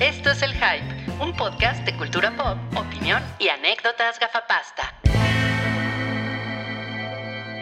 Esto es El Hype, un podcast de cultura pop, opinión y anécdotas gafapasta.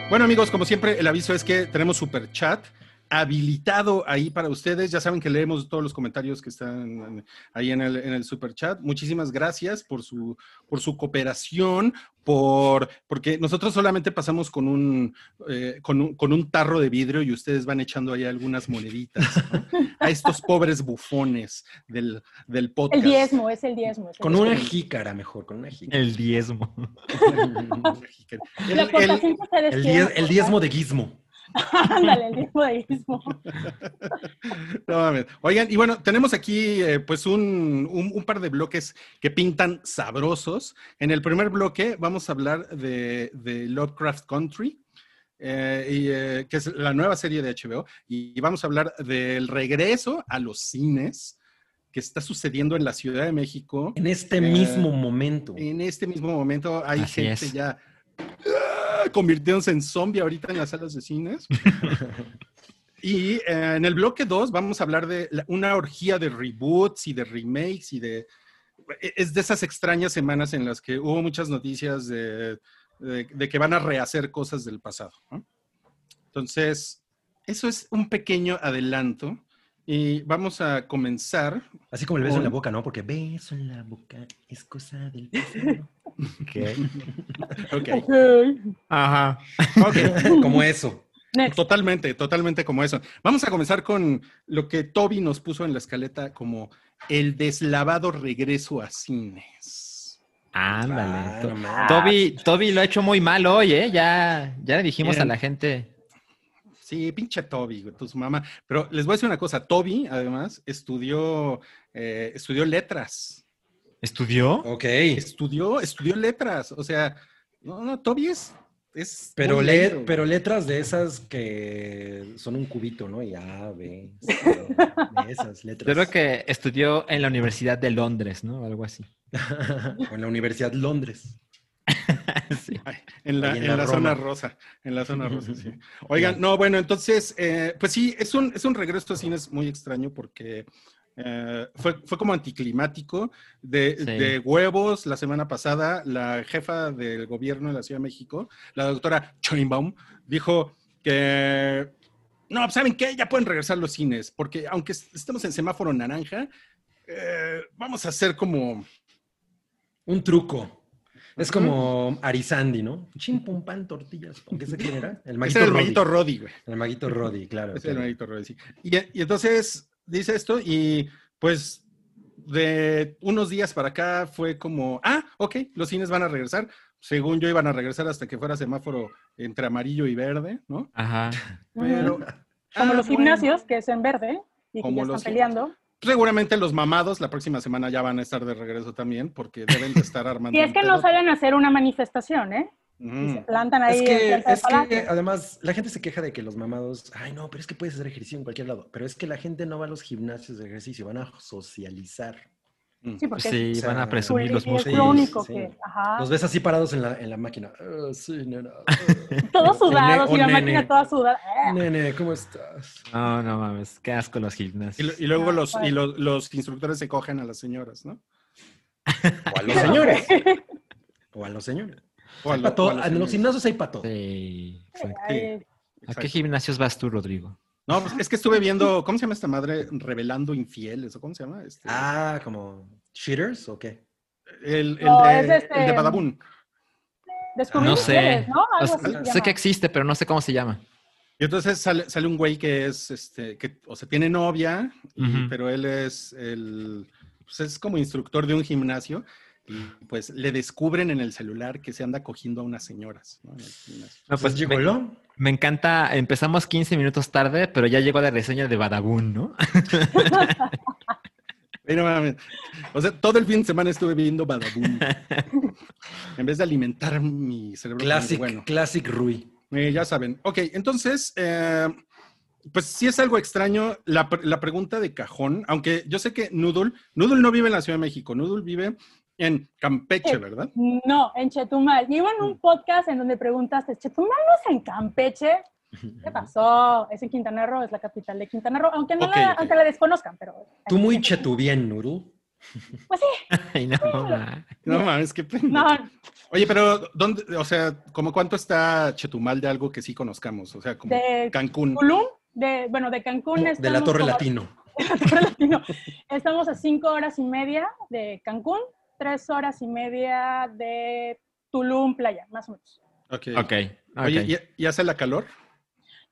Bueno amigos, como siempre, el aviso es que tenemos super chat habilitado ahí para ustedes. Ya saben que leemos todos los comentarios que están ahí en el, en el super chat. Muchísimas gracias por su, por su cooperación, por, porque nosotros solamente pasamos con un, eh, con un, con un tarro de vidrio y ustedes van echando ahí algunas moneditas ¿no? a estos pobres bufones del, del podcast. El diezmo, es el diezmo. es el Con diezmo. una jícara mejor, con una jícara. El diezmo. El- el- diezmo de Gizmo. Ándale, el diezmo de. No mames. Oigan, y bueno, tenemos aquí eh, pues un, un- un par de bloques que pintan sabrosos. En el primer bloque vamos a hablar de, de Lovecraft Country, eh, y, eh, que es la nueva serie de HBO, y, y vamos a hablar del regreso a los cines que está sucediendo en la Ciudad de México. En este Eh, mismo momento. En este mismo momento hay Así gente es. ya ah, convirtiéndose en zombie ahorita en las salas de cines. y eh, en el bloque 2 vamos a hablar de la- una orgía de reboots y de remakes y de... e- Es de esas extrañas semanas en las que hubo muchas noticias de, de- de que van a rehacer cosas del pasado. ¿no? Entonces, eso es un pequeño adelanto. Y vamos a comenzar Así como el beso en la boca, ¿no? Porque beso en la boca es cosa del pasado. Ok. Ok. Ajá. Ok. como eso. Next. Totalmente, totalmente como eso. Vamos a comenzar con lo que Toby nos puso en la escaleta como el deslavado regreso a cines. Ándale. Ah. Toby, Toby lo ha hecho muy mal hoy, ¿eh? Ya, ya le dijimos Bien. a la gente. Sí, pinche Toby, güey, tu su mamá. Pero les voy a decir una cosa, Toby, además, estudió, eh, estudió letras. ¿Estudió? Ok. Estudió, estudió letras. O sea, no, no, Toby es... es Pero, le- pero letras de esas que son un cubito, ¿no? Y A, B, C, de esas letras. Yo creo que estudió en la Universidad de Londres, ¿no? Algo así. o en la Universidad Londres. Sí. En la, en la zona rosa, en la zona rosa, sí. Oigan, no, bueno, entonces, eh, pues sí, es un, es un regreso a cines muy extraño porque eh, fue, fue como anticlimático. De, Sí. de huevos, la semana pasada, la jefa del gobierno de la Ciudad de México, la doctora Sheinbaum, dijo que, no, pues, ¿saben qué? Ya pueden regresar los cines, porque aunque est- estemos en semáforo naranja, eh, vamos a hacer como... Un truco. Es como Arizandi, ¿no? Chim pum pan tortillas. ¿Qué sé quién era? El Ese maguito el Roddy. maguito Roddy, güey. El maguito Roddy, claro. Es el. Benedicto Rodríguez, sí. Y, y entonces dice esto y pues de unos días para acá fue como, ah, ok, los cines van a regresar. Según yo iban a regresar hasta que fuera semáforo entre amarillo y verde, ¿no? Ajá. Pero... Como ah, los bueno, gimnasios, que es en verde, y que Como ya están los- peleando. Seguramente los mamados la próxima semana ya van a estar de regreso también porque deben de estar armando. Y es que no saben hacer una manifestación, ¿eh? Y se plantan ahí Es que, es además la gente se queja de que los mamados, ay no, pero es que puedes hacer ejercicio en cualquier lado. Pero es que la gente no va a los gimnasios de ejercicio, van a socializar. Sí, porque van a presumir los es músculos. lo único Sí. que, ajá. Los ves así parados en la, en la máquina. "Ah, sí, nena. ah". Todos sudados y la nene. máquina toda sudada. ¡Eh! Nene, ¿cómo estás? No, no mames. Qué asco los gimnasios. y luego Ah, los, y bueno. los, los instructores se cogen a las señoras, ¿no? O a los señores. O a los señores. O a lo- pa' todo- o a los en los gimnasios hay para todo. Sí, exacto. Ay, ¿A qué gimnasios vas tú, Rodrigo? No, pues es que estuve viendo, ¿cómo se llama esta madre? Revelando infieles, ¿o cómo se llama? Este, Ah, como cheaters o qué? el, el No, de, es este- el de Badabun. No sé. mujeres, ¿no? O Algo sea, sé que existe, pero no sé cómo se llama. Y entonces sale, sale un güey que es, este, que, o sea, tiene novia, y- Ujú. pero él es el, pues es como instructor de un gimnasio, y pues le descubren en el celular que se anda cogiendo a unas señoras, ¿no? En el gimnasio. No, pues llegó me, me encanta. Empezamos 15 minutos tarde, pero ya llegó la reseña de Badabun, ¿no? Mames. O sea, todo el fin de semana estuve viendo Badabun. en vez de alimentar mi cerebro. Classic, Bueno, Classic Rui. Eh, ya saben. Ok, entonces, eh, pues sí es algo extraño la, pre- la pregunta de cajón, aunque yo sé que Noodle, Noodle no vive en la Ciudad de México, Noodle vive en Campeche, Sí. ¿verdad? No, en Chetumal. Llevo en un podcast en donde preguntaste, ¿Chetumal no es en Campeche? ¿Qué pasó? Es en Quintana Roo, es la capital de Quintana Roo, aunque no la, aunque la desconozcan, pero... Tú muy chetubien, Nuru. Pues sí, Ay, no. No mames, qué pena. no, Oye, pero ¿dónde, o sea, como cuánto está Chetumal de algo que sí conozcamos? O sea, como de Cancún. Tulum, de, bueno, de Cancún De la Torre como- Latino. de la Torre Latino. Estamos a cinco horas y media de Cancún, tres horas y media de Tulum, playa, más o menos. Ok. Ok. Oye. ¿y, y hace la calor?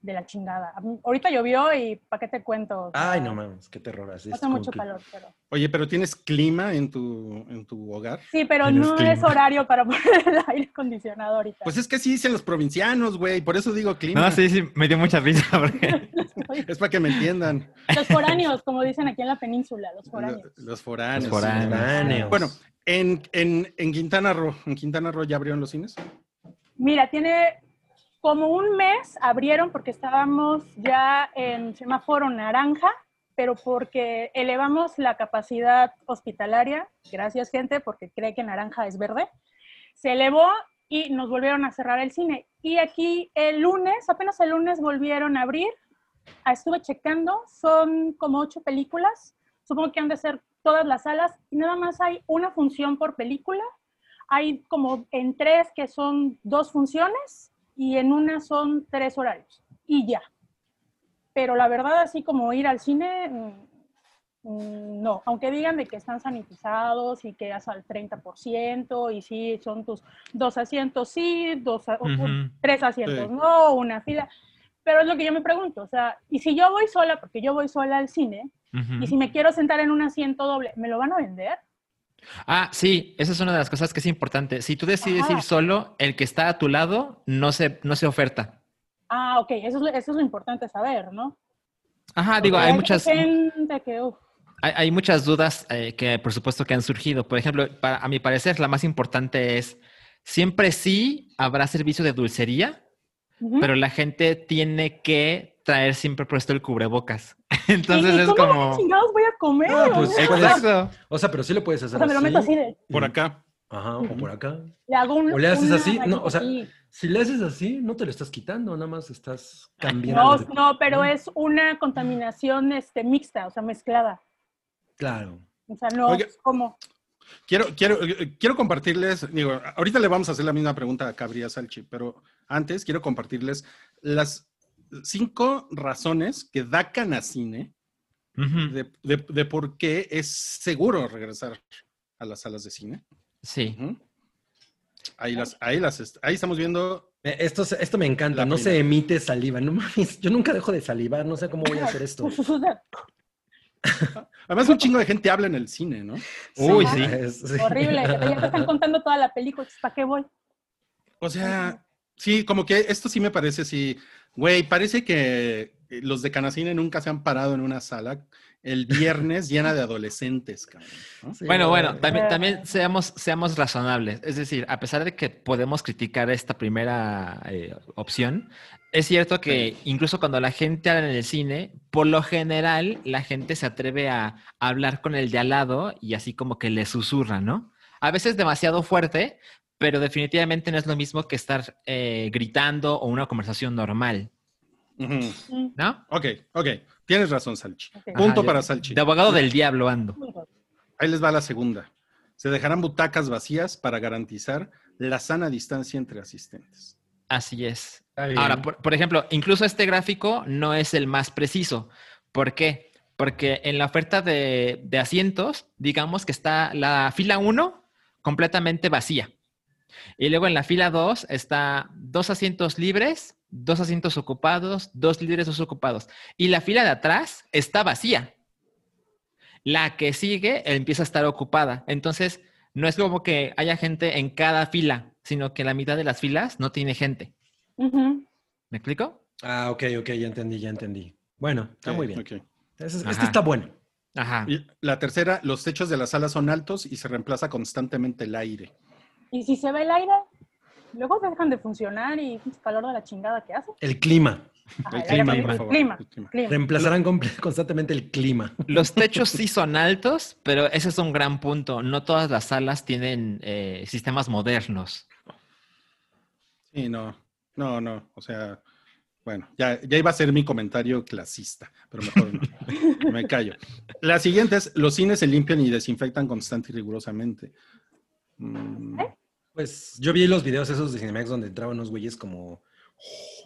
De la chingada. Ahorita llovió y ¿para qué te cuento? O sea, Ay, no mames, qué terror. Hace mucho que- calor, pero... Oye, pero ¿tienes clima en tu, en tu hogar? Sí, pero no clima. es horario para poner el aire acondicionado ahorita. Pues es que sí dicen los provincianos, güey, por eso digo clima. No, sí, sí, me dio mucha risa. Porque... Es para que me entiendan. Los foráneos, como dicen aquí en la península, los foráneos. Lo- Los foráneos. Los foráneos. Foráneos. Bueno, en, en, en Quintana Roo, ¿en Quintana Roo ya abrieron los cines? Mira, tiene como un mes abrieron porque estábamos ya en semáforo naranja, pero porque elevamos la capacidad hospitalaria, gracias gente, porque cree que naranja es verde, se elevó y nos volvieron a cerrar el cine. Y aquí el lunes, apenas el lunes volvieron a abrir, Ah, estuve checando, son como ocho películas, supongo que han de ser todas las salas, y nada más hay una función por película, hay como en tres que son dos funciones y en una son tres horarios y ya. Pero la verdad, así como ir al cine, mm, mm, no. Aunque digan de que están sanitizados y que hasta al 30% y sí, son tus dos asientos sí, dos, tres asientos Sí. no, una fila. Pero es lo que yo me pregunto, o sea, y si yo voy sola, porque yo voy sola al cine, y si me quiero sentar en un asiento doble, ¿me lo van a vender? Ah, sí, esa es una de las cosas que es importante. Si tú decides Ajá. ir solo, el que está a tu lado no se, no se oferta. Ah, ok, eso es, lo- eso es lo importante saber, ¿no? Ajá, digo, hay muchas, gente que, uf, hay, hay muchas dudas eh, que por supuesto que han surgido. Por ejemplo, para- a mi parecer, la más importante es, siempre sí habrá servicio de dulcería, pero la gente tiene que traer siempre puesto el cubrebocas. Entonces ¿Y es cómo como... chingados voy a comer? No, pues, o, sea, puedes- Exacto. O sea, pero sí lo puedes o hacer sea, me lo meto así de, Por acá. Ajá, o por acá. le hago un, O le haces así, no, o sea, aquí. Si le haces así, no te lo estás quitando, nada más estás cambiando. No, de- no, pero es una contaminación este, mixta, o sea, mezclada. Claro. O sea, no Oiga. es como... Quiero, quiero, quiero compartirles, digo, ahorita le vamos a hacer la misma pregunta a Cabría Salchi, pero antes quiero compartirles las cinco razones que da Canacine Ujú. de, de, de por qué es seguro regresar a las salas de cine. Sí. Ahí las, ahí las, ahí estamos viendo. Eh, Esto, esto me encanta, no se emite saliva. No mames, yo nunca dejo de salivar, no sé cómo voy a hacer esto. Además, un chingo de gente habla en el cine, ¿no? Uy, sí. es- sí. Horrible, ya te están contando toda la película, ¿para qué voy? O sea, sí, como que esto sí me parece, sí, güey, parece que eh, los de Canacine nunca se han parado en una sala el viernes llena de adolescentes, cabrón. ¿no? Sí, Bueno, bueno, también, también seamos, seamos razonables. Es decir, a pesar de que podemos criticar esta primera eh, opción, es cierto que incluso cuando la gente habla en el cine, por lo general la gente se atreve a, hablar con el de al lado y así como que le susurra, ¿no? A veces demasiado fuerte, pero definitivamente no es lo mismo que estar eh, gritando o una conversación normal, ¿no? Ok, ok, tienes razón, Salchi. Punto Ajá, para Salchi. De abogado del diablo ando. Ahí les va la segunda. Se dejarán butacas vacías para garantizar la sana distancia entre asistentes. Así es. Ahora, por, por ejemplo, incluso este gráfico no es el más preciso. ¿Por qué? Porque en la oferta de, de asientos, digamos que está la fila 1 completamente vacía. Y luego en la fila 2 está dos asientos libres, dos asientos ocupados, dos libres, dos ocupados. Y la fila de atrás está vacía. La que sigue empieza a estar ocupada. Entonces, no es como que haya gente en cada fila, sino que la mitad de las filas no tiene gente. ¿Me explico? Ah, ok, ok, ya entendí, ya entendí. Bueno, está muy bien. este está bueno. Ajá. Y la tercera, los techos de la sala son altos y se reemplaza constantemente el aire. Y si se ve el aire, luego dejan de funcionar y es calor de la chingada que hace. El clima. Ajá, El el clima, aire por acondicionado, favor. clima, El clima. clima. Reemplazarán constantemente el clima. Los techos sí son altos, pero ese es un gran punto. No todas las salas tienen eh, sistemas modernos. Sí, no, no, no. O sea, Bueno, ya, ya iba a ser mi comentario clasista, pero mejor no. me callo. La siguiente es, los cines se limpian y desinfectan constante y rigurosamente. Mm, Pues yo vi los videos esos de Cinemax donde entraban unos güeyes como,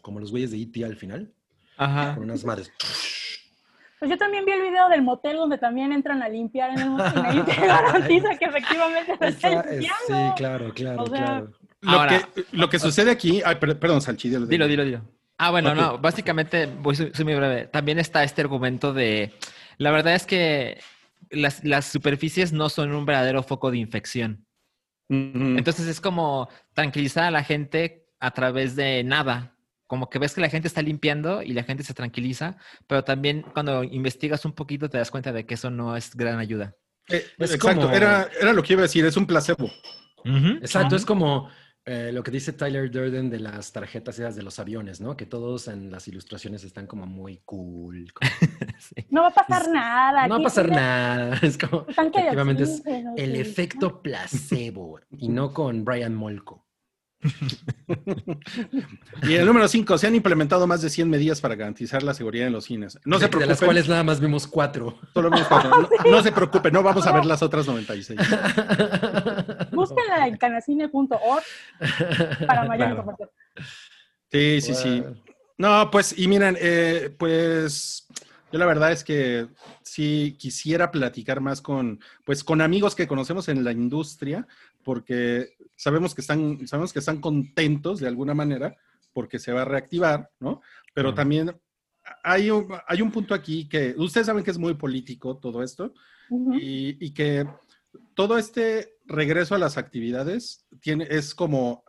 como los güeyes de E.T. al final, Ajá. con unas madres. Pues yo también vi el video del motel donde también entran a limpiar en el motel y ahí te garantiza que efectivamente se está limpiando. sí, claro, claro, O sea, claro. Lo, Ahora- que, lo que sucede aquí, ay, per- perdón, Salchi, dilo, Dilo, dilo, dilo. Ah, bueno, no, básicamente, voy soy, soy muy breve. También está este argumento de, la verdad es que las, las superficies no son un verdadero foco de infección. Entonces es como tranquilizar a la gente a través de nada. Como que ves que la gente está limpiando y la gente se tranquiliza, pero también cuando investigas un poquito te das cuenta de que eso no es gran ayuda. Eh, Es exacto, como- era, era lo que iba a decir, es un placebo. Exacto, es como eh, lo que dice Tyler Durden de las tarjetas esas de los aviones, ¿no? Que todos en las ilustraciones están como muy cool. como- Sí. No va a pasar Es- nada. no va a pasar nada. Es como, efectivamente, es el efecto placebo y no con Brian Molko. Y el número 5, se han implementado más de 100 medidas para garantizar la seguridad en los cines. No se de, de preocupen, las cuales nada más vimos cuatro. solo vemos cuatro. No, no se preocupen, no vamos a ver las otras 96. Búsquenla en canacine.org para mayor Claro. información. Sí, sí, sí. No, pues, y miren, eh, pues yo la verdad es que sí quisiera platicar más con, pues, con amigos que conocemos en la industria, porque sabemos que están, sabemos que están contentos de alguna manera, porque se va a reactivar, ¿no? Pero también hay un, hay un punto aquí que ustedes saben que es muy político todo esto, y que todo este regreso a las actividades tiene, es como,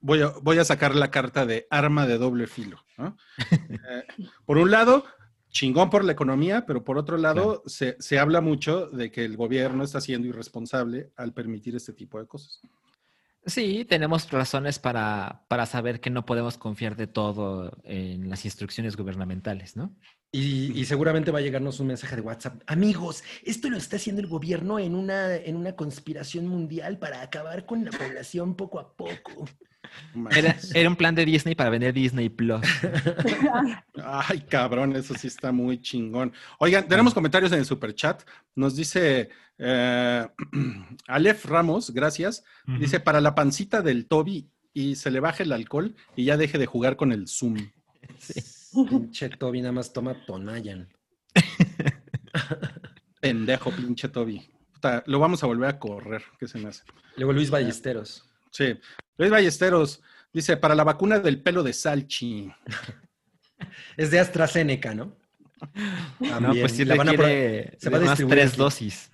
voy a, voy a sacar la carta de arma de doble filo. ¿no? Eh, por un lado, chingón por la economía, pero por otro lado, se, se habla mucho de que el gobierno está siendo irresponsable al permitir este tipo de cosas. Sí, tenemos razones para, para saber que no podemos confiar de todo en las instrucciones gubernamentales, ¿no? Y, y seguramente va a llegarnos un mensaje de WhatsApp. Amigos, esto lo está haciendo el gobierno en una, en una conspiración mundial para acabar con la población poco a poco. Era, era un plan de Disney para vender Disney Plus. Ay, cabrón, eso sí está muy chingón. Oigan, tenemos comentarios en el super chat. Nos dice eh, Aleph Ramos, gracias. Dice, para la pancita del Toby y se le baje el alcohol y ya deje de jugar con el Zoom. Pinche Toby nada más toma Tonayan. Pendejo, pinche Toby. Puta, lo vamos a volver a correr, ¿qué se me hace? Luego Luis Ballesteros. Sí. Luis Ballesteros dice, para la vacuna del pelo de Salchi. Es de AstraZeneca, ¿no? No, También. pues sí La van a pro- requiere se va a unas distribuir tres aquí. dosis.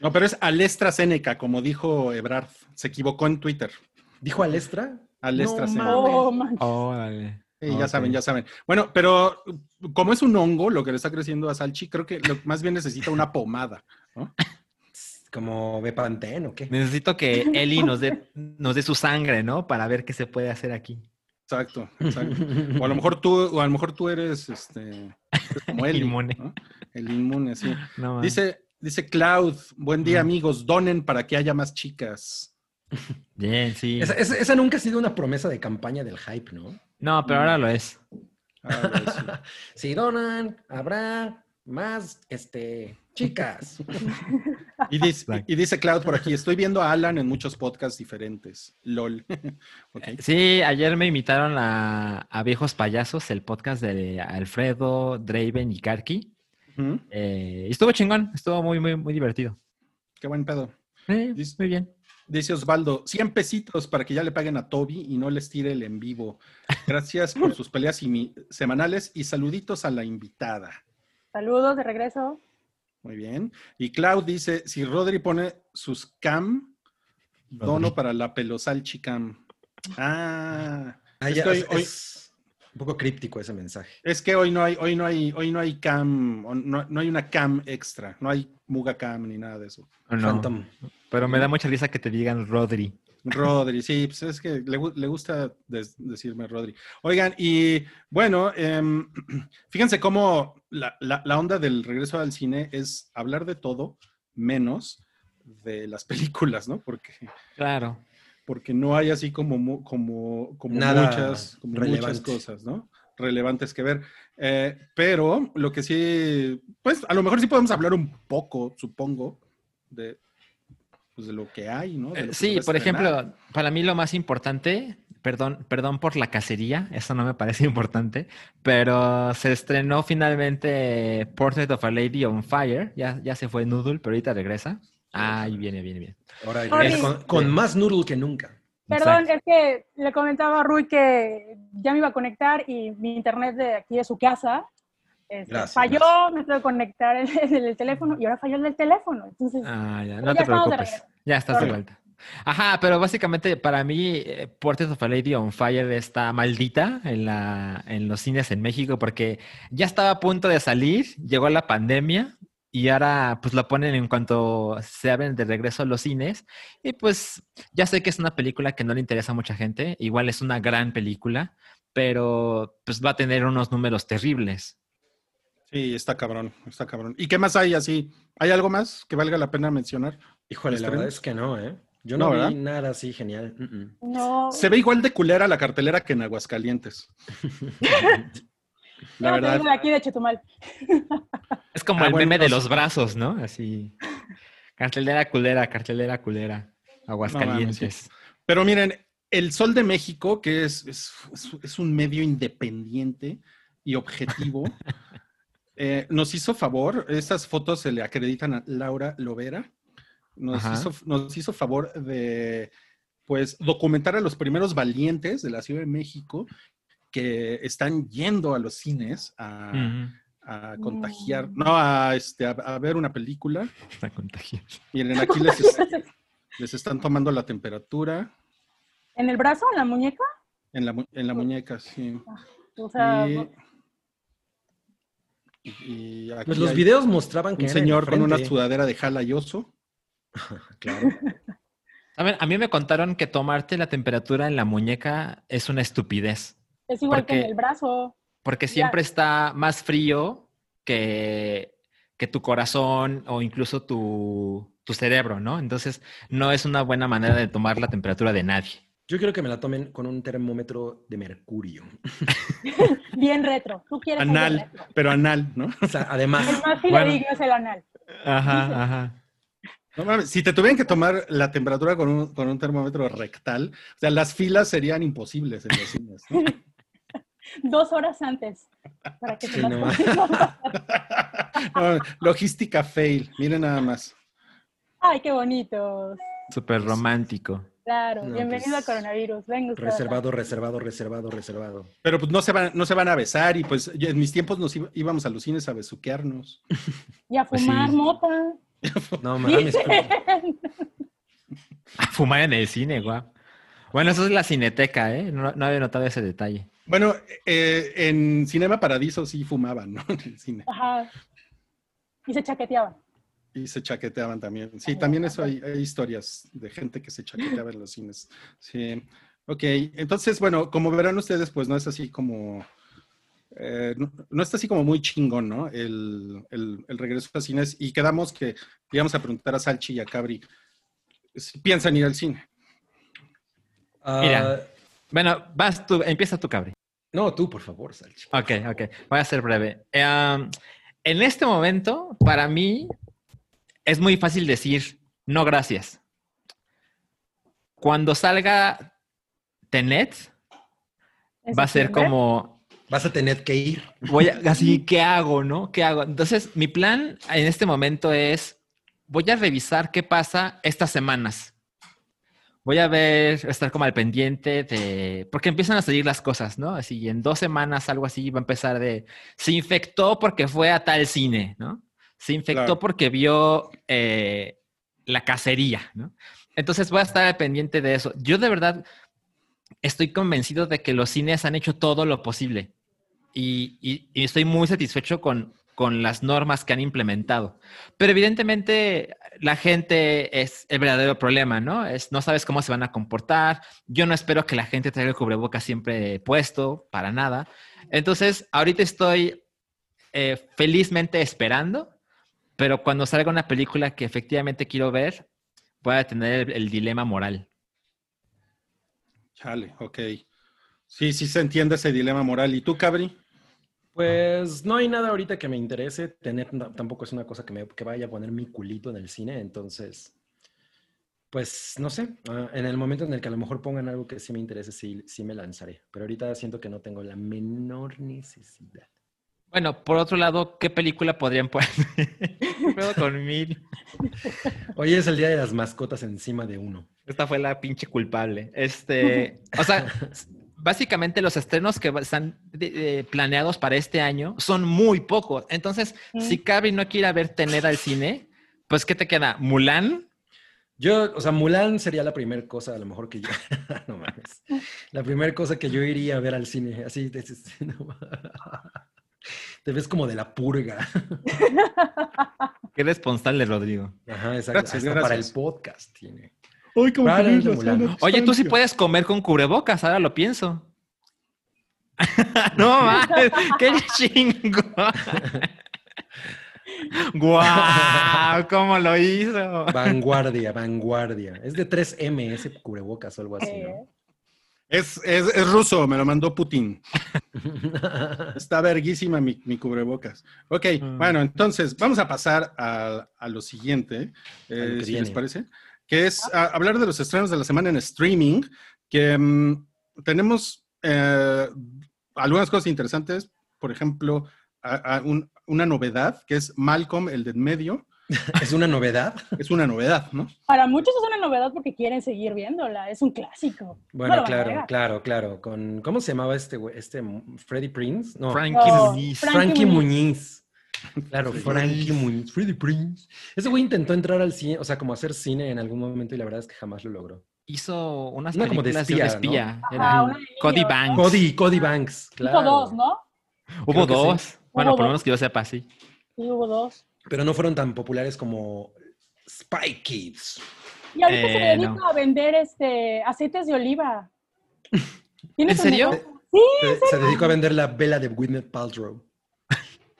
No, pero es AstraZeneca, como dijo Ebrard. Se equivocó en Twitter. ¿Dijo Alestra? No mames. Oh, man. Órale. Sí, ya saben, ya saben. Bueno, pero como es un hongo lo que le está creciendo a Salchi, creo que lo, más bien necesita una pomada. ¿no? ¿Como Bepantén o qué? Necesito que Eli nos dé, nos dé su sangre, ¿no? Para ver qué se puede hacer aquí. Exacto, exacto. O a lo mejor tú, o a lo mejor tú eres este como él. Inmune. El inmune, sí. No. Dice, dice Cloud, buen día, amigos, donen para que haya más chicas. Bien, sí. Esa, esa- esa nunca ha sido una promesa de campaña del hype, ¿no? No, pero ahora lo es. Ah, güey, sí. Si donan, habrá más, este, chicas. Y dice, y dice Cloud por aquí, estoy viendo a Alan en muchos podcasts diferentes. LOL. Ok. Sí, ayer me invitaron a, a Viejos Payasos, el podcast de Alfredo, Draven y Karki. Eh, y estuvo chingón, estuvo muy, muy, muy divertido. Qué buen pedo. Eh, Dis- muy bien. Dice Osvaldo, 100 pesitos para que ya le paguen a Toby y no les tire el en vivo. Gracias por sus peleas semanales y saluditos a la invitada. Saludos de regreso. Muy bien. Y Cloud dice, si Rodri pone sus cam, dono para la pelosal cam. Ah, Ah, Es ya, que hoy- es, hoy- es un poco críptico ese mensaje. es que hoy no hay, hoy no hay, hoy no hay cam, no, no hay una cam extra, no hay muga cam ni nada de eso. Phantom. Pero me da mucha risa que te digan Rodri. Rodri, sí, pues es que le, le gusta des- decirme Rodri. Oigan, y bueno, em, fíjense cómo la, la- la onda del regreso al cine es hablar de todo menos de las películas, ¿no? Porque, Claro. porque no hay así como, como, como Nada muchas, como muchas relevante. cosas, ¿no? relevantes que ver. Eh, pero lo que sí, pues a lo mejor sí podemos hablar un poco, supongo, de, pues, de lo que hay, ¿no? De lo Eh, que Sí, por estrenar. ejemplo, para mí lo más importante, perdón, perdón por la cacería, eso no me parece importante, pero se estrenó finalmente Portrait of a Lady on Fire, ya, ya se fue Noodle, pero ahorita regresa. Ay, viene, viene, bien. Ahora viene con, con más noodle que nunca. Perdón, Exacto. es que le comentaba a Rui que ya me iba a conectar y mi internet de aquí de su casa este, Gracias, falló, gracias. me tuve que conectar el, teléfono y ahora falló el del teléfono. Entonces, Ah, ya, Pero no ya te preocupes, ya estás de vuelta. Ajá, pero básicamente para mí eh, Portrait of a Lady on Fire está maldita en, la, en los cines en México porque ya estaba a punto de salir, llegó la pandemia y ahora pues la ponen en cuanto se abren de regreso a los cines y pues ya sé que es una película que no le interesa a mucha gente, igual es una gran película, pero pues va a tener unos números terribles. Sí, está cabrón, está cabrón. ¿Y qué más hay así? ¿Hay algo más que valga la pena mencionar? Híjole, la ¿Estreno? verdad es que no, ¿eh? Yo no, No, vi ¿verdad? nada así genial. No. Se ve igual de culera la cartelera que en Aguascalientes. La verdad. de aquí de Chetumal. Es como Ah, el bueno, meme de no los brazos, ¿no? Así. Cartelera culera, cartelera culera. Aguascalientes. Pero miren, El Sol de México, que es, es, es- es un medio independiente y objetivo, eh, nos hizo favor, estas fotos se le acreditan a Laura Lovera, nos, hizo, nos hizo favor de pues documentar a los primeros valientes de la Ciudad de México que están yendo a los cines a, a contagiar, Mm. no, a, este, a, a ver una película. Está contagiado. Miren, aquí les, es- les están tomando la temperatura ¿En el brazo? ¿En la muñeca? en la, mu- en la muñeca, sí. O sea, Y, y aquí Pues los videos mostraban que un señor con una sudadera de jala y oso. Claro. A ver, a mí me contaron que tomarte la temperatura en la muñeca es una estupidez, es igual que porque- en el brazo. porque Ya. siempre está más frío que, que tu corazón o incluso tu, tu cerebro, ¿no? Entonces, no es una buena manera de tomar la temperatura de nadie. Yo quiero que me la tomen con un termómetro de mercurio. Bien retro. Tú quieres Anal, retro. pero anal, ¿no? O sea, además, El más Bueno. fidedigno es el anal. Ajá, ajá. No mames, si te tuvieran que tomar la temperatura con un, con un termómetro rectal, o sea, las filas serían imposibles en los cines. ¿no? Dos horas antes. Para que Sí, te las no. No, logística fail, miren nada más. Ay, qué bonitos. Súper romántico. Claro. No, Bienvenido pues, al coronavirus. Venga usted. reservado, reservado, reservado, reservado. Pero pues no se van, no se van a besar y pues yo- en mis tiempos nos iba- íbamos a los cines a besuquearnos. Y a Pues fumar sí. mota. No mames. A fumar en el cine, guau. Bueno, eso es la cineteca, ¿eh? No, no había notado ese detalle. Bueno, eh, en Cinema Paradiso sí fumaban, ¿no? En el cine. Ajá. Y se chaqueteaban. Y se chaqueteaban también. Sí, también eso hay, hay historias de gente que se chaqueteaba en los cines. Sí. Ok, entonces, bueno, como verán ustedes, pues no es así como. eh, no, no está así como muy chingón, ¿no? El, el- el regreso a cines. Y quedamos que íbamos a preguntar a Salchi y a Cabri si piensan ir al cine. Ah, Mira. Bueno, vas tú, empieza tú, Cabri. no, tú, por favor, Salchi. Ok, ok. Voy a ser breve. Eh, um, en este momento, para mí, es muy fácil decir no gracias. Cuando salga Tenet, en va a ser como, Vas a tener que ir. voy a, así, ¿qué hago, no? ¿Qué hago? Entonces, mi plan en este momento es, voy a revisar qué pasa estas semanas. Voy a ver, estar como al pendiente de, porque empiezan a salir las cosas, ¿no? Así, en dos semanas, algo así, va a empezar de, se infectó porque fue a tal cine, ¿no? Se infectó Claro. porque vio eh, la cacería, ¿no? Entonces voy a estar pendiente de eso. Yo de verdad estoy convencido de que los cines han hecho todo lo posible y, y- y estoy muy satisfecho con, con las normas que han implementado. Pero evidentemente la gente es el verdadero problema, ¿no? Es, no sabes cómo se van a comportar. Yo no espero que la gente traiga el cubrebocas siempre puesto, para nada. Entonces, ahorita estoy eh, felizmente esperando, pero cuando salga una película que efectivamente quiero ver, voy a tener el, el dilema moral. Chale, ok. Sí, sí se entiende ese dilema moral. ¿Y tú, Cabri? Pues no hay nada ahorita que me interese. Tener tampoco es una cosa que, me, que vaya a poner mi culito en el cine. Entonces, pues no sé. ah, en el momento en el que a lo mejor pongan algo que sí me interese, sí, sí me lanzaré. Pero ahorita siento que no tengo la menor necesidad. Bueno, por otro lado, ¿qué película podrían poner? ¿Qué pedo con mil? Hoy es el día de las mascotas encima de uno. Esta fue la pinche culpable. Este, o sea, básicamente los estrenos que están planeados para este año son muy pocos. Entonces, Mm. si Cabri no quiere ver tener al cine, pues ¿qué te queda? ¿Mulan? Yo, o sea, Mulan sería la primera cosa, a lo mejor que yo. no mames. La primera cosa que yo iría a ver al cine. Así, de- no. Te ves como de la purga. Qué responsable, Rodrigo. Ajá, exacto. Gracias, Hasta para el podcast tiene. Como. Oye, tú sí puedes comer con cubrebocas, ahora lo pienso. no mames, qué chingo. ¡Guau! ¿Cómo lo hizo? Vanguardia, vanguardia. Es de 3M ese cubrebocas o algo así, Eh, ¿no? Es, es, es ruso, me lo mandó Putin. Está verguísima mi, mi cubrebocas. Ok, Mm. bueno, entonces vamos a pasar a, a lo siguiente, eh, si les parece, que es a- hablar de los estrenos de la semana en streaming, que mm, tenemos eh, algunas cosas interesantes, por ejemplo, a- a un- una novedad, que es Malcolm, el de en medio, ¿Es una novedad? es una novedad, ¿no? Para muchos es una novedad porque quieren seguir viéndola. Es un clásico. Bueno, No claro, claro, claro. Con, ¿Cómo se llamaba este güey? Este Freddy Prince? No, Frankie No. Frank- Frankie Frankie Muñiz. Claro, Frankie. Muñiz. Freddy Prince. Ese güey intentó entrar al cine, o sea, como hacer cine en algún momento y la verdad es que jamás lo logró. Hizo unas Una como de películas de, espía, espía. Ajá, una de Cody ¿no? Banks. Cody, Cody Banks, claro. Hizo dos, ¿no? Hubo Creo que sí. dos. Bueno, Hubo por lo menos que yo sepa, sí. Sí, hubo dos. Pero no fueron tan populares como Spy Kids. Y ahorita se Eh, dedica no. a vender este aceites de oliva. ¿Tiene ¿En serio? Sí, Se, se dedicó a vender la vela de Gwyneth Paltrow.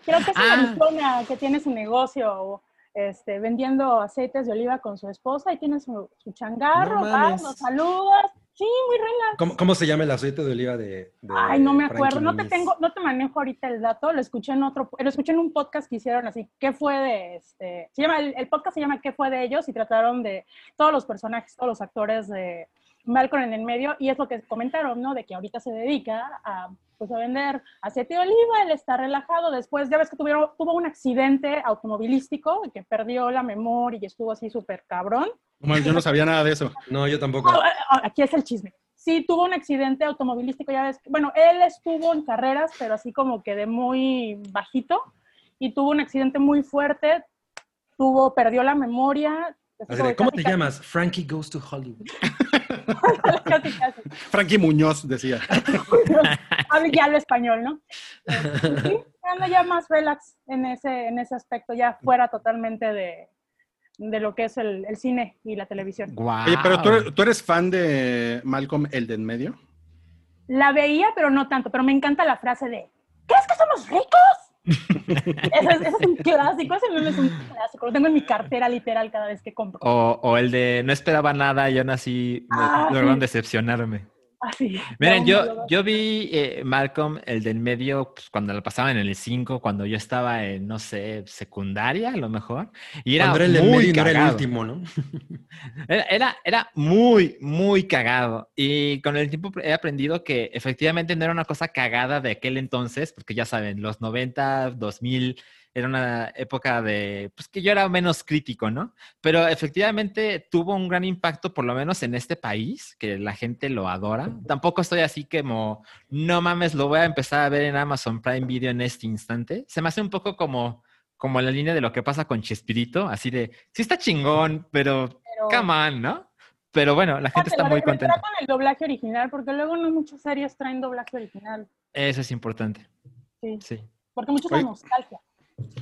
creo que es en Ah. Arizona que tiene su negocio este, vendiendo aceites de oliva con su esposa y tiene su, su changarro, No vas, lo saludas. Sí, muy relax. ¿Cómo, cómo se llama el aceite de oliva de, de Ay, no me Frankie acuerdo, no te tengo, no te manejo ahorita el dato, lo escuché en otro, lo escuché en un podcast que hicieron así, ¿qué fue de este? Se llama, el, el podcast se llama ¿Qué fue de ellos? y trataron de todos los personajes, todos los actores de Malcolm en el medio, y es lo que comentaron, ¿no? De que ahorita se dedica a, pues, a vender aceite de oliva, él está relajado, después, ya ves que tuvieron, tuvo un accidente automovilístico, que perdió la memoria y estuvo así súper cabrón. Bueno, yo no sabía nada de eso. No, yo tampoco. Ah, ah, Aquí es el chisme. Sí, tuvo un accidente automovilístico, ya ves. Bueno, él estuvo en carreras, pero así como que de muy bajito, y tuvo un accidente muy fuerte, tuvo, perdió la memoria. así ¿Cómo te llamas? Frankie Goes to Hollywood. Casi, casi. Frankie Muñoz decía. Ya lo español, ¿no? Sí, anda ya más relax en ese, en ese aspecto, ya fuera totalmente de, de lo que es el, el cine y la televisión. Guau. Oye, pero ¿tú eres, tú eres fan de Malcolm, el de en medio. La veía, pero no tanto. Pero me encanta la frase de ¿Crees que somos ricos? Ese, es, es un clásico, ese meme es un clásico. Lo tengo en mi cartera literal cada vez que compro. O, o el de no esperaba nada y aún así me Ah, lograron sí. decepcionarme. Así. Miren, No, yo, yo vi eh, Malcolm, el del medio, pues, cuando lo pasaban en el 5, cuando yo estaba en, no sé, secundaria a lo mejor. Y era Cuando era el del muy medio y no era el cagado. último, ¿no? Era, era, era muy, muy cagado. Y con el tiempo he aprendido que efectivamente no era una cosa cagada de aquel entonces, porque ya saben, los 90, 2000 era una época de, pues que yo era menos crítico, ¿no? Pero efectivamente tuvo un gran impacto, por lo menos en este país, que la gente lo adora. Tampoco estoy así como, no mames, lo voy a empezar a ver en Amazon Prime Video en este instante. Se me hace un poco como, como la línea de lo que pasa con Chespirito, así de, sí está chingón, pero Pero- come on, ¿no? Pero bueno, la gente está muy contenta. retratan el doblaje original, porque luego no muchas series traen doblaje original. Eso es importante. Sí. Sí, Porque muchos Oye. son nostalgia.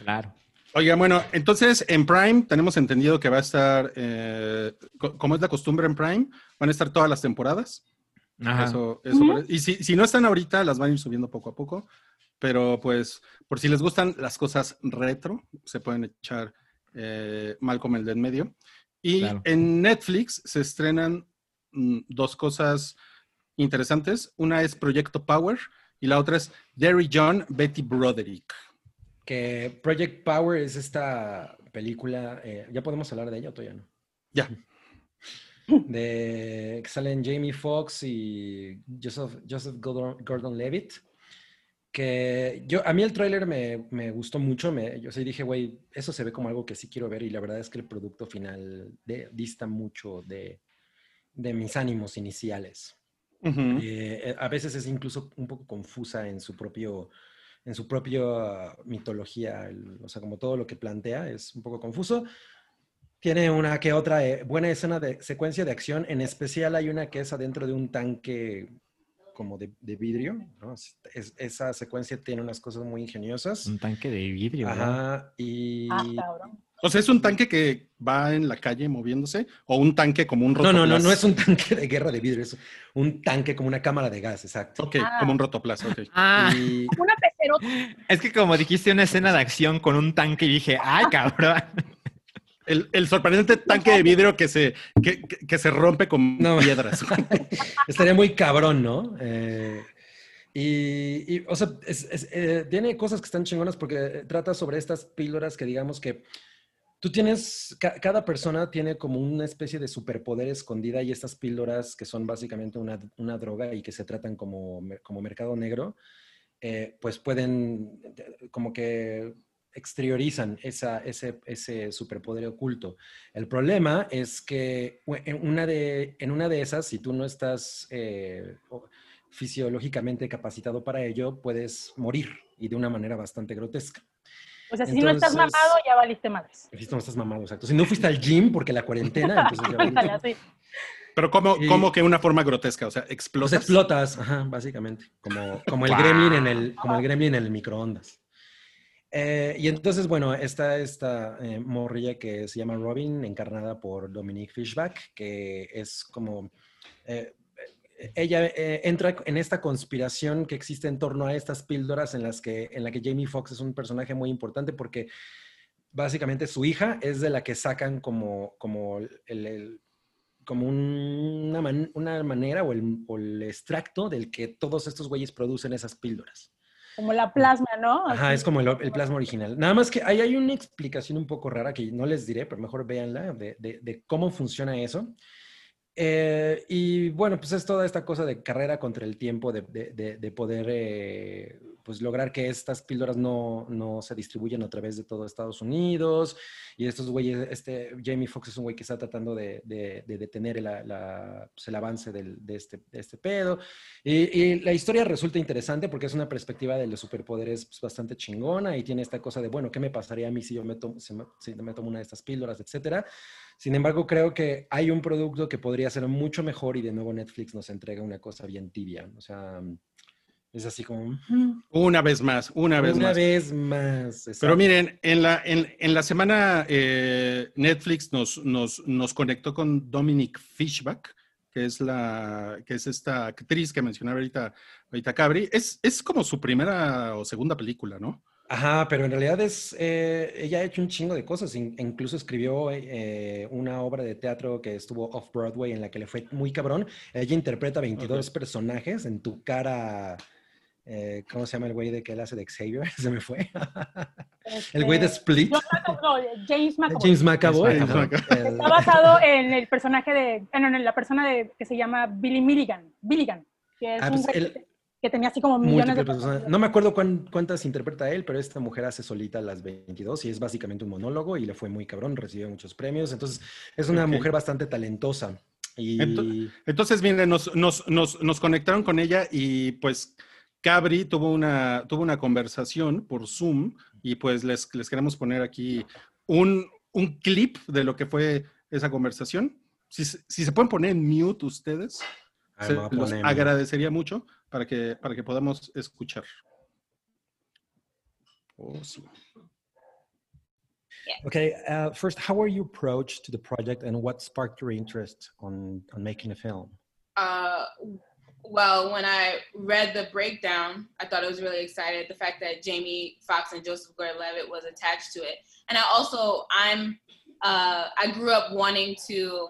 Claro. Oiga, bueno, entonces en Prime tenemos entendido que va a estar, eh, co- como es la costumbre en Prime, van a estar todas las temporadas. Ajá. Eso, eso. Y si, si no están ahorita, las van a ir subiendo poco a poco. Pero pues, por si les gustan las cosas retro, se pueden echar eh, Malcolm el de en medio. Y Claro. en Netflix se estrenan mm, dos cosas interesantes. Una es Proyecto Power y la otra es Derry John, Betty Broderick. Que Project Power es esta película, eh, ¿ya podemos hablar de ella o todavía no? Ya. De que salen Jamie Foxx y Joseph, Joseph Gordon, Levitt. Que yo, a mí el tráiler me, me, gustó mucho. Me, yo sí dije, güey, eso se ve como algo que sí quiero ver. Y la verdad es que el producto final de, dista mucho de, de mis ánimos iniciales. Ujú. Eh, a veces es incluso un poco confusa en su propio en su propia mitología, el- o sea, como todo lo que plantea es un poco confuso. Tiene una que otra eh, buena escena de secuencia de acción, en especial hay una que es adentro de un tanque como de, de vidrio, ¿no? Es- es- esa secuencia tiene unas cosas muy ingeniosas. Un tanque de vidrio. ¿no? Ajá, y... Ah. O sea, ¿es un tanque que va en la calle moviéndose o un tanque como un No, no, no, rotoplas? no es un tanque de guerra de vidrio, es un tanque como una cámara de gas, exacto. Ok, Ah. como un rotoplas, ok. Ah, Y- Una pecerota. es que como dijiste una escena de acción con un tanque y dije, ay, cabrón. El, el sorprendente tanque de vidrio que se, que, que- que se rompe con No. piedras. Estaría muy cabrón, ¿no? Eh, y, y, o sea, es- es, eh, tiene cosas que están chingonas porque trata sobre estas píldoras que digamos que tú tienes, ca- cada persona tiene como una especie de superpoder escondida y estas píldoras que son básicamente una, una droga y que se tratan como, como mercado negro, eh, pues pueden como que exteriorizan esa, ese, ese superpoder oculto. El problema es que en una de, en una de esas, si tú no estás eh, fisiológicamente capacitado para ello, puedes morir y de una manera bastante grotesca. O sea, si no estás mamado, ya valiste madres. Si no estás mamado, exacto. Si no fuiste al gym porque la cuarentena, entonces ya valiste. Pero ¿cómo, Y- cómo que una forma grotesca? O sea, explotas. explotas, ajá, básicamente, como, como el gremlin en el, como el gremlin en el microondas. Eh, y entonces, bueno, está esta eh, morrilla que se llama Robin, encarnada por Dominique Fishback, que es como... eh, eh, ella entra en esta conspiración que existe en torno a estas píldoras en las que, en la que Jamie Foxx es un personaje muy importante porque básicamente su hija es de la que sacan como, como el, el- como un- una, man- una manera o el, o el extracto del que todos estos güeyes producen esas píldoras. Como la plasma, ¿no? Ajá, es como el, el plasma original. Nada más que ahí hay una explicación un poco rara que no les diré, pero mejor véanla, de, de- de cómo funciona eso. Eh, y bueno, pues es toda esta cosa de carrera contra el tiempo, de, de- de- de poder eh, pues lograr que estas píldoras no, no se distribuyan a través de todo Estados Unidos. Y estos güeyes, este Jamie Foxx es un güey que está tratando de, de- de detener la- pues, el avance del- de, este, este pedo. Y, y la historia resulta interesante porque es una perspectiva de los superpoderes pues, bastante chingona y tiene esta cosa de, bueno, ¿qué me pasaría a mí si yo me tomo, si me, si me tomo una de estas píldoras, etcétera? Sin embargo, creo que hay un producto que podría ser mucho mejor y de nuevo Netflix nos entrega una cosa bien tibia. O sea, es así como... "Mm, Una vez más, una vez una más. vez más. Pero miren, en la, en, en la semana eh, Netflix nos, nos, nos conectó con Dominic Fishback, que es, la, que es esta actriz que mencionaba ahorita, ahorita Cabri. Es, es como su primera o segunda película, ¿no? Ajá, pero en realidad es, eh, ella ha hecho un chingo de cosas, in- incluso escribió eh, una obra de teatro que estuvo off-Broadway en la que le fue muy cabrón. Ella interpreta 22 personajes en tu cara, eh, ¿cómo se llama el güey de que él hace de Xavier? Se me fue. el güey de Este, Split. No, James McAvoy. James McAvoy. James ajá. McAvoy. El- Está basado en el personaje de, no, en la persona de, que se llama Billy Milligan, Billigan, que es Ah, un pues güey que- tenía así como millones múltiples de personas. No me acuerdo cuán- cuántas interpreta él, pero esta mujer hace solita las 22 y es básicamente un monólogo y le fue muy cabrón, recibió muchos premios. Entonces, es una mujer bastante talentosa. Y Ento- Entonces, miren, nos, nos, nos, nos conectaron con ella y pues Cabri tuvo una, tuvo una conversación por Zoom y pues les, les queremos poner aquí un, un clip de lo que fue esa conversación. Si, se- si se pueden poner en mute ustedes, se los agradecería mucho para que, para que podamos escuchar. Oh, sí. Okay, uh, first, how were you approached to the project and what sparked your interest on, on making a film? Uh, well, when I read the breakdown, I thought it was really excited. The fact that Jamie Foxx and Joseph Gordon-Levitt was attached to it, and I also I'm uh, I grew up wanting to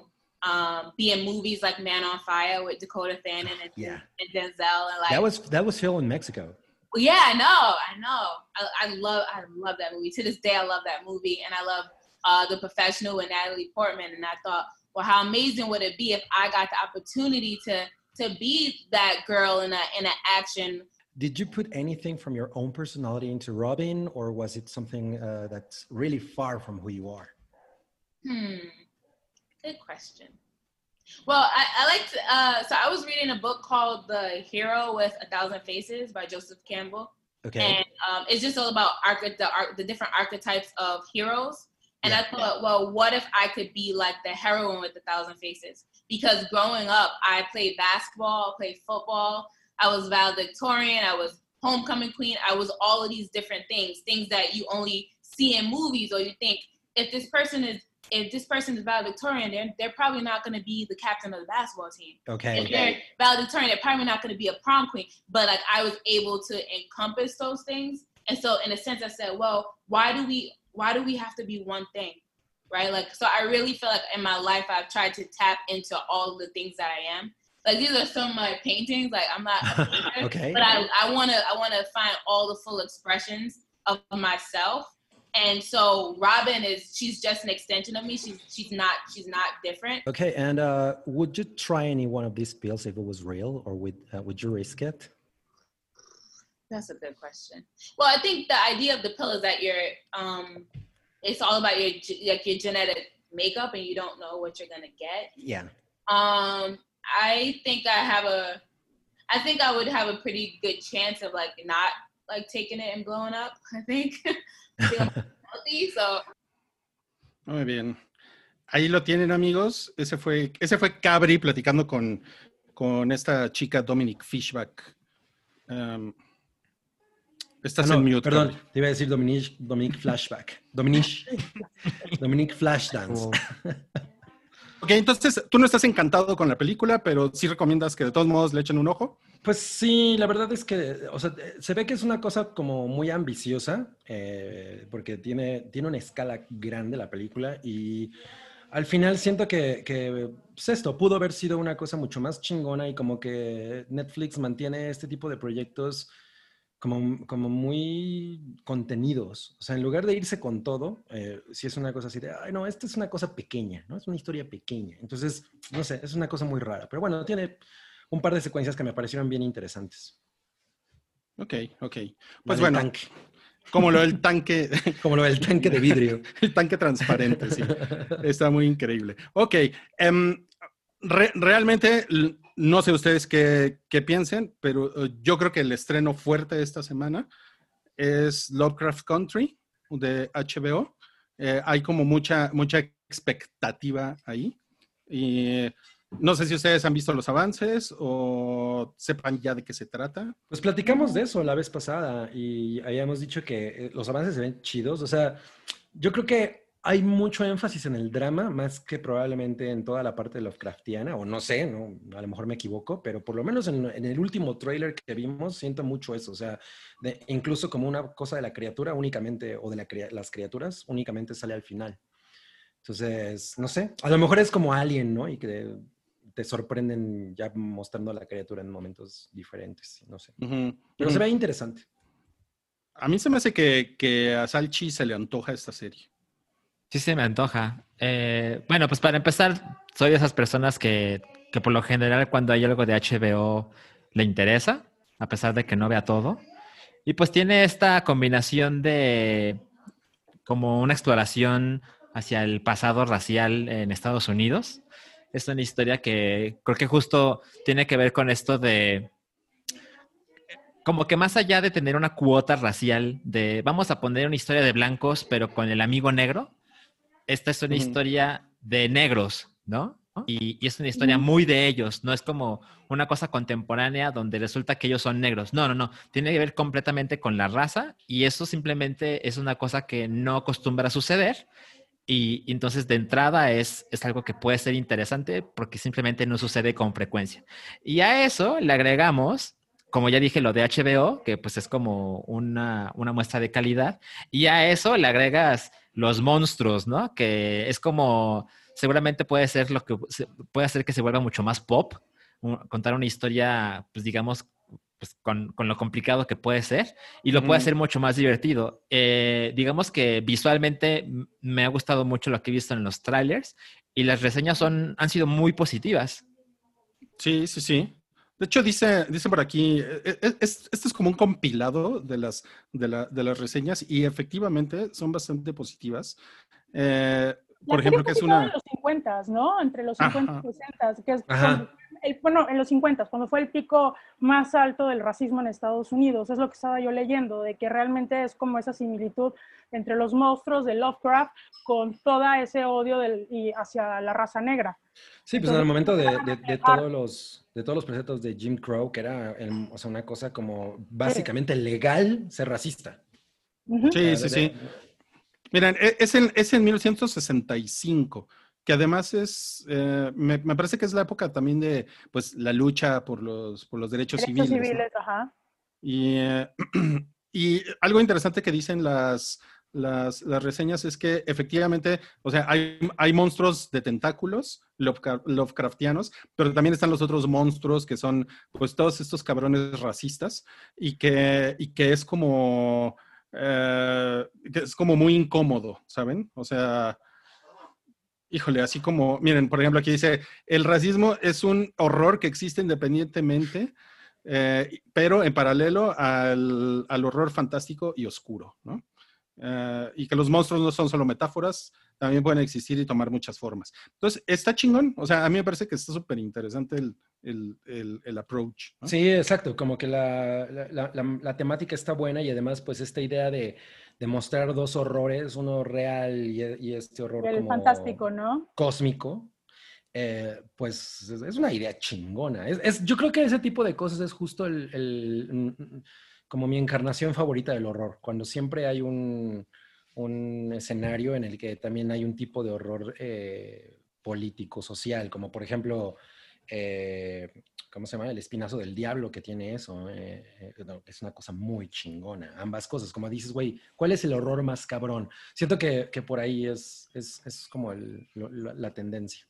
um, be in movies like Man on Fire with Dakota Fanning and, Yeah. and Denzel and like That was that was filmed in Mexico. yeah, I know, I know. I, I love I love that movie. To this day, I love that movie, and I love uh, the professional with Natalie Portman. And I thought, well, how amazing would it be if I got the opportunity to to be that girl in a in an action Did you put anything from your own personality into Robin, or was it something uh, that's really far from who you are? Hmm. Good question. Well, I, I liked. Uh, so I was reading a book called "The Hero with a Thousand Faces" by Joseph Campbell, Okay. and um, it's just all about arch- the, ar- the different archetypes of heroes. And Yeah. I thought, well, what if I could be like the heroine with a thousand faces? Because growing up, I played basketball, played football. I was valedictorian. I was homecoming queen. I was all of these different things, things that you only see in movies, or you think if this person is if this person is valedictorian, they're, they're probably not going to be the captain of the basketball team. Okay. If okay. they're valedictorian, they're probably not going to be a prom queen. But like I was able to encompass those things, and so in a sense, I said, well, why do we why do we have to be one thing, right? Like so, I really feel like in my life, I've tried to tap into all the things that I am. Like these are some of my paintings. Like I'm not, a painter, Okay. but I I want to I want to find all the full expressions of myself. And so Robin is she's just an extension of me. She's she's not she's not different. Okay. And uh, would you try any one of these pills if it was real, or would uh, would you risk it? That's a good question. Well, I think the idea of the pill is that you're, um, it's all about your like your genetic makeup, and you don't know what you're gonna get. Yeah. Um, I think I have a, I think I would have a pretty good chance of like not like taking it and blowing up. I think. Muy bien. Ahí lo tienen, amigos. Ese fue, ese fue Cabri platicando con, con esta chica Dominic Fishback. Um, estás Ah, no, en mute. perdón, Cabri. te iba a decir Dominique, Dominique Flashback. Dominique, Dominique Flashdance. Ok, entonces tú no estás encantado con la película, pero sí recomiendas que de todos modos le echen un ojo. Pues sí, la verdad es que, o sea, se ve que es una cosa como muy ambiciosa, eh, porque tiene, tiene una escala grande la película y al final siento que, que pues esto pudo haber sido una cosa mucho más chingona y como que Netflix mantiene este tipo de proyectos como, como muy contenidos. O sea, en lugar de irse con todo, eh, si es una cosa así de, ay, no, esta es una cosa pequeña, ¿no? Es una historia pequeña. Entonces, no sé, es una cosa muy rara. Pero bueno, tiene un par de secuencias que me parecieron bien interesantes. Ok, ok. Pues bueno, tanque, como lo del tanque, como lo del tanque de vidrio. el tanque transparente, sí. Está muy increíble. Ok, em, re- realmente no sé ustedes qué, qué piensen, pero eh, yo creo que el estreno fuerte esta semana es Lovecraft Country de HBO. Eh, hay como mucha, mucha expectativa ahí. Y no sé si ustedes han visto los avances o sepan ya de qué se trata. Pues platicamos de eso la vez pasada y habíamos dicho que eh, los avances se ven chidos. O sea, yo creo que hay mucho énfasis en el drama, más que probablemente en toda la parte de Lovecraftiana, o no sé, ¿no? a lo mejor me equivoco, pero por lo menos en, en el último tráiler que vimos siento mucho eso. O sea, de- incluso como una cosa de la criatura únicamente, o de la las criaturas únicamente sale al final. Entonces, no sé, a lo mejor es como Alien, ¿no? Y que te sorprenden ya mostrando a la criatura en momentos diferentes, no sé. Ujú, Pero ujú. se ve interesante. A mí se me hace que, que a Salchi se le antoja esta serie. Sí se me antoja. Eh, bueno, pues para empezar, soy de esas personas que, que por lo general cuando hay algo de HBO le interesa, a pesar de que no vea todo. Y pues tiene esta combinación de como una exploración hacia el pasado racial en Estados Unidos. Es una historia que creo que justo tiene que ver con esto de como que más allá de tener una cuota racial de vamos a poner una historia de blancos pero con el amigo negro, esta es una historia de negros, ¿no? Y, y es una historia muy de ellos, no es como una cosa contemporánea donde resulta que ellos son negros. No, no, no, tiene que ver completamente con la raza y eso simplemente es una cosa que no acostumbra a suceder. Y, y entonces de entrada es, es algo que puede ser interesante porque simplemente no sucede con frecuencia. Y a eso le agregamos, como ya dije, lo de HBO, que pues es como una, una muestra de calidad. Y a eso le agregas los monstruos, ¿no? Que es como seguramente puede ser lo que puede hacer que se vuelva mucho más pop, contar una historia, pues digamos, pues, con, con lo complicado que puede ser y lo puede hacer mucho más divertido. Eh, digamos que visualmente me ha gustado mucho lo que he visto en los trailers y las reseñas son, han sido muy positivas. Sí, sí, sí. De hecho, dice, dice por aquí, eh, eh, es- este es como un compilado de las, de, la- de las reseñas y efectivamente son bastante positivas. Eh, por ejemplo, que es una... en los 50, ¿no? Entre los 50 Ajá. y 60, que es cuando- el- bueno, en los 50, cuando fue el pico más alto del racismo en Estados Unidos. Es lo que estaba yo leyendo, de que realmente es como esa similitud entre los monstruos de Lovecraft con todo ese odio del, y hacia la raza negra. Sí, pues en el Entonces, momento de, de- de todos los de todos los preceptos de Jim Crow, que era el- o sea, una cosa como básicamente legal ser racista. Sí, O sí, sea, sí. de- Miren, e- es en, es en 1965, que además es, eh, me, me parece que es la época también de, pues, la lucha por los, por los derechos, Derechos civiles. ¿no? civiles, ajá. Y, eh, y algo interesante que dicen las, las, las reseñas es que efectivamente, o sea, hay, hay monstruos de tentáculos Lovecra- Lovecraftianos, pero también están los otros monstruos que son, pues, todos estos cabrones racistas y que, y que es como, eh, es como muy incómodo, ¿saben? O sea, híjole, así como, miren, por ejemplo, aquí dice, el racismo es un horror que existe independientemente eh, pero en paralelo al, al horror fantástico y oscuro, ¿no? Eh, y que los monstruos no son solo metáforas, también pueden existir y tomar muchas formas. Entonces, está chingón, o sea, a mí me parece que está súper interesante el, el, el, el approach. ¿no? Sí, exacto, como que la, la- la- la- la temática está buena y además pues esta idea de, de mostrar dos horrores, uno real y, y este horror El como fantástico, ¿no? cósmico, eh, pues es, una idea chingona. Es, es- yo creo que ese tipo de cosas es justo el, el- como mi encarnación favorita del horror, cuando siempre hay un, un escenario en el que también hay un tipo de horror eh, político, social, como por ejemplo, eh, ¿cómo se llama? El espinazo del diablo que tiene eso. eh, es una cosa muy chingona, ambas cosas. Como dices, güey, ¿cuál es el horror más cabrón? Siento que, que por ahí es, es, es como la tendencia.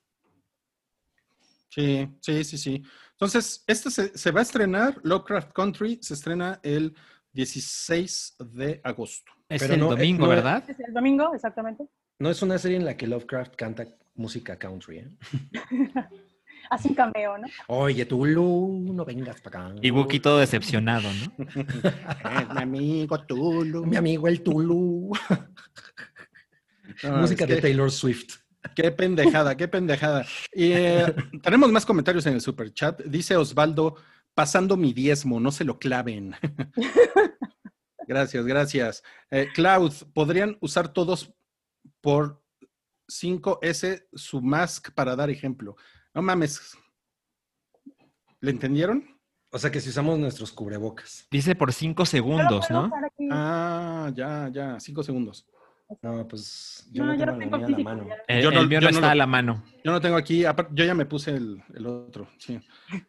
Sí, sí, sí, sí. Entonces, este se, se va a estrenar, Lovecraft Country se estrena el 16 de agosto. Es Pero el no, eh, domingo, no- ¿verdad? Es el domingo, exactamente. No es una serie en la que Lovecraft canta música country. ¿eh? Así un cameo, ¿no? Oye, tú, Lu, no vengas para acá. Y Wookie todo decepcionado, ¿no? Es mi amigo Tulu. Mi amigo el Tulu. No, música es de que- Taylor Swift. Qué pendejada, qué pendejada. Y eh, tenemos más comentarios en el super chat. Dice Osvaldo, pasando mi diezmo, no se lo claven. gracias, gracias. Eh, Cloud, ¿podrían usar todos por 5S su mask para dar ejemplo? No mames. ¿Le entendieron? O sea que si usamos nuestros cubrebocas. Dice por cinco Yo lo segundos, puedo ¿no? Ah, ya, ya, cinco segundos. No, pues yo No, no, yo tengo lo la a mano. ya. El, Yo no- el mío yo no está lo- a la mano. Yo no tengo aquí, yo ya me puse el, el otro. Sí.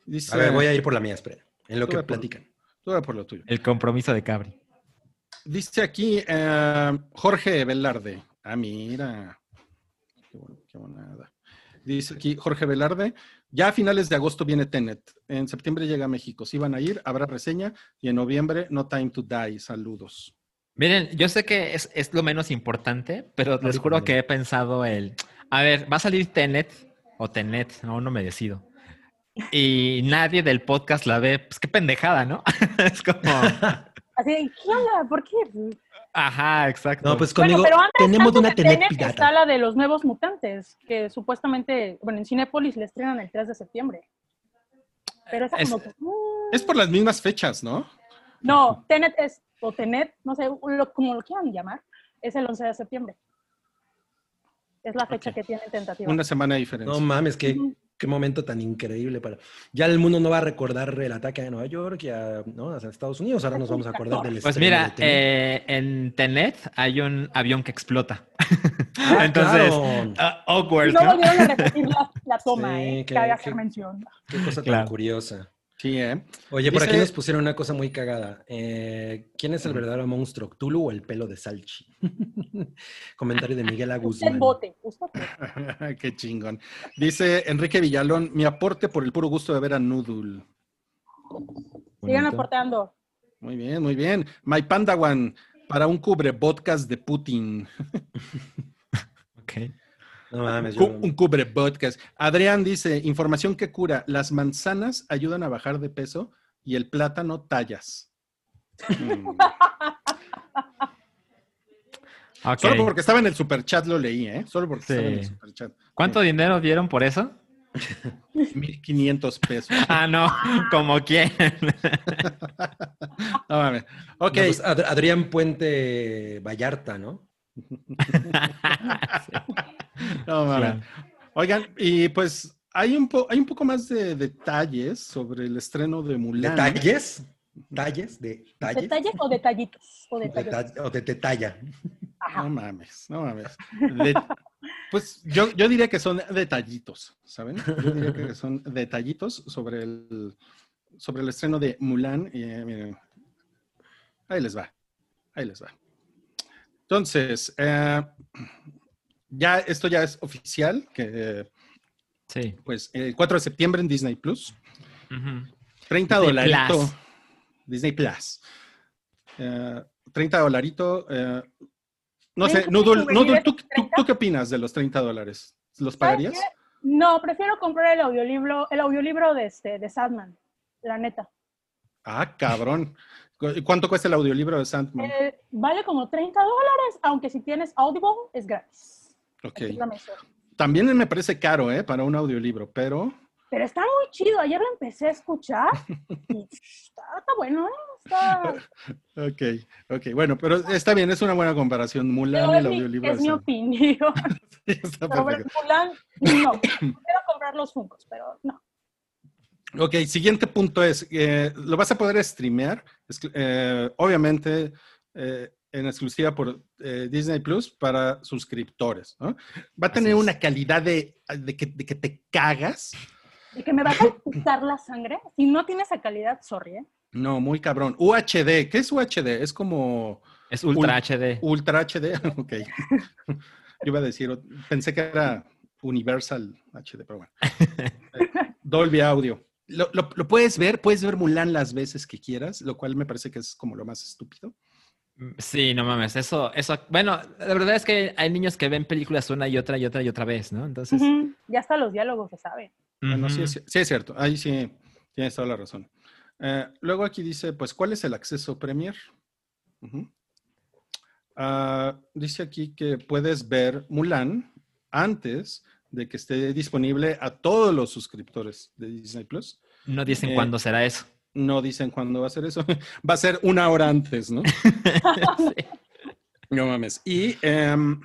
Dice, A ver, voy a ir por la mía, espera. En lo que platican. Tú ve por lo tuyo. El compromiso de Cabri. Dice aquí eh, Jorge Velarde. Ah, mira. Qué, bueno, qué bonada. Dice aquí Jorge Velarde. Ya a finales de agosto viene Tenet. En septiembre llega a México. Si van a ir, habrá reseña. Y en noviembre, No Time to Die. Saludos. Miren, yo sé que es, es lo menos importante, pero les juro que he pensado el, a ver, va a salir Tenet o Tenet, aún no me decido. Y nadie del podcast la ve, pues qué pendejada, ¿no? es como, Así, de, ¿qué onda? ¿Por qué? ajá, exacto. No, pues Bueno, conmigo pero antes, tenemos antes una de Tenet Tenet está pirata. la de los nuevos mutantes, que supuestamente, bueno, en Cinépolis le estrenan el 3 de septiembre. Pero esa Es- como que, mm, Es por las mismas fechas, ¿no? No, Tenet es, o Tenet, no sé, lo- como lo quieran llamar, es el 11 de septiembre. Es la fecha Ok. que tiene tentativa. Una semana de diferencia. No mames, qué, qué momento tan increíble para. Ya el mundo no va a recordar el ataque a Nueva York y a, ¿no? a Estados Unidos. Ahora nos vamos a acordar del Pues mira, de Tenet. eh, en Tenet hay un avión que explota. Ah, Entonces, claro. ah, awkward, no ¿no? volvieron a repetir la, la toma, Sí, ¿eh? qué- Cabe qué- hacer mención. Qué cosa tan Claro. curiosa. Sí, ¿eh? Oye, por aquí nos pusieron una cosa muy cagada. Eh, ¿Quién es el verdadero monstruo? ¿Cthulhu o el pelo de Salchi? Comentario de Miguel Usted Aguzmán. vote. Usted. Qué chingón. Dice Enrique Villalón, mi aporte por el puro gusto de ver a Noodle. Sigan aportando. Muy bien, muy bien. My Pandawan, para un cubre podcast de Putin. Ok. No mames, yo- Un cubre podcast. Adrián dice, información que cura. Las manzanas ayudan a bajar de peso y el plátano tallas. Mm. Solo porque estaba en el superchat lo leí, ¿eh? Solo porque estaba en el superchat. ¿Cuánto dinero dieron por eso? 1500 pesos. Ah, no, como quién. No mames. Ok. No, pues, Ad- Adrián Puente Vallarta, ¿no? No mames. Claro. Oigan, y pues hay un, po- hay un poco más de detalles sobre el estreno de Mulan. ¿Detalles? ¿Talles? ¿De talles? ¿Detalles o detallitos? O De detalles. ta- ¿O de detalla? No mames, no mames. De- pues yo, yo diría que son detallitos, ¿saben? Yo diría que son detallitos sobre el, sobre el estreno de Mulan. Y, eh, miren, ahí les va, ahí les va. Entonces, eh, ya esto ya es oficial, que eh, Sí. pues el 4 de septiembre en Disney Plus. Ujú. 30 Disney dolarito. Plus. Disney Plus. Eh, 30 dolarito. eh, no sé, Noodle, ¿tú Noodle, ¿tú, tú, 30? tú qué opinas de los 30 dólares? ¿Los ¿Sabes pagarías? No, prefiero comprar el audiolibro, el audiolibro de este, de Sadman, la neta. Ah, cabrón. ¿Cu- ¿Cuánto cuesta el audiolibro de Sandman? Eh, vale como 30 dólares, aunque si tienes Audible es gratis. Ok. También me parece caro, ¿eh? Para un audiolibro, pero... Pero está muy chido. Ayer lo empecé a escuchar y está, está bueno, ¿eh? Está, Ok, ok. Bueno, pero está bien, es una buena comparación. Mulan pero es el mi, audiolibro es mi opinión. Está Sobre perfecto. Mulan, no. Quiero comprar los Funkos, pero no. Ok, siguiente punto es, eh, lo vas a poder streamear, eh, obviamente eh, en exclusiva por eh, Disney Plus para suscriptores, ¿no? Va a tener una calidad de, de que, de que te cagas. De que me va a quitar la sangre. Si no tiene esa calidad, sorry, ¿eh? No, muy cabrón. UHD, ¿qué es UHD? Es como Es Ultra Ul- HD. Ultra HD, ok. Yo iba a decir, pensé que era Universal HD, pero bueno. Dolby Audio. Lo, lo- lo puedes ver, puedes ver Mulan las veces que quieras, lo cual me parece que es como lo más estúpido. Sí, no mames, eso, eso, bueno, la verdad es que hay niños que ven películas una y otra y otra y otra vez, ¿no? Entonces, Ujú. Ya hasta los diálogos se saben. Bueno, sí, es, sí es cierto, ahí sí tienes toda la razón. Eh, luego aquí dice, pues, ¿cuál es el acceso Premier? Ujú. Ah, dice aquí que puedes ver Mulan antes de que esté disponible a todos los suscriptores de Disney Plus. no dicen Eh, cuándo será eso. No dicen cuándo va a ser eso. Va a ser una hora antes, ¿no? No mames. Y em,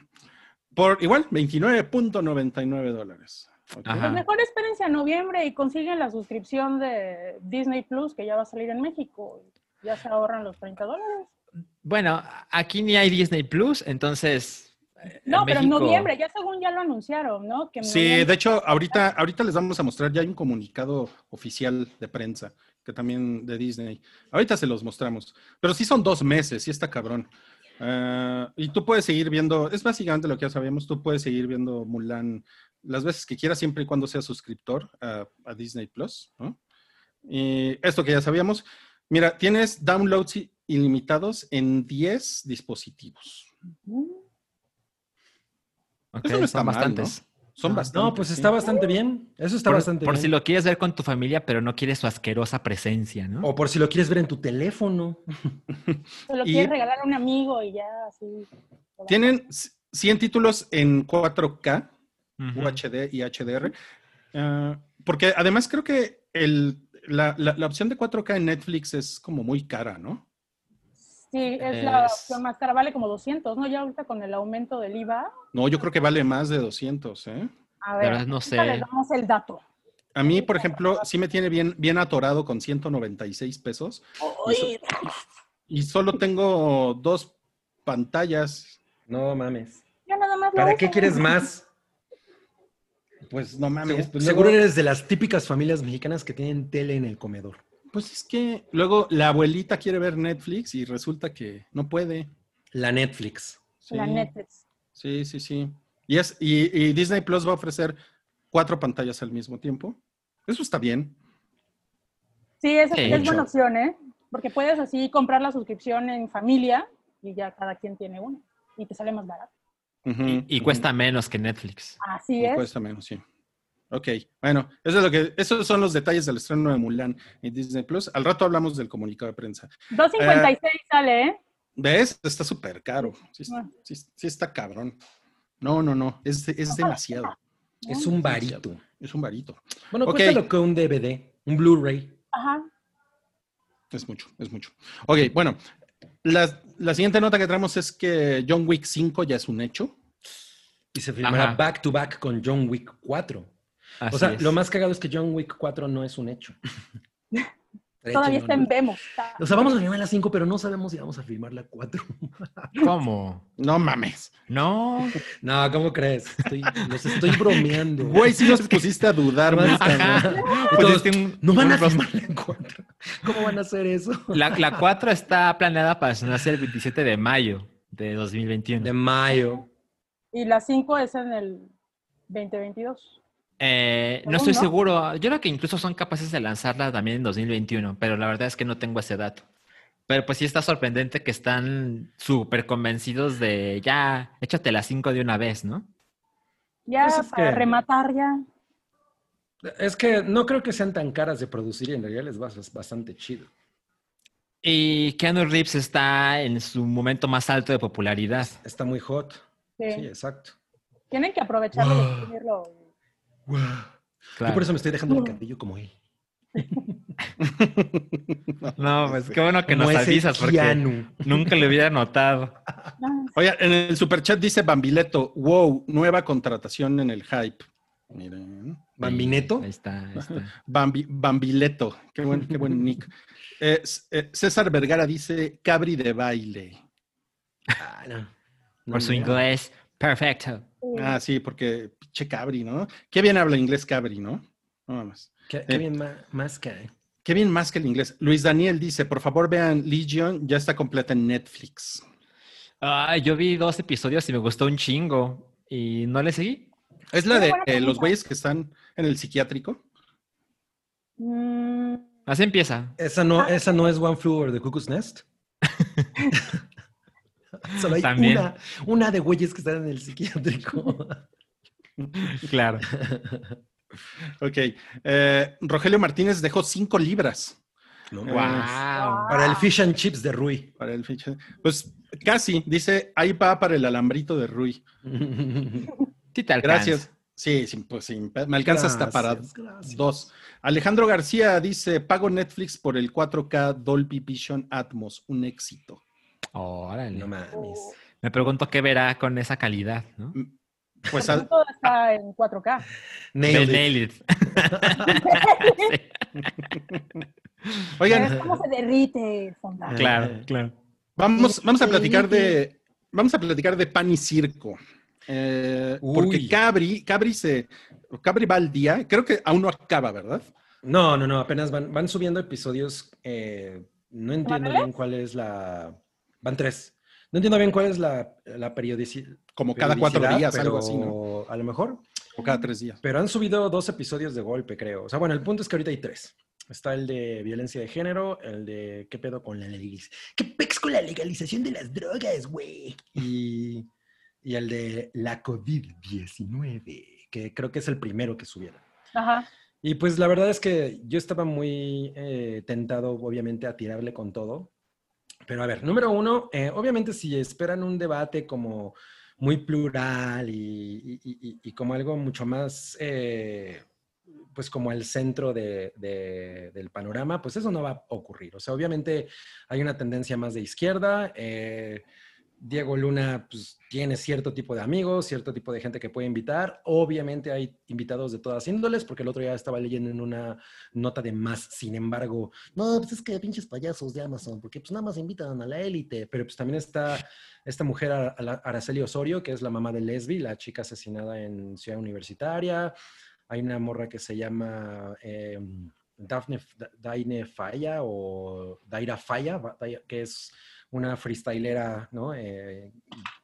por igual, 29.99 dólares. Ok. Ajá. Pues mejor espérense a noviembre y consiguen la suscripción de Disney Plus, que ya va a salir en México. Ya se ahorran los 30 dólares. Bueno, aquí ni hay Disney Plus, entonces. No, en pero en noviembre, ya según ya lo anunciaron, ¿no? Que Sí, noviembre- de hecho, ahorita, ahorita les vamos a mostrar, ya hay un comunicado oficial de prensa, que también de Disney. Ahorita se los mostramos. Pero sí son dos meses, sí está cabrón. Ah, y tú puedes seguir viendo, es básicamente lo que ya sabíamos, tú puedes seguir viendo Mulan las veces que quieras, siempre y cuando seas suscriptor a, a Disney Plus. ¿no? Y esto que ya sabíamos. Mira, tienes downloads ilimitados en 10 dispositivos. Ok, Eso no está son mal, bastantes. Son bastantes. No, pues sí. está bastante bien. Eso está Por, bastante por bien. si lo quieres ver con tu familia, pero no quieres su asquerosa presencia, ¿no? O por si lo quieres ver en tu teléfono. Se lo y- quieres regalar a un amigo y ya así. Tienen 100 títulos en 4K, Ujú. UHD y HDR. ah, porque además creo que el, la, la- la opción de 4K en Netflix es como muy cara, ¿no? Sí, es la opción más cara, vale como 200, ¿no? Ya ahorita con el aumento del IVA. No, yo creo que vale más de 200, ¿eh? A ver, verdad no sé. les damos el dato. A mí, por ejemplo, sí me tiene bien, bien atorado con 196 pesos Uy, y solo tengo dos pantallas. No mames. yo nada más ¿Para qué quieres más? pues no mames. pues Seguro luego- eres de las típicas familias mexicanas que tienen tele en el comedor. Pues es que luego la abuelita quiere ver Netflix y resulta que no puede. La Netflix. Sí, La Netflix. Sí, sí, sí. Y, es, y, y Disney Plus va a ofrecer cuatro pantallas al mismo tiempo. Eso está bien. Sí, es Mucho. buena opción, ¿eh? Porque puedes así comprar la suscripción en familia y ya cada quien tiene una y te sale más barato. Y, cuesta menos que Netflix. Así Y es. cuesta menos, sí. Ok, bueno, eso es lo que, esos son los detalles del estreno de Mulan en Disney Plus. Al rato hablamos del comunicado de prensa. 2.56 sale, ¿eh? ¿Ves? Está súper caro. Sí, está- Ah. sí- sí está cabrón. No, no, no. Es, es demasiado. Es un varito. Es un varito. Bueno, Ok. cuesta lo que un DVD, un Blu-ray. Ajá. Es mucho, es mucho. Ok, bueno. La, la siguiente nota que traemos es que John Wick 5 ya es un hecho. Y se filmará Ajá. back to back con John Wick 4. Así o sea, es. lo más cagado es que John Wick 4 no es un hecho. Todavía está en. Vemos. Está- O sea, vamos a filmar la 5, pero no sabemos si vamos a filmar la 4. ¿Cómo? No mames. No. No, ¿cómo crees? Estoy, los estoy bromeando. Güey, si nos pusiste a dudar. Cabrón. Pusiste un- No van a un filmar la 4. ¿Cómo van a hacer eso? La, la 4 está planeada para estrenarse el 27 de mayo de 2021. De mayo. Y la 5 es en el 2022. Eh, no ¿Según, estoy no? seguro. Yo creo que incluso son capaces de lanzarla también en 2021, pero la verdad es que no tengo ese dato. Pero pues sí está sorprendente que están súper convencidos de ya, échate la 5 de una vez, ¿no? Ya Pues es para que- rematar ya. Es que no creo que sean tan caras de producir y en realidad les va es bastante chido. Y Keanu Reeves está en su momento más alto de popularidad. Está muy hot. Sí. Sí, exacto. Tienen que aprovecharlo y exprimirlo. Yo por eso me estoy dejando el cabello como él. No, pues qué bueno que Como nos avisas porque nunca le hubiera notado. Oye, en el superchat dice Bambileto, wow, nueva contratación en el hype. Miren. ¿Bambineto? Ahí está, ahí está. Bambi- Bambileto, qué buen, qué buen nick. Eh, eh, César Vergara dice Cabri de baile. Ah, no. No, Por su mira. inglés, perfecto. Ah, sí, porque pinche Cabri, ¿no? Qué bien habla inglés Cabri, ¿no? No mames. Qué, qué bien ma- más que. Qué bien más que el inglés. Luis Daniel dice, por favor vean Legion, ya está completa en Netflix. Ah, yo vi dos episodios y me gustó un chingo y no le seguí. Es la de eh, los güeyes que están en el psiquiátrico. Mm, Así empieza. ¿Esa no, esa no es One Flew Over the Cuckoo's Nest? Solo hay También. una, una de güeyes que están en el psiquiátrico. Claro. Ok. Eh, Rogelio Martínez dejó cinco libras ¿no? Wow. Wow. Para el fish and chips de Rui. para el ficha. Pues casi, dice, ahí va para el alambrito de Rui. Sí te. Gracias. Sí, sí, pues sí, me alcanza hasta para Gracias, gracias. dos. Alejandro García dice, pago Netflix por el 4K Dolby Vision Atmos, un éxito. Órale. No mames. oh, Me pregunto qué verá con esa calidad, ¿no? Pues porque a- no todo está en 4K. Nailed it. Nailed it. oigan, ¿Ves cómo se derrite el fondo? Claro, claro. vamos, vamos a platicar de, vamos a platicar de pan y circo. Eh, porque. Cabri, Cabri se, Cabri va al día, creo que aún no acaba, ¿verdad? No, no, no, apenas van, van subiendo episodios. eh, no entiendo bien cuál es la. Van tres. No entiendo bien cuál es la, la periodici- Como cada cuatro periodicidad, días, algo así, ¿no? pero A lo mejor. O cada tres días. Pero han subido dos episodios de golpe, creo. O sea, bueno, el punto es que ahorita hay tres. Está el de violencia de género, el de qué pedo con la legalización. ¿Qué pex con la legalización de las drogas, güey? Y, y el de la COVID-19, que creo que es el primero que subieron. Ajá. Y pues la verdad es que yo estaba muy eh, tentado, obviamente, a tirarle con todo. Pero a ver, número uno, eh, obviamente si esperan un debate como muy plural y, y- como algo mucho más, eh, pues como el centro de- del panorama, pues eso no va a ocurrir. O sea, obviamente hay una tendencia más de izquierda. eh, Diego Luna pues, tiene cierto tipo de amigos, cierto tipo de gente que puede invitar. Obviamente hay invitados de todas índoles, porque el otro día estaba leyendo en una nota de más, sin embargo, no, pues es que pinches payasos de Amazon, porque pues nada más invitan a la élite, pero pues también está esta mujer, Ara- Ara- Araceli Osorio, que es la mamá de Lesbi, la chica asesinada en Ciudad Universitaria. Hay una morra que se llama eh, Daphne, Da- Daine Falla o Daira Falla, que es una freestylera, ¿no? Eh,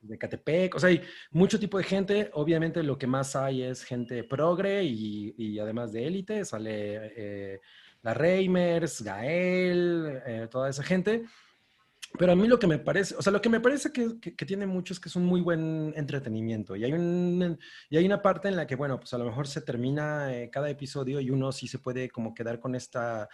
de Catepec. O sea, hay mucho tipo de gente. Obviamente lo que más hay es gente progre y, y además de élite. Sale eh, la Reimers, Gael, eh, toda esa gente. Pero a mí lo que me parece, o sea, lo que me parece que, que- que tiene mucho es que es un muy buen entretenimiento. Y hay, un, y hay una parte en la que, bueno, pues a lo mejor se termina eh, cada episodio y uno sí se puede como quedar con esta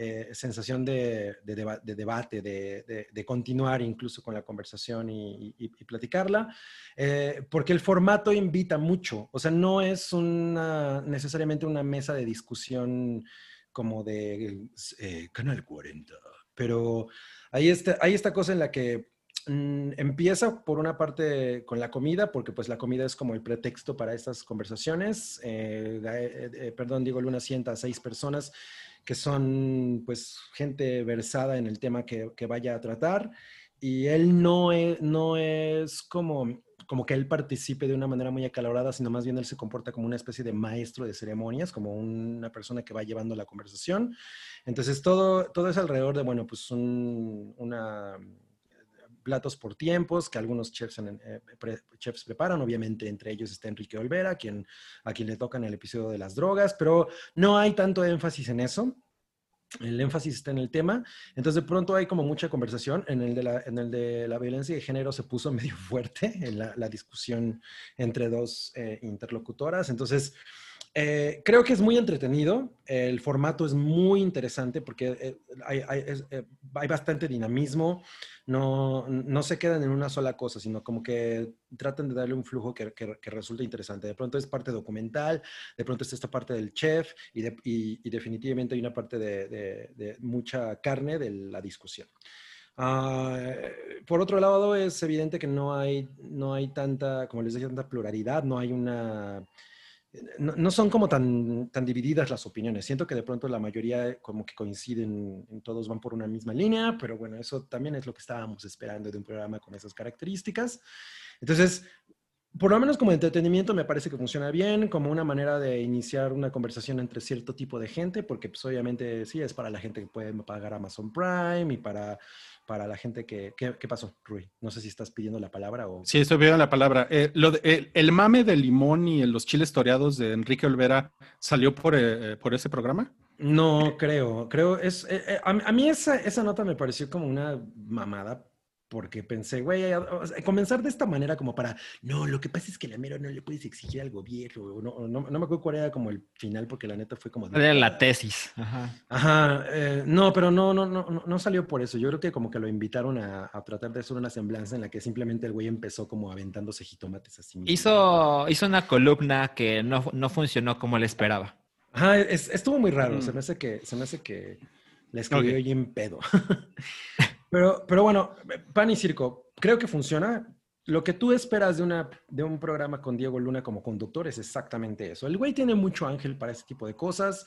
eh, sensación de, de deba- de debate, de, de- continuar incluso con la conversación y, y- y platicarla, eh, porque el formato invita mucho. O sea, no es una, necesariamente una mesa de discusión como de eh, Canal 40, pero hay, este, hay esta cosa en la que mm, empieza por una parte con la comida, porque pues la comida es como el pretexto para estas conversaciones. Eh, eh, perdón, Diego Luna sienta a seis personas que son pues gente versada en el tema que, vaya a tratar y él no es, no es como, como que él participe de una manera muy acalorada, sino más bien él se comporta como una especie de maestro de ceremonias, como una persona que va llevando la conversación. Entonces todo, todo es alrededor de, bueno, pues un- una platos por tiempos que algunos chefs, en- eh, pre- chefs preparan. Obviamente entre ellos está Enrique Olvera, quien, a quien le tocan el episodio de las drogas, pero no hay tanto énfasis en eso. El énfasis está en el tema. Entonces de pronto hay como mucha conversación. En el de la, en el de la violencia de género se puso medio fuerte en la, la discusión entre dos eh, interlocutoras. Entonces... Eh, creo que es muy entretenido, el formato es muy interesante porque eh, hay, hay- es- eh, hay bastante dinamismo, no, no se quedan en una sola cosa, sino como que tratan de darle un flujo que, que, que resulte interesante. De pronto es parte documental, de pronto está esta parte del chef y, de- y- y definitivamente hay una parte de, de- de mucha carne de la discusión. Ah, por otro lado, es evidente que no hay, no hay tanta, como les decía, tanta pluralidad, no hay una no, son como tan, tan divididas las opiniones. Siento que de pronto la mayoría como que coinciden, en todos van por una misma línea, pero bueno, eso también es lo que estábamos esperando de un programa con esas características. Entonces, por lo menos como entretenimiento me parece que funciona bien, como una manera de iniciar una conversación entre cierto tipo de gente, porque pues obviamente sí, es para la gente que puede pagar Amazon Prime y para, para la gente que... ¿Qué, qué pasó, Rui? No sé si estás pidiendo la palabra o... Sí, estoy viendo la palabra. Eh, lo de- el, el mame de limón y los chiles toreados de Enrique Olvera salió por, eh, por ese programa. No, creo, creo, es, eh, eh, a, a mí esa, esa nota me pareció como una mamada, porque pensé, güey, a- o sea, comenzar de esta manera como para, no, lo que pasa es que la mera no le puedes exigir al gobierno, o no, o no, no me acuerdo cuál era como el final, porque la neta fue como... de- Era la tesis. Ajá. Ajá, eh, no, pero no, no, no, no- salió por eso. Yo creo que como que lo invitaron a, a tratar de hacer una semblanza en la que simplemente el güey empezó como aventándose jitomates así. mismo. Hizo, hizo una columna que no, no funcionó como él esperaba. Ajá, es- estuvo muy raro. Mm. Se me hace que, se me hace que la escribió Ok. y en pedo. pero, pero bueno, pan y circo, creo que funciona. Lo que tú esperas de, una, de un programa con Diego Luna como conductor es exactamente eso. El güey tiene mucho ángel para ese tipo de cosas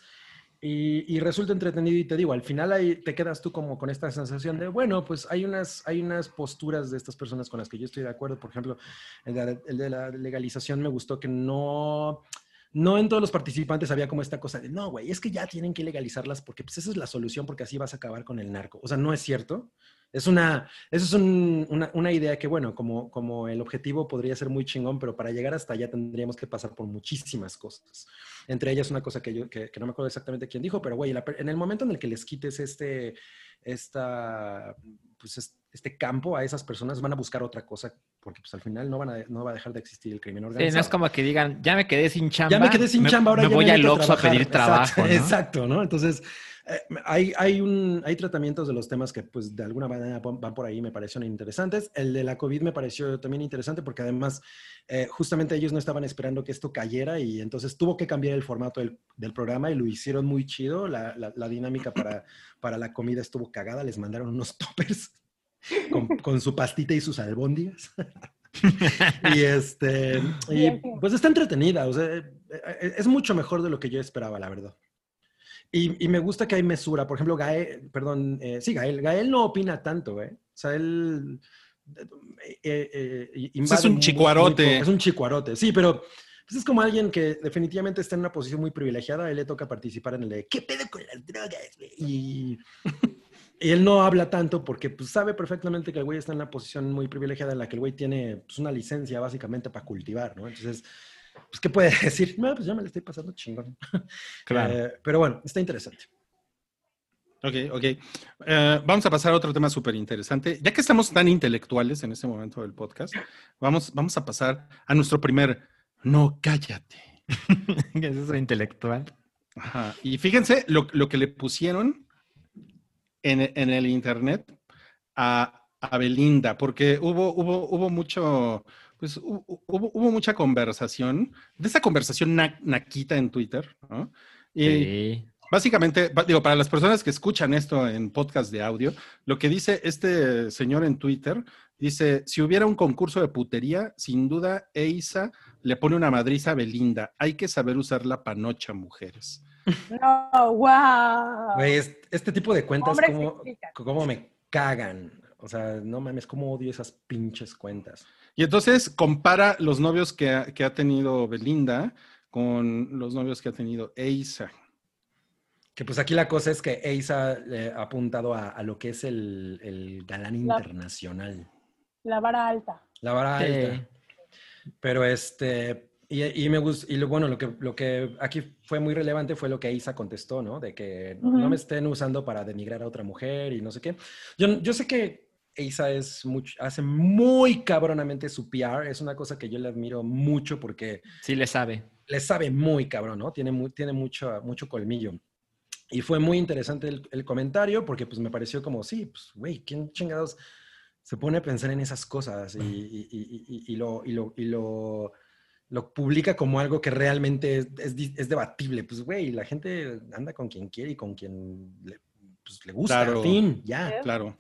y, y resulta entretenido y te digo, al final ahí te quedas tú como con esta sensación de, bueno, pues hay unas, hay unas posturas de estas personas con las que yo estoy de acuerdo. Por ejemplo, el de, el de la legalización me gustó que no no en todos los participantes había como esta cosa de, no, güey, es que ya tienen que legalizarlas porque pues esa es la solución porque así vas a acabar con el narco. O sea, no es cierto. Es una, eso es un- una, una idea que, bueno, como, como el objetivo podría ser muy chingón, pero para llegar hasta allá tendríamos que pasar por muchísimas cosas. Entre ellas una cosa que yo, que, que no me acuerdo exactamente quién dijo, pero güey, en el momento en el que les quites este, esta, pues es- este campo a esas personas, van a buscar otra cosa porque pues al final no, van a, no va a dejar de existir el crimen Sí, organizado. no es como que digan, ya me quedé sin chamba. Ya me quedé sin chamba, ahora me ya voy al Oxxo a pedir trabajo. Exacto, ¿no? exacto, ¿no? Entonces, eh, hay, hay, un, hay tratamientos de los temas que, pues, de alguna manera van van por ahí, me parecieron interesantes. El de la COVID me pareció también interesante porque además, eh, justamente ellos no estaban esperando que esto cayera y entonces tuvo que cambiar el formato del, del programa y lo hicieron muy chido. La, la- la dinámica para, para la comida estuvo cagada, les mandaron unos toppers con, con su pastita y sus albóndigas. y este, y pues está entretenida, o sea, eh, eh, es mucho mejor de lo que yo esperaba, la verdad. Y, y me gusta que hay mesura. Por ejemplo, Gael, perdón, eh, sí, Gael, Gael no opina tanto, ¿eh? O sea, él... eh, eh, eh, es un muy- muy chicuarote. poco. es un chicuarote, sí, pero pues es como alguien que definitivamente está en una posición muy privilegiada. A él le toca participar en el de ¿qué pedo con las drogas? güey?" Y, y él no habla tanto porque pues, sabe perfectamente que el güey está en una posición muy privilegiada en la que el güey tiene pues, una licencia básicamente para cultivar, ¿no? Entonces, pues, ¿qué puede decir? No, pues ya me la estoy pasando chingón. Claro. Eh, pero bueno, está interesante. Ok, ok. Eh, vamos a pasar a otro tema súper interesante. Ya que estamos tan intelectuales en este momento del podcast, vamos, vamos a pasar a nuestro primer No, cállate. ¿Qué es eso intelectual? Ajá. Y fíjense lo, lo que le pusieron en, en el internet a, a Belinda, porque hubo, hubo, hubo mucho, pues hu- hu- hubo, hubo mucha conversación, de esa conversación na- naquita en Twitter, ¿no? Y Sí. básicamente, digo, para las personas que escuchan esto en podcast de audio, lo que dice este señor en Twitter, dice, si hubiera un concurso de putería, sin duda Eisa le pone una madriza a Belinda. Hay que saber usar la panocha, mujeres. No, wow. Güey, es- este tipo de cuentas, como, me cagan. O sea, no mames, cómo odio esas pinches cuentas. Y entonces compara los novios que ha, que ha tenido Belinda con los novios que ha tenido Eisa. Que pues aquí la cosa es que Eisa ha apuntado a, a lo que es el, el galán La- internacional. La vara alta. La vara Sí. alta. Pero este, y, y me gusta, y lo bueno, lo que, lo que aquí fue muy relevante fue lo que Isa contestó, ¿no? De que no, me estén usando para denigrar a otra mujer y no sé qué. Yo, yo sé que Isa es mucho, hace muy cabronamente su PR, es una cosa que yo le admiro mucho porque Sí le sabe. le sabe muy cabrón, ¿no? Tiene, mu- tiene mucho, mucho colmillo. Y fue muy interesante el, el comentario porque pues me pareció como, sí, pues, güey, ¿quién chingados se pone a pensar en esas cosas y, y- y- y- y lo, y, lo, y lo, lo publica como algo que realmente es, es debatible? Pues, güey, la gente anda con quien quiere y con quien le, pues, le gusta, Claro. fin, ya. Claro.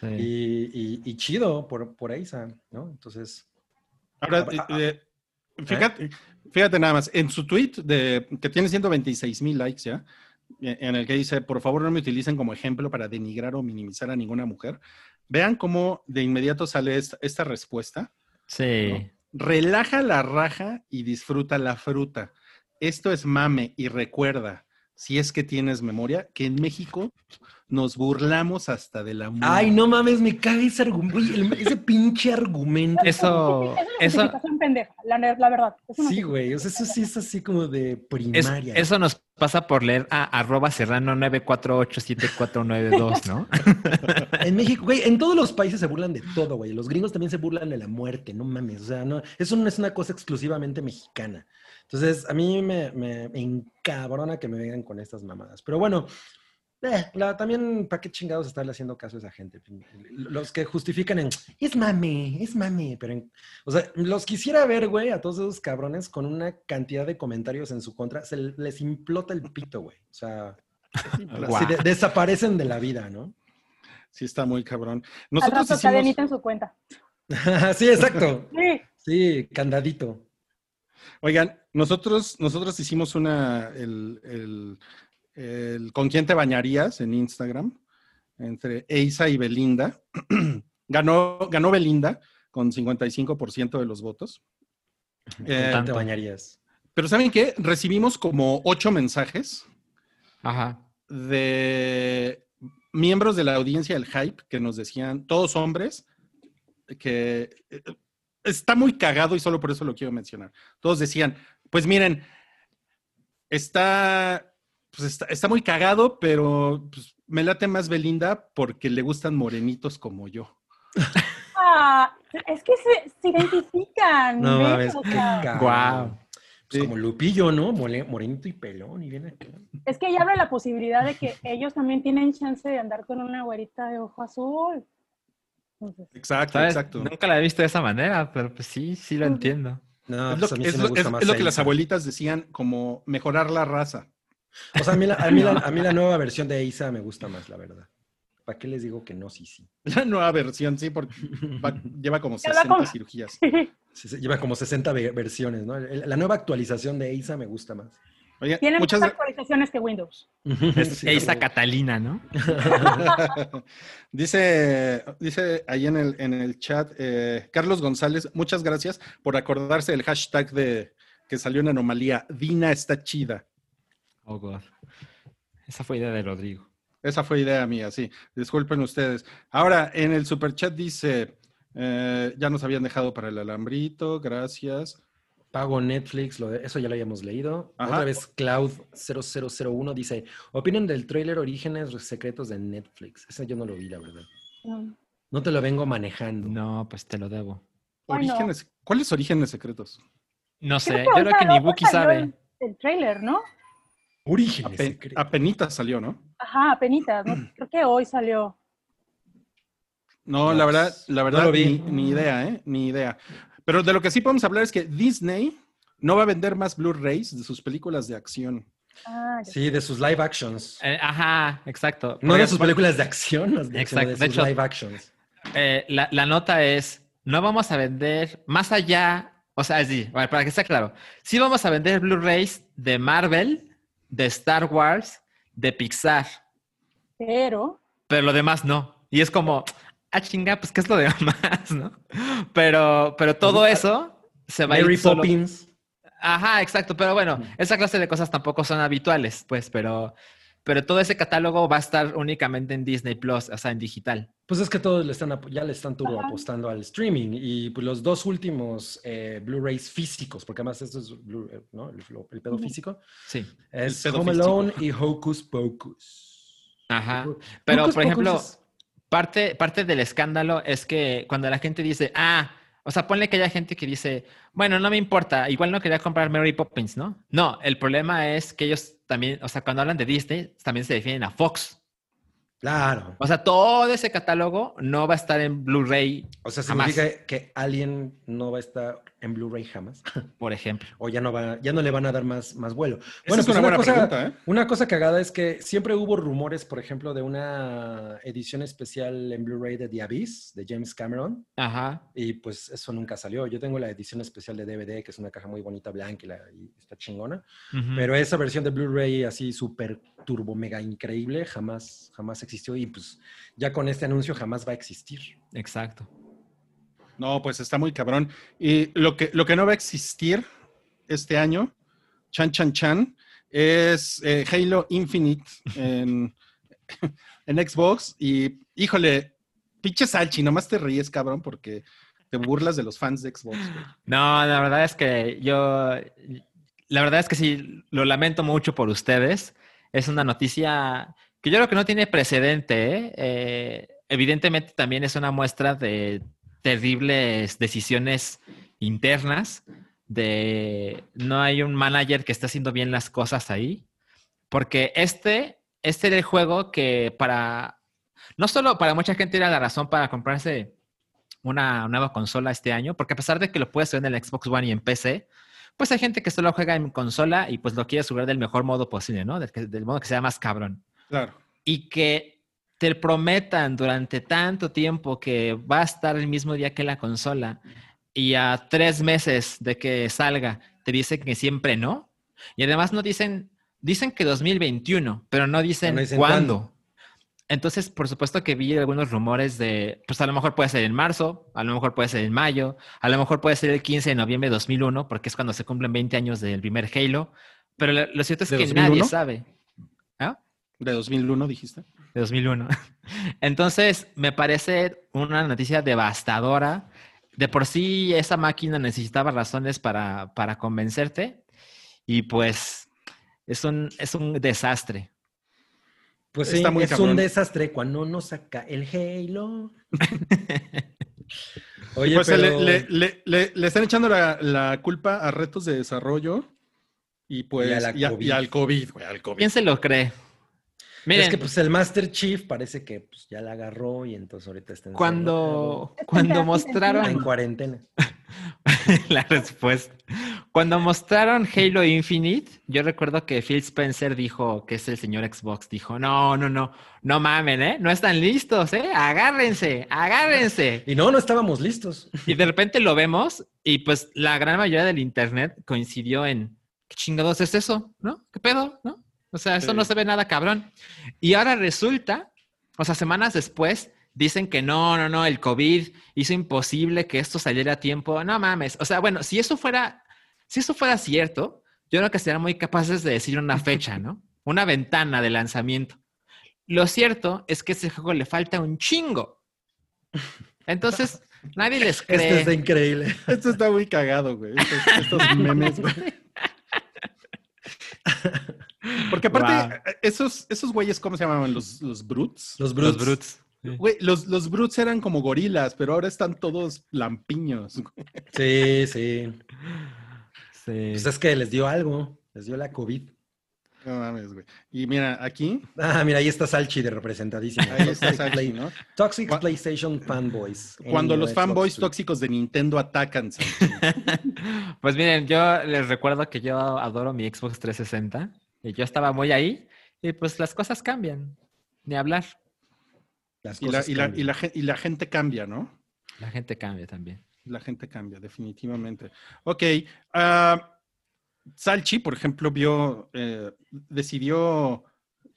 Sí. Y, y- y chido por, por Eisa, ¿no? Entonces, Ahora, Ah, ah, eh, eh, fíjate, fíjate nada más, en su tweet de, que tiene 126 mil likes ya, eh, en el que dice, por favor no me utilicen como ejemplo para denigrar o minimizar a ninguna mujer, vean cómo de inmediato sale esta, esta respuesta. Sí. Relaja la raja y disfruta la fruta. Esto es mame y recuerda, si es que tienes memoria, que en México nos burlamos hasta de la muerte. ay, no mames, me caga ese argumento, ese pinche argumento. Eso, Es una eso, pendeja, la, la verdad. Es una Sí, güey, o sea, eso sí es así como de es- primaria. eso nos pasa por leer a arroba serrano 9487492, ¿no? En México, güey, en todos los países se burlan de todo, güey. Los gringos también se burlan de la muerte, no mames. O sea, no, eso no es una cosa exclusivamente mexicana. Entonces, a mí me, me encabrona que me vengan con estas mamadas. Pero bueno, eh, la- también, ¿para qué chingados estarle haciendo caso a esa gente? Los que justifican en, es mame, es mame. Pero, en- o sea, los quisiera ver, güey, a todos esos cabrones con una cantidad de comentarios en su contra. Se les implota el pito, güey. O sea, Guau. así de- desaparecen de la vida, ¿no? Sí, está muy cabrón. Nosotros hicimos... cadenita en su cuenta. sí, exacto. Sí, Sí, candadito. Oigan, nosotros, nosotros hicimos una, el, el- el ¿Con quién te bañarías? en Instagram, entre Eisa y Belinda. ganó, ganó Belinda con 55% de los votos. Eh, ¿Con te bañarías? pero ¿saben qué? Recibimos como ocho mensajes Ajá. de miembros de la audiencia del Hype que nos decían, todos hombres, que eh, está muy cagado y solo por eso lo quiero mencionar. Todos decían, pues miren, está, pues está, está muy cagado, pero pues, me late más Belinda porque le gustan morenitos como yo. Ah, es que se, se identifican. No ¿ves? mames, O sea. Guau. Pues Sí. como Lupillo, ¿no? Mole- morenito y pelón y viene es que ya abre la posibilidad de que ellos también tienen chance de andar con una güerita de ojo azul. Entonces, Exacto, ¿Sabes? exacto. Nunca la he visto de esa manera, pero pues sí, sí lo Ujú. entiendo. No, Es lo, pues a mí es sí lo- me gusta es- más es lo que las abuelitas decían, como mejorar la raza. O sea, a mí, la, a, mí la, a mí la nueva versión de Isa me gusta más, la verdad. ¿para qué les digo que no? Sí, sí. La nueva versión, sí, porque va- lleva como Ya va 60 como- cirugías. Sí, sí, Lleva como 60 ve- versiones, ¿no? La nueva actualización de EISA me gusta más. Oye, Tiene muchas actualizaciones que Windows. Es Sí, esa Catalina, ¿no? dice, dice ahí en el, en el chat, eh, Carlos González, muchas gracias por acordarse del hashtag de que salió en Anomalía. Dina está chida. Oh, God. Esa fue idea de Rodrigo. Esa fue idea mía, sí. Disculpen ustedes. Ahora, en el superchat dice, eh, ya nos habían dejado para el alambrito, gracias. Pago Netflix, lo de- eso ya lo habíamos leído. Ajá. Otra vez Cloud0001 dice, opinen del tráiler Orígenes Secretos de Netflix. Ese yo no lo vi, la verdad. Mm. No te lo vengo manejando. No, pues te lo debo. Orígenes, ¿Cuáles orígenes secretos? No sé, Creo yo creo que ni Buki sabe. El, el trailer, ¿no? Orígenes Ape- Secretos. apenitas salió, ¿no? Ajá, apenitas, ¿no? Creo que hoy salió. No, la verdad, la no verdad, lo vi. ni, ni idea, ¿eh? Ni idea. Pero de lo que sí podemos hablar es que Disney no va a vender más Blu-rays de sus películas de acción. Ah. Sí, de sus live actions. Eh, ajá, exacto. No Porque- de sus películas de acción, de, Exacto, sino de de sus hecho- live actions. Eh, la, la nota es, no vamos a vender más allá, o sea, sí, para que esté claro, sí vamos a vender Blu-rays de Marvel, de Star Wars, de Pixar, Pero, pero lo demás no. Y es como, ah, chinga, pues, ¿qué es lo demás, no? Pero, pero todo eso se va a ir solo- Poppins. Ajá, exacto, pero bueno, esa clase de cosas tampoco son habituales, pues, pero, pero todo ese catálogo va a estar únicamente en Disney Plus, o sea, en digital. Pues es que todos le están, ya le están turbo apostando al streaming y pues los dos últimos eh, Blu-rays físicos, porque además esto es Blu- eh, ¿no? el, pedo físico, Sí. es pedo Home físico. Alone y Hocus Pocus. Ajá. Hocus Pero, Pocus por ejemplo, es- parte, parte del escándalo es que cuando la gente dice, ah, o sea, ponle que haya gente que dice, bueno, no me importa, igual no quería comprar Mary Poppins, ¿no? No, el problema es que ellos también, o sea, cuando hablan de Disney, también se definen a Fox. Claro. O sea, todo ese catálogo no va a estar en Blu-ray, O sea, Jamás. significa que Alien no va a estar en Blu-ray jamás. por ejemplo. o ya no va, ya no le van a dar más, más vuelo. Esa es pues una buena cosa, pregunta, ¿eh? Una cosa cagada es que siempre hubo rumores, por ejemplo, de una edición especial en Blu-ray de The Abyss, de James Cameron, Ajá. y pues eso nunca salió. Yo tengo la edición especial de DVD, que es una caja muy bonita, blanca y, la- y está chingona, Ujú. pero esa versión de Blu-ray así súper turbo, mega increíble, jamás, jamás existió y pues ya con este anuncio jamás va a existir. Exacto. No, pues está muy cabrón. Y lo que, lo que no va a existir este año, chan, chan, chan, es eh, Halo Infinite en, en Xbox. Y híjole, pinche Salchi, nomás te ríes, cabrón, porque te burlas de los fans de Xbox. güey. No, la verdad es que yo, la verdad es que sí, lo lamento mucho por ustedes. Es una noticia que yo creo que no tiene precedente. ¿eh? Eh, evidentemente también es una muestra de terribles decisiones internas, de no hay un manager que esté haciendo bien las cosas ahí, porque este, este era el juego que para, no solo para mucha gente era la razón para comprarse una nueva consola este año, porque a pesar de que lo puedes ver en el Xbox One y en PC, pues hay gente que solo juega en consola y pues lo quiere jugar del mejor modo posible, ¿no? Del, modo que sea más cabrón. Claro. Y que te prometan durante tanto tiempo que va a estar el mismo día que la consola y a tres meses de que salga te dicen que siempre no. Y además no dicen, dicen que 2021, pero no dicen, no dicen cuándo. cuándo. Entonces, por supuesto que vi algunos rumores de, pues a lo mejor puede ser en marzo, a lo mejor puede ser en mayo, a lo mejor puede ser el 15 de noviembre de 2001, porque es cuando se cumplen 20 años del primer Halo. Pero lo, cierto es ¿De que 2001? nadie sabe. ¿Ah? De 2001, dijiste. De 2001. Entonces, me parece una noticia devastadora. De por sí, esa máquina necesitaba razones para, para convencerte. Y pues, es un, es un desastre. Pues sí, Está muy es cabrón. un desastre cuando no saca el Halo. Oye, pues pero... le, le- le- le- le están echando la, la culpa a retos de desarrollo y pues Y a la y, a- COVID. y al COVID, güey, al COVID. ¿Quién se lo cree? Miren, es que pues el Master Chief parece que pues, ya la agarró y entonces ahorita está cuando, Es que cuando ya- encerrado en mostraron cuarentena. la respuesta, Cuando mostraron Halo Infinite, yo recuerdo que Phil Spencer dijo, que es el señor Xbox, dijo, no, no, no, no mamen, ¿eh? No están listos, ¿eh? Agárrense, agárrense. Y no, no estábamos listos. Y de repente lo vemos y pues la gran mayoría del internet coincidió en, ¿qué chingados es eso? ¿No? ¿Qué pedo? ¿No? O sea, eso Sí. no se ve nada cabrón. Y ahora resulta, o sea, semanas después, dicen que no, no, no, el COVID hizo imposible que esto saliera a tiempo. No mames. O sea, bueno, si eso fuera, si eso fuera cierto, yo creo que serían muy capaces de decir una fecha, ¿no? Una ventana de lanzamiento. Lo cierto es que a ese juego le falta un chingo. Entonces, nadie les cree. Este está increíble. Esto está muy cagado, güey. Estos, estos memes, güey. Porque aparte, esos, esos güeyes, ¿cómo se llamaban? Los, los brutes. Los brutes. Los brutes. Güey, los, los brutes eran como gorilas, pero ahora están todos lampiños. Sí, sí. Sí. Pues es que les dio algo. Les dio la COVID. No mames, güey. Y mira, aquí, Ah, mira, ahí está Salchi de representadísimo. ahí está Play- ¿no? Toxic Cu- PlayStation Fanboys. Cuando los fanboys tóxicos de Nintendo atacan. Pues miren, yo les recuerdo que yo adoro mi Xbox 360 y yo estaba muy ahí y pues las cosas cambian. Ni hablar. Las Y la, y, la, y, la, gen- y la gente cambia, ¿no? La gente cambia también. La gente cambia, definitivamente. Ok. ah, Salchi, por ejemplo, vio, eh, decidió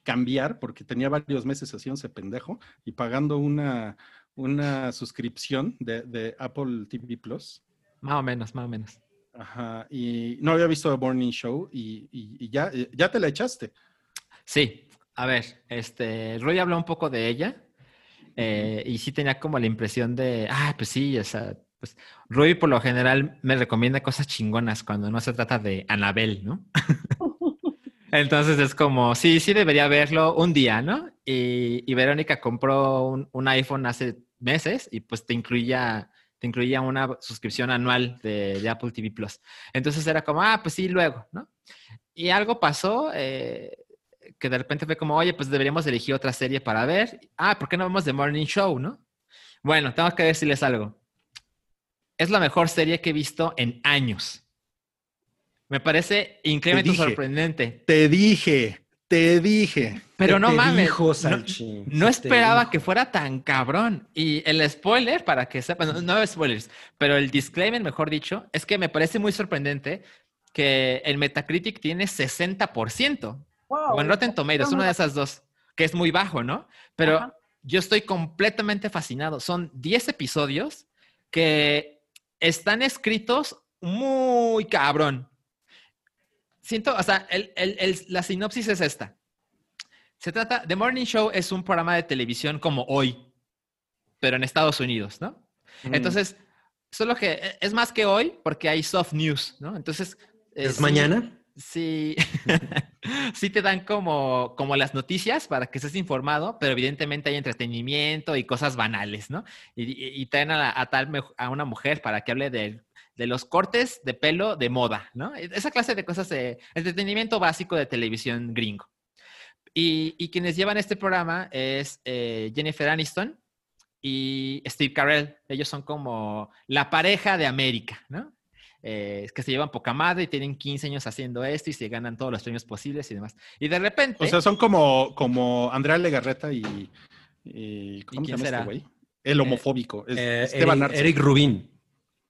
cambiar porque tenía varios meses haciéndose pendejo y pagando una, una suscripción de, de Apple TV Plus. Más o menos, más o menos. Ajá. Y no había visto The Morning Show y, y- y ya, eh, ya te la echaste. Sí, a ver, este, Roy habló un poco de ella eh, y sí tenía como la impresión de, ah, pues sí, o sea, pues Roy por lo general me recomienda cosas chingonas cuando no se trata de Anabel, ¿no? Entonces es como, sí, sí debería verlo un día, ¿no? Y, y Verónica compró un, un iPhone hace meses y pues te incluía, te incluía una suscripción anual de, de Apple TV Plus. Entonces era como, ah, pues sí, luego, ¿no? Y algo pasó eh, que de repente fue como, oye, pues deberíamos elegir otra serie para ver. Ah, ¿por qué no vemos The Morning Show, no? Bueno, tengo que decirles algo. Es la mejor serie que he visto en años. Me parece increíblemente sorprendente. Te dije, te dije. Pero ¿Qué no te mames. dijo, no- esperaba dijo. que fuera tan cabrón. Y el spoiler, para que sepan, no, no spoilers, pero el disclaimer, mejor dicho, es que me parece muy sorprendente que el Metacritic tiene 60%. Wow. O en Rotten Tomatoes, una de esas dos, que es muy bajo, ¿no? Pero Ajá. yo estoy completamente fascinado. Son 10 episodios que están escritos muy cabrón. Siento, o sea, el- el- el- la sinopsis es esta. Se trata, The Morning Show es un programa de televisión como hoy, pero en Estados Unidos, ¿no? Mm. Entonces, solo que e- es más que hoy porque hay soft news, ¿no? Entonces... eh, ¿Es sí- mañana? Sí, sí te dan como, como las noticias para que estés informado, pero evidentemente hay entretenimiento y cosas banales, ¿no? Y, traen a, tal a una mujer para que hable de, de los cortes de pelo de moda, ¿no? E, Esa clase de cosas de entretenimiento básico de televisión gringo. Y, y quienes llevan este programa es eh, Jennifer Aniston y Steve Carell. Ellos son como la pareja de América, ¿no? Eh, que se llevan poca madre y tienen 15 años haciendo esto y se ganan todos los premios posibles y demás. Y de repente, O sea, son como, como Andrea Legarreta y, y ¿cómo se quién llama será? este güey? El homofóbico. es Eh, Esteban Eric, Arce. Eric Rubin.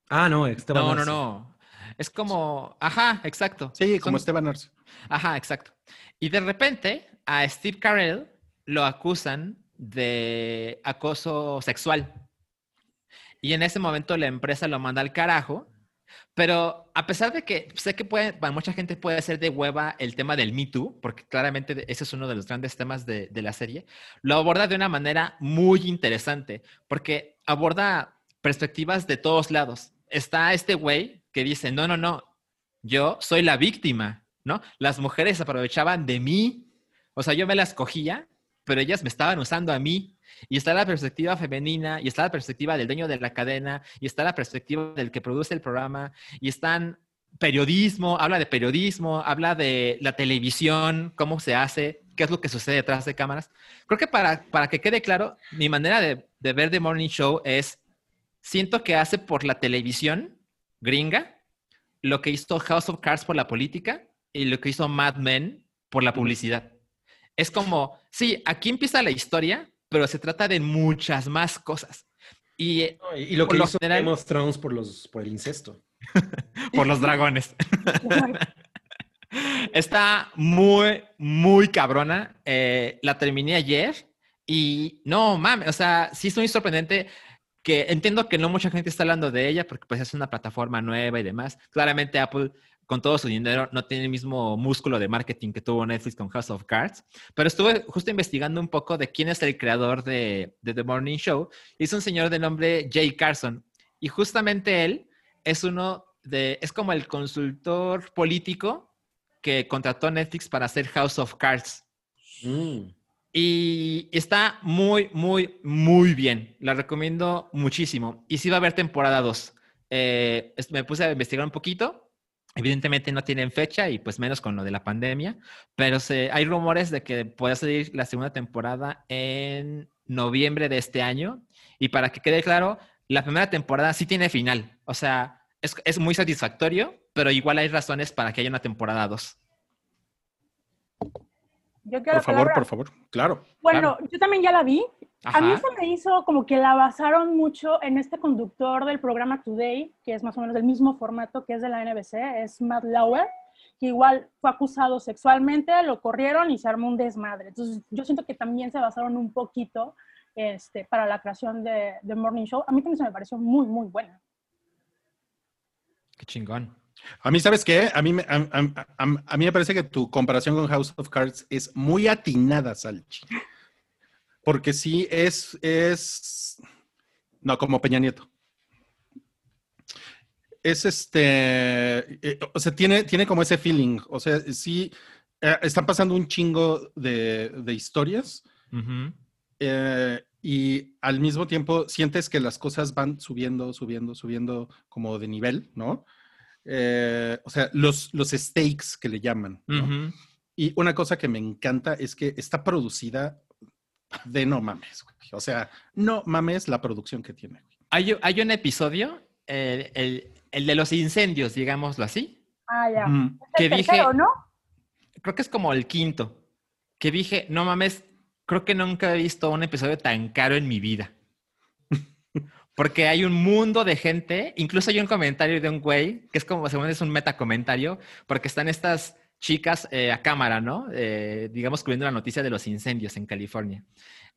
Ah, no, Esteban no, no, Arce. no. Es como, ajá, exacto. Sí, como Son- Esteban Arce. Ajá, exacto. Y de repente a Steve Carell lo acusan de acoso sexual. Y en ese momento la empresa lo manda al carajo. Pero a pesar de que sé que puede, para mucha gente puede ser de hueva el tema del Me Too, porque claramente ese es uno de los grandes temas de, de la serie, lo aborda de una manera muy interesante, porque aborda perspectivas de todos lados. Está este güey que dice, no, no, no, yo soy la víctima, ¿no? Las mujeres aprovechaban de mí, o sea, yo me las cogía, pero ellas me estaban usando a mí. Y está la perspectiva femenina, y está la perspectiva del dueño de la cadena, y está la perspectiva del que produce el programa, y están periodismo, habla de periodismo, habla de la televisión, cómo se hace, qué es lo que sucede detrás de cámaras. Creo que para, para que quede claro, mi manera de, de ver The Morning Show es, siento que hace por la televisión gringa lo que hizo House of Cards por la política y lo que hizo Mad Men por la publicidad. Es como, sí, aquí empieza la historia, pero se trata de muchas más cosas. Y, eh, No, Y, y lo que lo hizo general- Game of Thrones por, los, por el incesto. por los dragones. Está muy, muy cabrona. Eh, la terminé ayer y no mames, o sea, sí es muy sorprendente que entiendo que no mucha gente está hablando de ella porque pues es una plataforma nueva y demás. Claramente Apple con todo su dinero no tiene el mismo músculo de marketing que tuvo Netflix con House of Cards, pero estuve justo investigando un poco de quién es el creador de, de The Morning Show. Es un señor de nombre Jay Carson y justamente él es uno de, es como el consultor político que contrató Netflix para hacer House of Cards. Mm. Y está muy, muy, muy bien. La recomiendo muchísimo. Y sí va a haber temporada 2. me puse a investigar un poquito. Evidentemente no tienen fecha y pues menos con lo de la pandemia, pero se, hay rumores de que pueda salir la segunda temporada en noviembre de este año. Y para que quede claro, la primera temporada sí tiene final. O sea, es, es muy satisfactorio, pero igual hay razones para que haya una temporada 2. Yo quiero Por favor, por favor. Claro. Bueno, yo también ya la vi. A mí se me hizo como que la basaron mucho en este conductor del programa Today, que es más o menos del mismo formato que es de la NBC, es Matt Lauer, que igual fue acusado sexualmente, lo corrieron y se armó un desmadre. Entonces, yo siento que también se basaron un poquito este, para la creación de, de Morning Show. A mí también se me pareció muy, muy buena. Qué chingón. A mí, ¿sabes qué? A mí, me, a, a- mí me parece que tu comparación con House of Cards es muy atinada, Salchi. Porque sí es, es, no, como Peña Nieto. Es este, eh, o sea, tiene, tiene como ese feeling. O sea, sí, eh, están pasando un chingo de, de historias eh, y al mismo tiempo sientes que las cosas van subiendo, subiendo, subiendo como de nivel, ¿no? Eh, o sea, los, los stakes que le llaman. Y una cosa que me encanta es que está producida de no mames, güey. O sea, no mames la producción que tiene. Hay, hay un episodio, eh, el, el de los incendios, digámoslo así, Ah, ya. Mm, Es que el dije- tercero, ¿no? creo que es como el quinto, que dije, no mames, creo que nunca he visto un episodio tan caro en mi vida. Porque hay un mundo de gente, incluso hay un comentario de un güey, que es como, según es un metacomentario, porque están estas chicas eh, a cámara, ¿no? Eh, digamos, cubriendo la noticia de los incendios en California.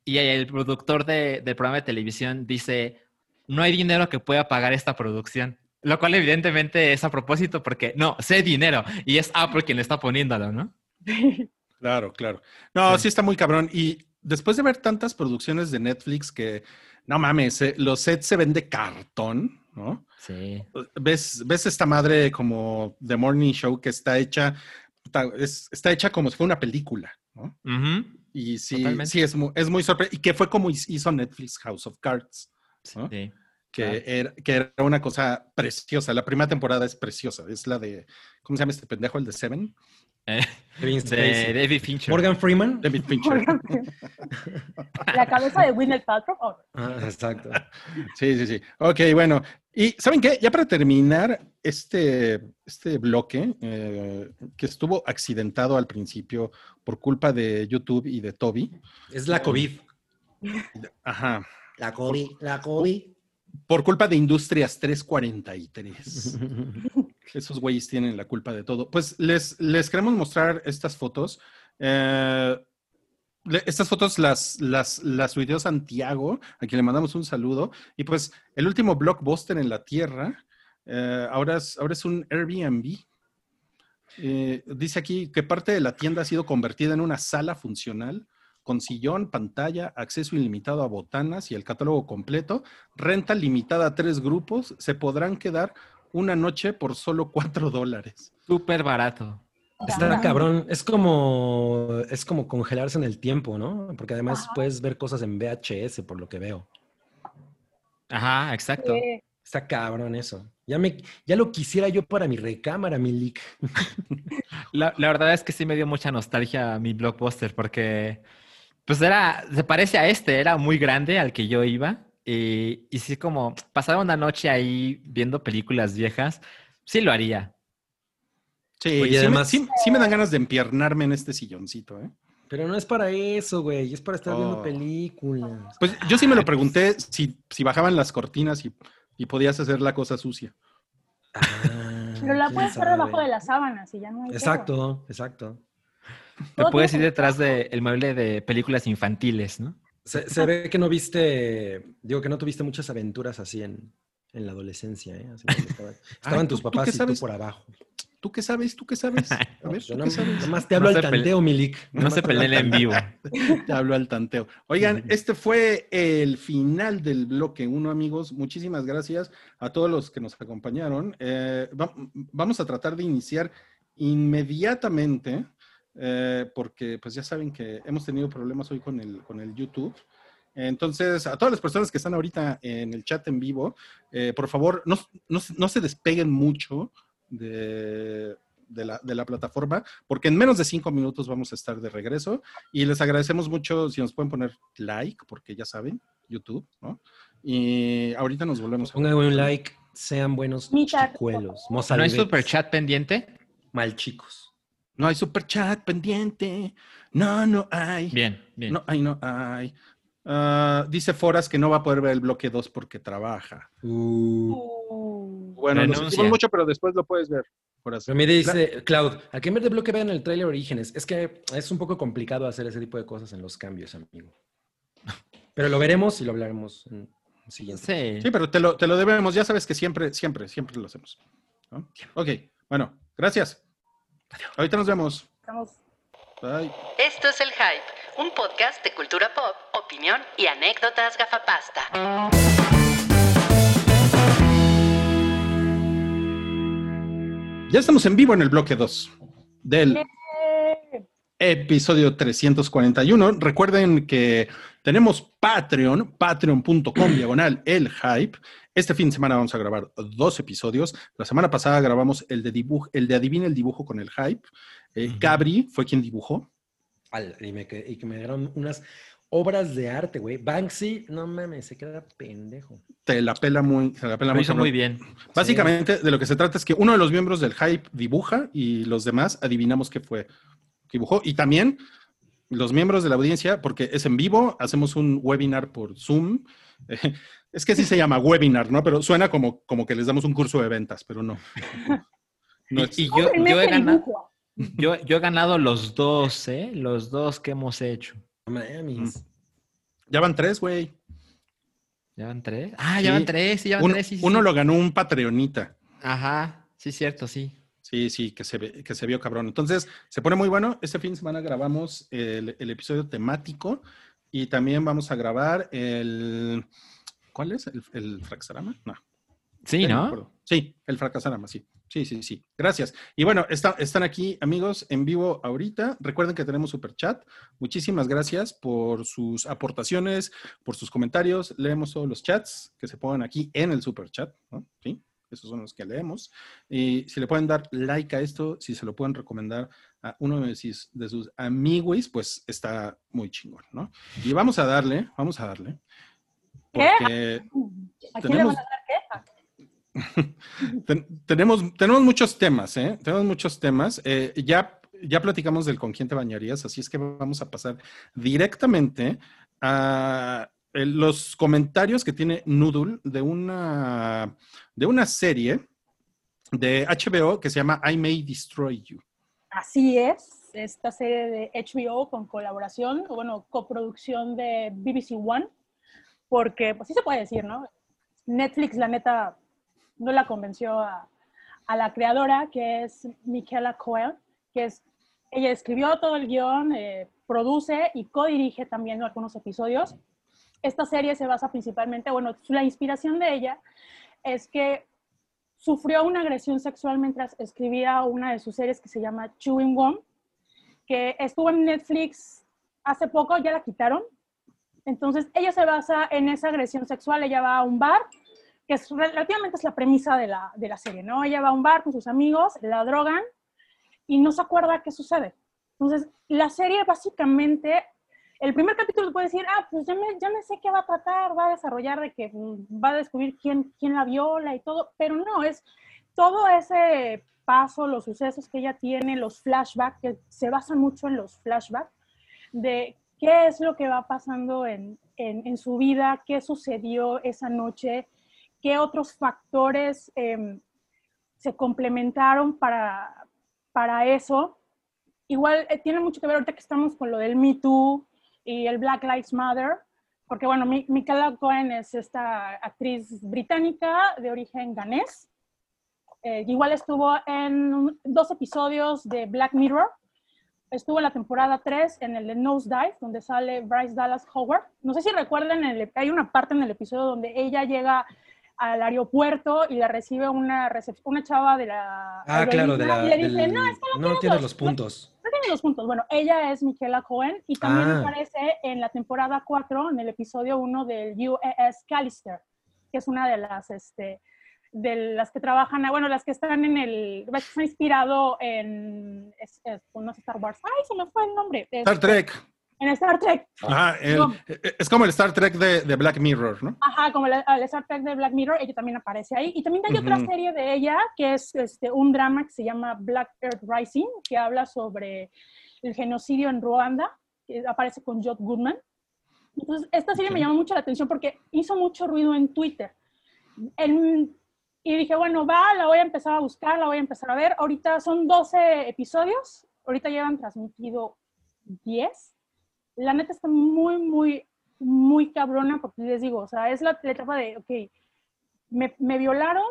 Y el productor de- del programa de televisión dice, no hay dinero que pueda pagar esta producción. Lo cual evidentemente es a propósito porque no, sé dinero y es Apple quien le está poniéndolo, ¿no? Claro, claro. No, Sí. sí está muy cabrón. Y después de ver tantas producciones de Netflix que, no mames, eh, los sets se ven de cartón, ¿no? Sí. ves, ves esta madre como The Morning Show que está hecha, está, es- está hecha como si fuera una película, ¿no? Ujú. Y sí, Totalmente. sí es muy, es muy sorprendente. Y que fue como hizo Netflix House of Cards, ¿no? Sí. que, Claro. era, que era una cosa preciosa. La primera temporada es preciosa. Es la de, ¿cómo se llama este pendejo? El de Seven. Eh, de. David Fincher. Morgan Freeman. David Fincher. La cabeza de Gwyneth Paltrow. oh, Ah, exacto. Sí, sí, sí. Ok, bueno. Y ¿saben qué? Ya para terminar este, este bloque, eh, que estuvo accidentado al principio por culpa de YouTube y de Toby. Es la COVID. Ajá. La COVID. La COVID. Por culpa de Industrias 343. Esos güeyes tienen la culpa de todo. Pues les, les queremos mostrar estas fotos. Eh, estas fotos las, las, las subió Santiago, a quien le mandamos un saludo. Y pues el último blockbuster en la Tierra, eh, ahora, es, ahora es un Airbnb. Eh, dice aquí que parte de la tienda ha sido convertida en una sala funcional con sillón, pantalla, acceso ilimitado a botanas y el catálogo completo, renta limitada a tres grupos, se podrán quedar una noche por solo cuatro dólares. Súper barato. Está cabrón. Es como, es como congelarse en el tiempo, ¿no? Porque además Ajá. puedes ver cosas en VHS, por lo que veo. Ajá, exacto. Está cabrón eso. Ya, me, ya lo quisiera yo para mi recámara, mi leak. La, la verdad es que sí me dio mucha nostalgia mi blockbuster porque, pues era, se parece a este, era muy grande al que yo iba y, y sí como pasar una noche ahí viendo películas viejas, sí lo haría. Sí, Oye, sí, además- me, sí- sí me dan ganas de empiernarme en este silloncito, ¿eh? Pero no es para eso, güey. Es para estar viendo Oh. películas. Pues yo sí me lo pregunté si, si bajaban las cortinas y, y podías hacer la cosa sucia. Ah, Pero la puedes hacer debajo de las sábanas y ya no hay pedo. Exacto, exacto. Te puedes ir detrás del mueble de películas infantiles, ¿no? Se, se ve que no viste, digo que no tuviste muchas aventuras así en, en la adolescencia, ¿eh? Así cuando estaban, estaban ¿tú- tus tú papás y sabes? tú por abajo. ¿Tú qué sabes? ¿Tú qué sabes? A ver, yo ¿tú no- qué sabes? nomás te hablo No al tanteo, Milik. No Nomás se peleen en vivo. Te hablo al tanteo. Oigan, este fue el final del bloque uno, amigos. Muchísimas gracias a todos los que nos acompañaron. Eh, va- vamos a tratar de iniciar inmediatamente, eh, porque pues ya saben que hemos tenido problemas hoy con el, con el YouTube. Entonces, a todas las personas que están ahorita en el chat en vivo, eh, por favor, no, no se- no se despeguen mucho de, de la, de la plataforma, porque en menos de cinco minutos vamos a estar de regreso. Y les agradecemos mucho si nos pueden poner like, porque ya saben, YouTube, ¿no? Y ahorita nos volvemos a Pongan un like, sean buenos chicuelos. ¿No hay super chat pendiente? Mal chicos. No hay super chat pendiente. No, no hay. Bien, bien. No hay, no hay. Ah, dice Foras que no va a poder ver el bloque 2 porque trabaja. Uh, Uh, Bueno, lo Renuncia. sentimos mucho, pero después lo puedes ver. Foras. Pero me dice, Cloud, al que en vez de bloque vean el trailer Orígenes. Es que es un poco complicado hacer ese tipo de cosas en los cambios, amigo. Pero lo veremos y lo hablaremos en el siguiente. Sí. Sí, pero te lo, te lo debemos. Ya sabes que siempre, siempre, siempre lo hacemos. ¿no? Ok, bueno, gracias. Ahorita nos vemos. estamos Bye. Esto es El Hype, un podcast de cultura pop, opinión y anécdotas gafapasta. Ya estamos en vivo en el bloque 2 del episodio 341. Recuerden que tenemos Patreon, patreon.com diagonal el hype. Este fin de semana vamos a grabar dos episodios. La semana pasada grabamos el de dibujo, el de adivina el dibujo con el hype. Eh. Gabri fue quien dibujó. Al- y, me, que- y que me dieron unas obras de arte, güey. Banksy, no mames, se queda pendejo. Te la pela muy, te la pela muy muy bien. Básicamente, de lo que se trata es que uno de los miembros del hype dibuja y los demás adivinamos qué fue dibujó. Y también los miembros de la audiencia, porque es en vivo, hacemos un webinar por Zoom. Eh, es que sí se llama webinar, ¿no? Pero suena como, como que les damos un curso de ventas, pero no. No es- Y yo, yo, he ganado, yo, yo he ganado los dos, ¿eh? Los dos que hemos hecho. Mames. ya van tres, güey. ¿Ya van tres? Ah, Sí. ya van tres, sí, ya van Uno, tres. sí, sí, uno sí. lo ganó un Patreonita. Ajá, sí, cierto, sí. Sí, sí, que se, ve- que se vio cabrón. Entonces, se pone muy bueno. Este fin de semana grabamos el, el episodio temático y también vamos a grabar el... ¿Cuál es? ¿El, el Fraxarama? No. Sí, ¿no? Sí, el Fracasarama, sí. Sí, sí, sí. Gracias. Y bueno, está- están aquí, amigos, en vivo ahorita. Recuerden que tenemos super chat. Muchísimas gracias por sus aportaciones, por sus comentarios. Leemos todos los chats que se pongan aquí en el super chat, ¿no? Sí, esos son los que leemos. Y si le pueden dar like a esto, si se lo pueden recomendar a uno de sus, de sus amigos, pues está muy chingón, ¿no? Y vamos a darle, vamos a darle. ¿Qué? Porque ¿A quién le tenemos- van a dar qué? Ten- tenemos, tenemos muchos temas, ¿eh? Tenemos muchos temas. Eh, ya, ya platicamos del con quién te bañarías, así es que vamos a pasar directamente a los comentarios que tiene Noodle de una, de una serie de HBO que se llama I May Destroy You. Así es, esta serie de HBO con colaboración, bueno, coproducción de BBC One, porque, pues sí se puede decir, ¿no? Netflix, la neta, no la convenció a, a la creadora, que es Michaela Coel, que es, ella escribió todo el guion, eh, produce y codirige también algunos episodios. Esta serie se basa principalmente, bueno, la inspiración de ella es que sufrió una agresión sexual mientras escribía una de sus series que se llama Chewing Gum, que estuvo en Netflix hace poco, ya la quitaron. Entonces, ella se basa en esa agresión sexual, ella va a un bar, que es relativamente es la premisa de la, de la serie, ¿no? Ella va a un bar con sus amigos, la drogan y no se acuerda qué sucede. Entonces, la serie básicamente, el primer capítulo puede decir, ah, pues ya me, ya me sé qué va a tratar, va a desarrollar de que mm, va a descubrir quién, quién la viola y todo, pero no, es todo ese repaso, los sucesos que ella tiene, los flashbacks, que se basan mucho en los flashbacks, de qué es lo que va pasando en, en- su vida, qué sucedió esa noche, qué otros factores em, se complementaron para, para eso. Igual eh, tiene mucho que ver ahorita que estamos con lo del Me Too y el Black Lives Matter, porque bueno, Mi- Michaela Cohen es esta actriz británica de origen ganés. Eh, igual estuvo en dos episodios de Black Mirror. Estuvo en la temporada 3 en el de Nosedive, donde sale Bryce Dallas Howard. No sé si recuerdan, el- hay una parte en el episodio donde ella llega al aeropuerto y la recibe una, una chava de la... Ah, claro, de la. y le dice, del- no, es que no no tienes tienes los- los puntos. no tiene los puntos. Bueno, ella es Michaela Cohen y también Ah. aparece en la temporada 4, en el episodio 1 del USS Callister, que es una de las, este, de las que trabajan, bueno, las que están en el, que está inspirado en, es, es- no es Star Wars, ay, se me fue el nombre. Star Este, Trek. En Star Trek, Ajá, el- No. eh, es como el Star Trek de, de Black Mirror, ¿no? ajá, como el, el Star Trek de Black Mirror, ella también aparece ahí. Y también hay otra Ujú. serie de ella, que es este, un drama que se llama Black Earth Rising, que habla sobre el genocidio en Ruanda, que aparece con Jod Goodman. Entonces, esta serie me Ok. llamó mucho la atención porque hizo mucho ruido en Twitter. Y dije, bueno, va, la voy a empezar a buscar, la voy a empezar a ver. Ahorita son 12 episodios, ahorita llevan transmitido 10. La neta está muy, muy, muy cabrona porque les digo, o sea, es la, la etapa de, ok, me, me violaron,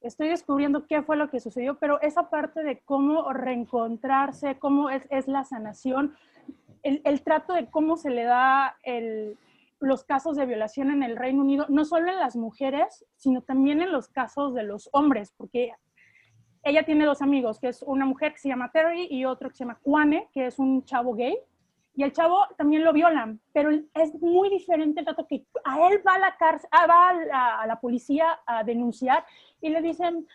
estoy descubriendo qué fue lo que sucedió, pero esa parte de cómo reencontrarse, cómo es, es la sanación, el, el trato de cómo se le da el, los casos de violación en el Reino Unido, no solo en las mujeres, sino también en los casos de los hombres, porque ella tiene dos amigos, que es una mujer que se llama Terry y otro que se llama Kwane, que es un chavo gay, y el chavo también lo violan, pero es muy diferente el trato que a él va a la cárcel, ah, va a la, a la policía a denunciar y le dicen,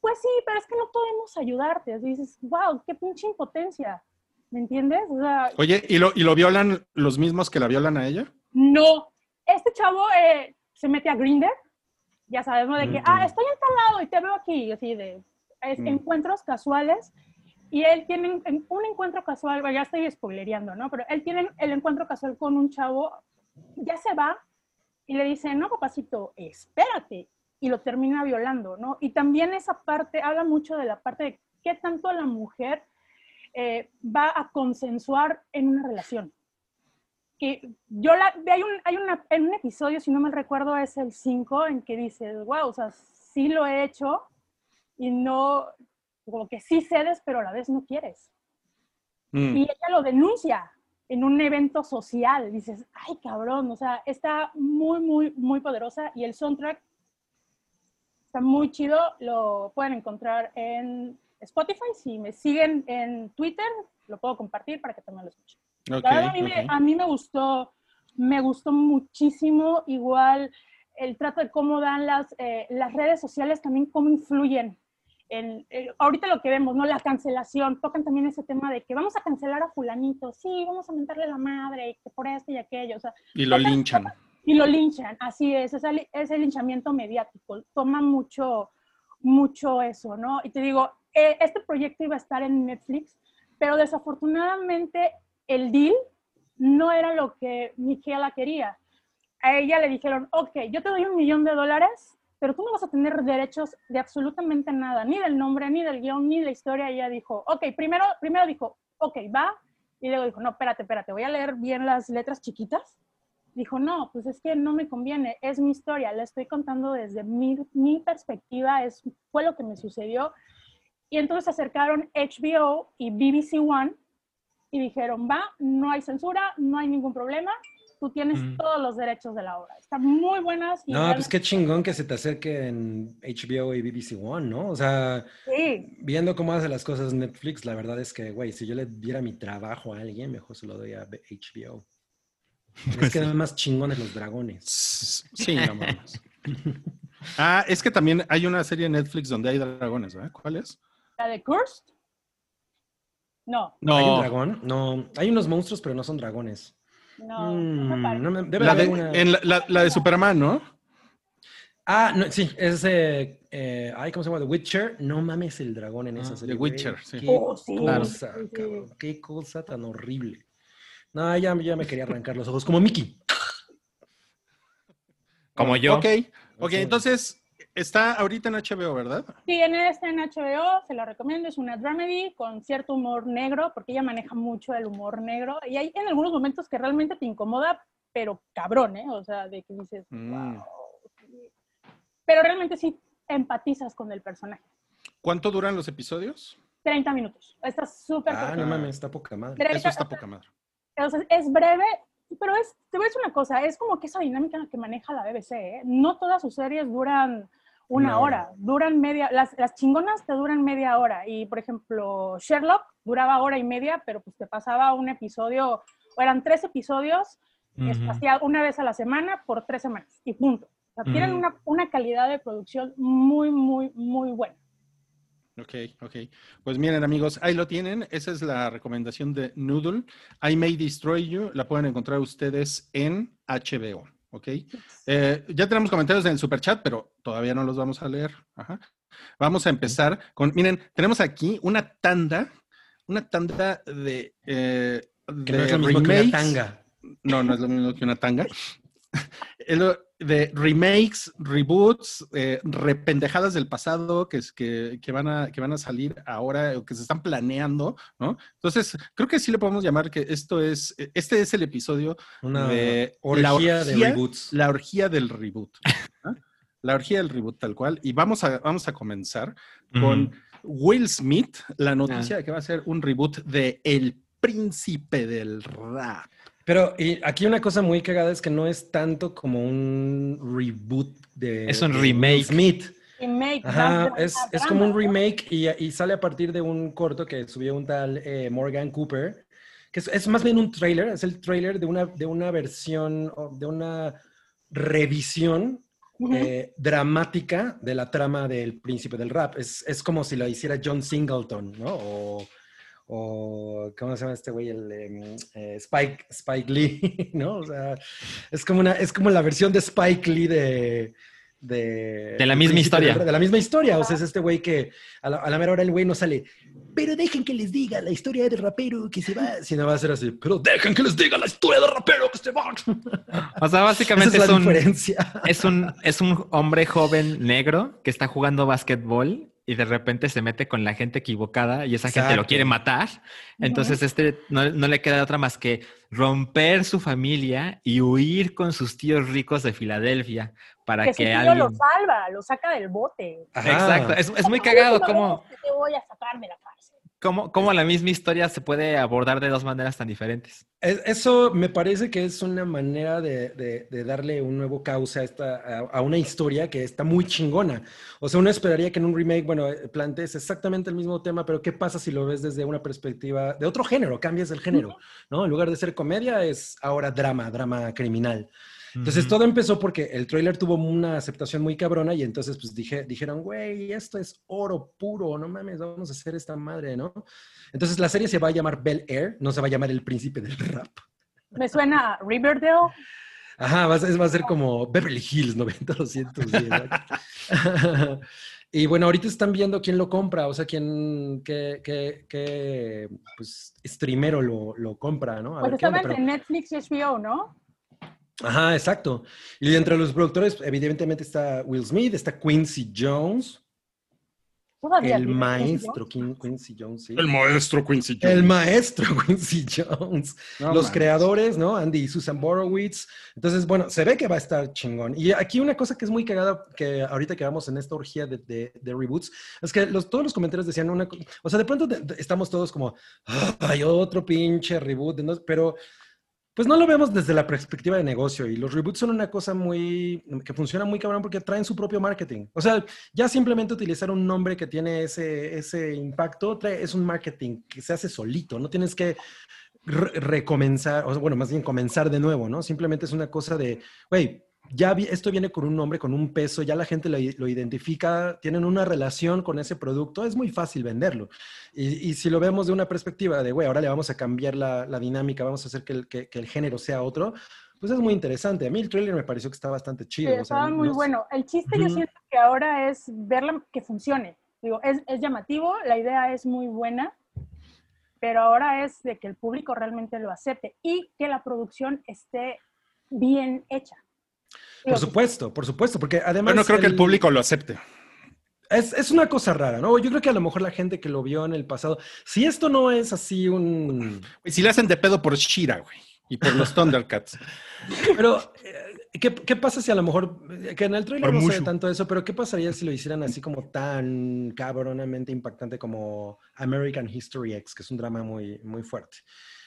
pues sí, pero es que no podemos ayudarte. Y dices, wow, qué pinche impotencia. ¿Me entiendes? O sea, Oye, ¿y lo, ¿y lo violan los mismos que la violan a ella? no. Este chavo eh, se mete a Grinder, ya sabes, ¿no? De que, Ujú. ah, estoy en tal lado y te veo aquí, así de es- Mm. encuentros casuales. Y él tiene un- encuentro casual, ya estoy spoilereando, ¿no? Pero él tiene el encuentro casual con un chavo, ya se va y le dice, no, papacito, espérate. Y lo termina violando, ¿no? Y también esa parte, habla mucho de la parte de qué tanto la mujer eh, va a consensuar en una relación. Que yo la, hay, un, hay una, en un episodio, si no me recuerdo, es el 5, en que dices, wow, o sea, sí lo he hecho y no, como que sí cedes, pero a la vez no quieres. Mm. Y ella lo denuncia en un evento social. Dices, ay, cabrón, o sea, está muy, muy, muy poderosa y el soundtrack está muy chido. Lo pueden encontrar en Spotify. Si me siguen en Twitter, lo puedo compartir para que también lo escuchen. La verdad, a mí, me, a mí me gustó, me gustó muchísimo. Igual el trato de cómo dan las, eh, las redes sociales, también cómo influyen. En, eh, ahorita lo que vemos, ¿no? La cancelación. Tocan también ese tema de que vamos a cancelar a fulanito. Sí, vamos a mentarle la madre, que por esto y aquello. O sea, Y lo linchan. y lo linchan, así es, es el, es el linchamiento mediático, toma mucho, mucho eso, ¿no? Y te digo, eh, este proyecto iba a estar en Netflix, pero desafortunadamente el deal no era lo que Michaela quería. A ella le dijeron, ok, yo te doy un millón de dólares, pero tú no vas a tener derechos de absolutamente nada, ni del nombre, ni del guion, ni de la historia. Y ella dijo, ok, primero, primero dijo, ok, va, y luego dijo, no, espérate, espérate, voy a leer bien las letras chiquitas dijo, no, pues es que no me conviene, es mi historia, la estoy contando desde mi, mi perspectiva, es, fue lo que me sucedió. Y entonces se acercaron HBO y BBC One y dijeron, va, no hay censura, no hay ningún problema, tú tienes Mm. todos los derechos de la obra. Están muy buenas. y No, pues qué chingón que se te acerque en HBO y BBC One, ¿no? O sea, Sí, viendo cómo hace las cosas Netflix, la verdad es que, güey, si yo le diera mi trabajo a alguien, mejor se lo doy a HBO. Es que además chingones los dragones. Sí, no mames. Ah, es que también hay una serie en Netflix donde hay dragones, ¿verdad? ¿Cuál es? la de Cursed. No, ¿Hay un No, dragón? No, hay unos monstruos, pero no son dragones. No, no me Mm, no me- debe la haber de, una- en la, la- la de Superman, ¿no? Ah, no, sí, es eh, eh, ay, ¿cómo se llama? The Witcher. No mames el dragón en esa Ah, serie. The. Witcher, sí. Qué Oh, sí. cosa, Sí, sí. cabrón. Qué cosa tan horrible. No, ya, ya me quería arrancar los ojos, como Mickey. Como yo. Ok, ok, entonces está ahorita en HBO, ¿verdad? Sí, en este en HBO, se lo recomiendo, es una dramedy con cierto humor negro, porque ella maneja mucho el humor negro, y hay en algunos momentos que realmente te incomoda, pero cabrón, ¿eh? O sea, de que dices, Mm. wow. Pero realmente sí empatizas con el personaje. ¿Cuánto duran los episodios? 30 minutos. Está súper Ah, no mames, está poca madre. Eso está poca madre. O sea, es breve, pero es, te voy a decir una cosa, es como que esa dinámica que maneja la BBC, ¿eh? No todas sus series duran una hora, duran media, las, las chingonas te duran media hora. Y, por ejemplo, Sherlock duraba hora y media, pero pues te pasaba un episodio, o eran tres episodios, hacía una vez a la semana por tres semanas, y punto. O sea, tienen una, una calidad de producción muy, muy, muy buena. Ok, ok. Pues miren amigos, ahí lo tienen. Esa es la recomendación de Noodle. I May Destroy You. La pueden encontrar ustedes en HBO. Ok. Eh, ya tenemos comentarios en el super chat, pero todavía no los vamos a leer. Ajá. Vamos a empezar con, miren, tenemos aquí una tanda, una tanda de, eh, Que no es lo mismo que una tanga. No, no es lo mismo que una tanga. De remakes, reboots, eh, rependejadas del pasado que, es- que, que van a, que van a salir ahora o que se están planeando, ¿no? Entonces, creo que sí le podemos llamar que esto es, este es el episodio Una de orgía, la de orgía- reboots. la orgía del reboot. ¿no? La orgía del reboot tal cual. Y vamos a, vamos a comenzar con Will Smith, la noticia de que va a ser un reboot de El Príncipe del Rap. Pero y aquí una cosa muy cagada es que no es tanto como un reboot de. Es un remake. Smith. Remake, Ajá, es, es como un remake y, y sale a partir de un corto que subió un tal eh, Morgan Cooper, que es, es más bien un trailer, es el trailer de una, de una versión, o de una revisión eh, dramática de la trama del príncipe del rap. Es, es como si lo hiciera John Singleton, ¿no? O, o ¿cómo se llama este güey? El em, eh, Spike, Spike Lee, ¿no? O sea, es como, una, es como la versión de Spike Lee de... De, De la misma historia. De la misma historia. O sea, es este güey que a la, a la mera hora el güey no sale. Pero dejen que les diga la historia del rapero que se va. Si no va a ser así. Pero dejen que les diga la historia del rapero que se va. O sea, básicamente es es, la un, diferencia. es, un, es un hombre joven negro que está jugando básquetbol y de repente se mete con la gente equivocada y esa gente lo quiere matar. Entonces este no, no le queda otra más que romper su familia y huir con sus tíos ricos de Filadelfia para que que, su tío alguien... lo salva, lo saca del bote. Ajá. Exacto, es, es muy cagado que Te voy a sacar de la cárcel. Cómo, cómo la misma historia se puede abordar de dos maneras tan diferentes. Es- Eso me parece que es una manera de, de- de darle un nuevo cauce a, esta, a, a una historia que está muy chingona. O sea, uno esperaría que en un remake, bueno, eh, plantees exactamente el mismo tema, pero ¿qué pasa si lo ves desde una perspectiva de otro género? Cambias el género, ¿no? En lugar de ser comedia, es ahora drama, drama criminal. Entonces todo empezó porque el tráiler tuvo una aceptación muy cabrona y entonces pues dije, dijeron, güey, esto es oro puro, no mames, vamos a hacer esta madre, ¿no? Entonces la serie se va a llamar Bel Air, no se va a llamar El Príncipe del Rap. Me suena a Riverdale. Ajá, va a ser, va a ser como Beverly Hills 90210. exacto. y bueno, ahorita están viendo quién lo compra, o sea, quién, qué, qué, qué, pues, streamero lo, lo compra, ¿no? A Pues ver qué onda, estaba pero- entre Netflix y HBO, ¿no? Ajá, exacto. Y entre los productores, evidentemente está Will Smith, está Quincy Jones, Todavía el maestro Quin- Quincy Jones, sí. El maestro Quincy El Jones. maestro Quincy Jones. No los creadores, ¿no? Andy y Susan Borowitz. Entonces, bueno, se ve que va a estar chingón. Y aquí una cosa que es muy cagada, que ahorita que vamos en esta orgía de, de- de reboots, es que los, todos los comentarios decían una O sea, de pronto de- de- estamos todos como, "Ah, hay otro pinche reboot, ¿no? pero pues no lo vemos desde la perspectiva de negocio. Y los reboots son una cosa muy, que funciona muy cabrón porque traen su propio marketing. O sea, ya simplemente utilizar un nombre que tiene ese, ese impacto es un marketing que se hace solito. No tienes que re- recomenzar, o bueno, más bien comenzar de nuevo, ¿no? Simplemente es una cosa de, güey, ya vi- esto viene con un nombre, con un peso, ya la gente lo, identifica, tienen una relación con ese producto, es muy fácil venderlo. Y, y si lo vemos de una perspectiva de, güey, ahora le vamos a cambiar la, la dinámica, vamos a hacer que el, que- que el género sea otro, pues es muy interesante. A mí el trailer me pareció que está bastante Sí, chido. o sea, estaba muy no sé- bueno. El chiste yo siento que ahora es verla que funcione. Digo, es, es llamativo, la idea es muy buena, pero ahora es de que el público realmente lo acepte y que la producción esté bien hecha. Por supuesto, por supuesto, porque además... Yo no creo que el el- público lo acepte. Es, es una cosa rara, ¿no? Yo creo que a lo mejor la gente que lo vio en el pasado, si esto no es así un... Y si le hacen de pedo por Shira, güey, y por los Thundercats. Pero, eh, ¿qué, qué pasa si a lo mejor, eh, que en el trailer Por no se ve tanto eso, pero qué pasaría si lo hicieran así como tan cabronamente impactante como American History X, que es un drama muy, muy fuerte?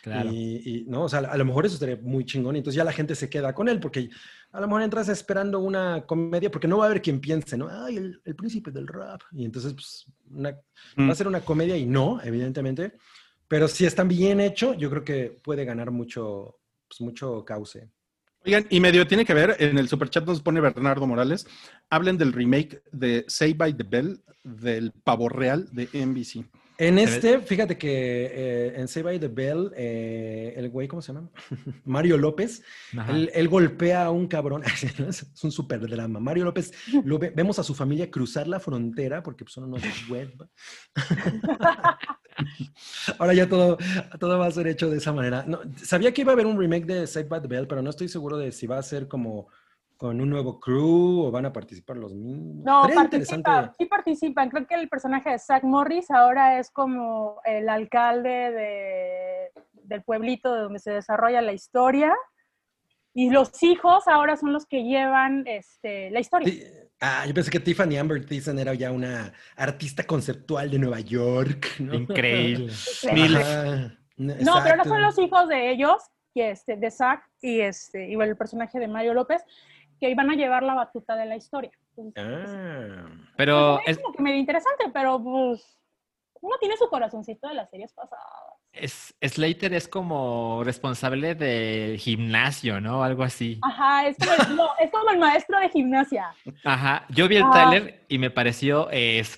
Claro. Y, y, no, o sea, a lo mejor eso estaría muy chingón y entonces ya la gente se queda con él porque a lo mejor entras esperando una comedia porque no va a haber quien piense, ¿no? Ay, el, el príncipe del rap. Y entonces, pues, una- Mm. va a ser una comedia y no, evidentemente. Pero si está bien hecho, yo creo que puede ganar mucho, pues, mucho cauce. Oigan, y medio tiene que ver, en el superchat nos pone Bernardo Morales, hablen del remake de Say by the Bell del pavo real de NBC. En este, fíjate que eh, en Save by the Bell, eh, el güey, ¿cómo se llama? Mario López, él, él golpea a un cabrón. es un súper drama. Mario López, lo ve- vemos a su familia cruzar la frontera porque pues, son unos web. Ahora ya todo, todo va a ser hecho de esa manera. No, sabía que iba a haber un remake de Save by the Bell, pero no estoy seguro de si va a ser como con un nuevo crew o van a participar los mismos. No, participa, sí participan. Creo que el personaje de Zach Morris ahora es como el alcalde de, del pueblito de donde se desarrolla la historia. Y los hijos ahora son los que llevan este, la historia. Sí. Ah, yo pensé que Tiffany Amber Thiessen era ya una artista conceptual de Nueva York. ¿no? Increíble. Ajá, No, pero exacto. son los hijos de ellos, que este, de Zach y, este, y el personaje de Mario López, que iban a llevar la batuta de la historia. Entonces, Ah. Pero es es, como que medio interesante, pero pues uno tiene su corazoncito de las series pasadas. es- Slater es como responsable del gimnasio, ¿no? Algo así. Ajá, es como, el, no, es como el maestro de gimnasia. Ajá, yo vi el Ah. tráiler y me pareció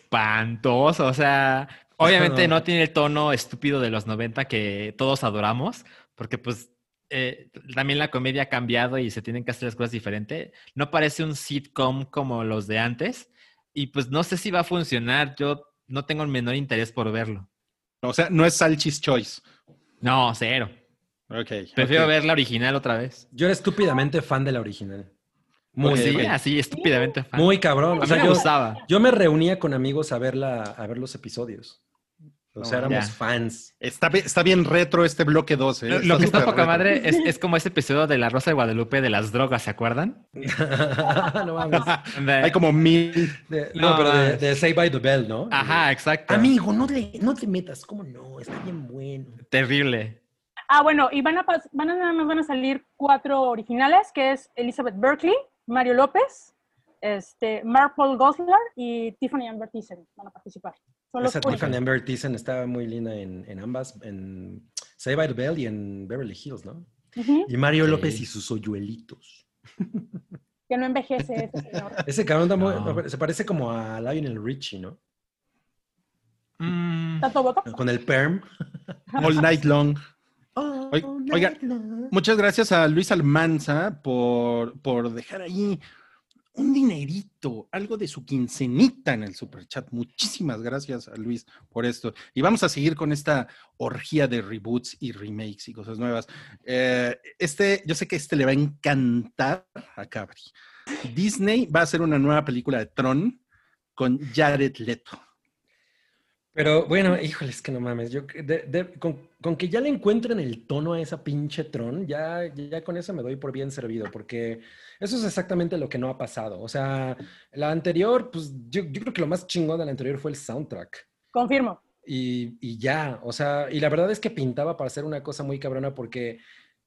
espantoso, o sea, obviamente no tiene el tono estúpido de los 90 que todos adoramos, porque pues eh, también la comedia ha cambiado y se tienen que hacer las cosas diferente. No parece un sitcom como los de antes y pues no sé si va a funcionar, yo no tengo el menor interés por verlo. O sea, no es Salchis Choice. No, cero. Ok. Prefiero ver la original otra vez. Yo era estúpidamente fan de la original. Muy, Pues sí, así, estúpidamente fan. muy cabrón. O sea, me yo, yo me reunía con amigos a, verla, a ver los episodios. O sea, éramos ya. fans. Está, está bien retro este bloque 12. Lo, lo que está poca retro. madre es, es como ese episodio de La Rosa de Guadalupe de las drogas, ¿se acuerdan? no mames. De- Hay como mil. De- no, No, pero de, Say by the Bell, ¿no? Ajá, exacto. Amigo, no, le, no te metas. ¿Cómo no? Está bien bueno. Terrible. Ah, bueno, y van a, van a, nada más van a salir cuatro originales, que es Elizabeth Berkley, Mario López, este, Mark Paul Gosselaar y Tiffany Amber Thiessen van a participar. Son Esa Tiffany únicos. Amber Thiessen estaba muy linda en, en ambas, en Say by the Bell y en Beverly Hills, ¿no? Y Mario Sí. López y sus hoyuelitos. Que no envejece ese señor. Ese cabrón está muy- No. se parece como a Lionel Richie, ¿no? Mm. Con el perm. All night long. All oiga, night long. Muchas gracias a Luis Almanza por, por dejar ahí un dinerito, algo de su quincenita en el superchat. Muchísimas gracias a Luis por esto. Y vamos a seguir con esta orgía de reboots y remakes y cosas nuevas. Eh, este, yo sé que este le va a encantar a Cabri. Disney va a hacer una nueva película de Tron con Jared Leto. Pero bueno, híjole, es que no mames. Yo, de- de- con, con que ya le encuentren el tono a esa pinche Tron, ya, ya con eso me doy por bien servido, porque eso es exactamente lo que no ha pasado. O sea, la anterior, pues yo, yo creo que lo más chingón de la anterior fue el soundtrack. Confirmo. Y, y ya, o sea, y la verdad es que pintaba para hacer una cosa muy cabrona porque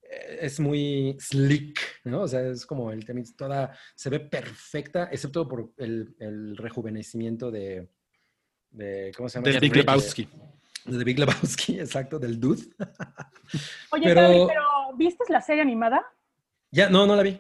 eh, es muy slick, ¿no? O sea, es como el tema, toda, se ve perfecta, excepto por el, el rejuvenecimiento de, de, ¿cómo se llama? Del Big Bridges. Lebowski. De The Big Lebowski, exacto, del dude. Oye, Pero- Gaby, pero ¿viste la serie animada? Ya, no, no la vi.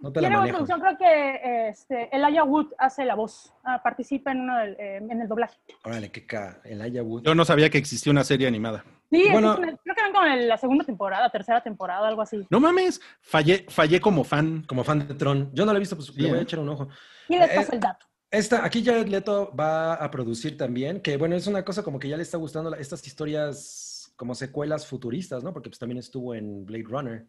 No te la tiene buena manejo. producción. Creo que este, Elijah Wood hace la voz. ah, participa en, uno del- eh, en el doblaje. Órale, qué ca. El Aya Wood. Yo no sabía que existía una serie animada. Sí, Bueno. una- creo que van como en la segunda temporada, tercera temporada, algo así. No mames, fallé, fallé como fan. Como fan de Tron. Yo no lo he visto, pues Sí, le voy a ¿eh? echar un ojo. Y les Eh, paso el dato. Esta, aquí Jared Leto va a producir también, que bueno, es una cosa como que ya le está gustando estas historias como secuelas futuristas, ¿no? Porque pues también estuvo en Blade Runner.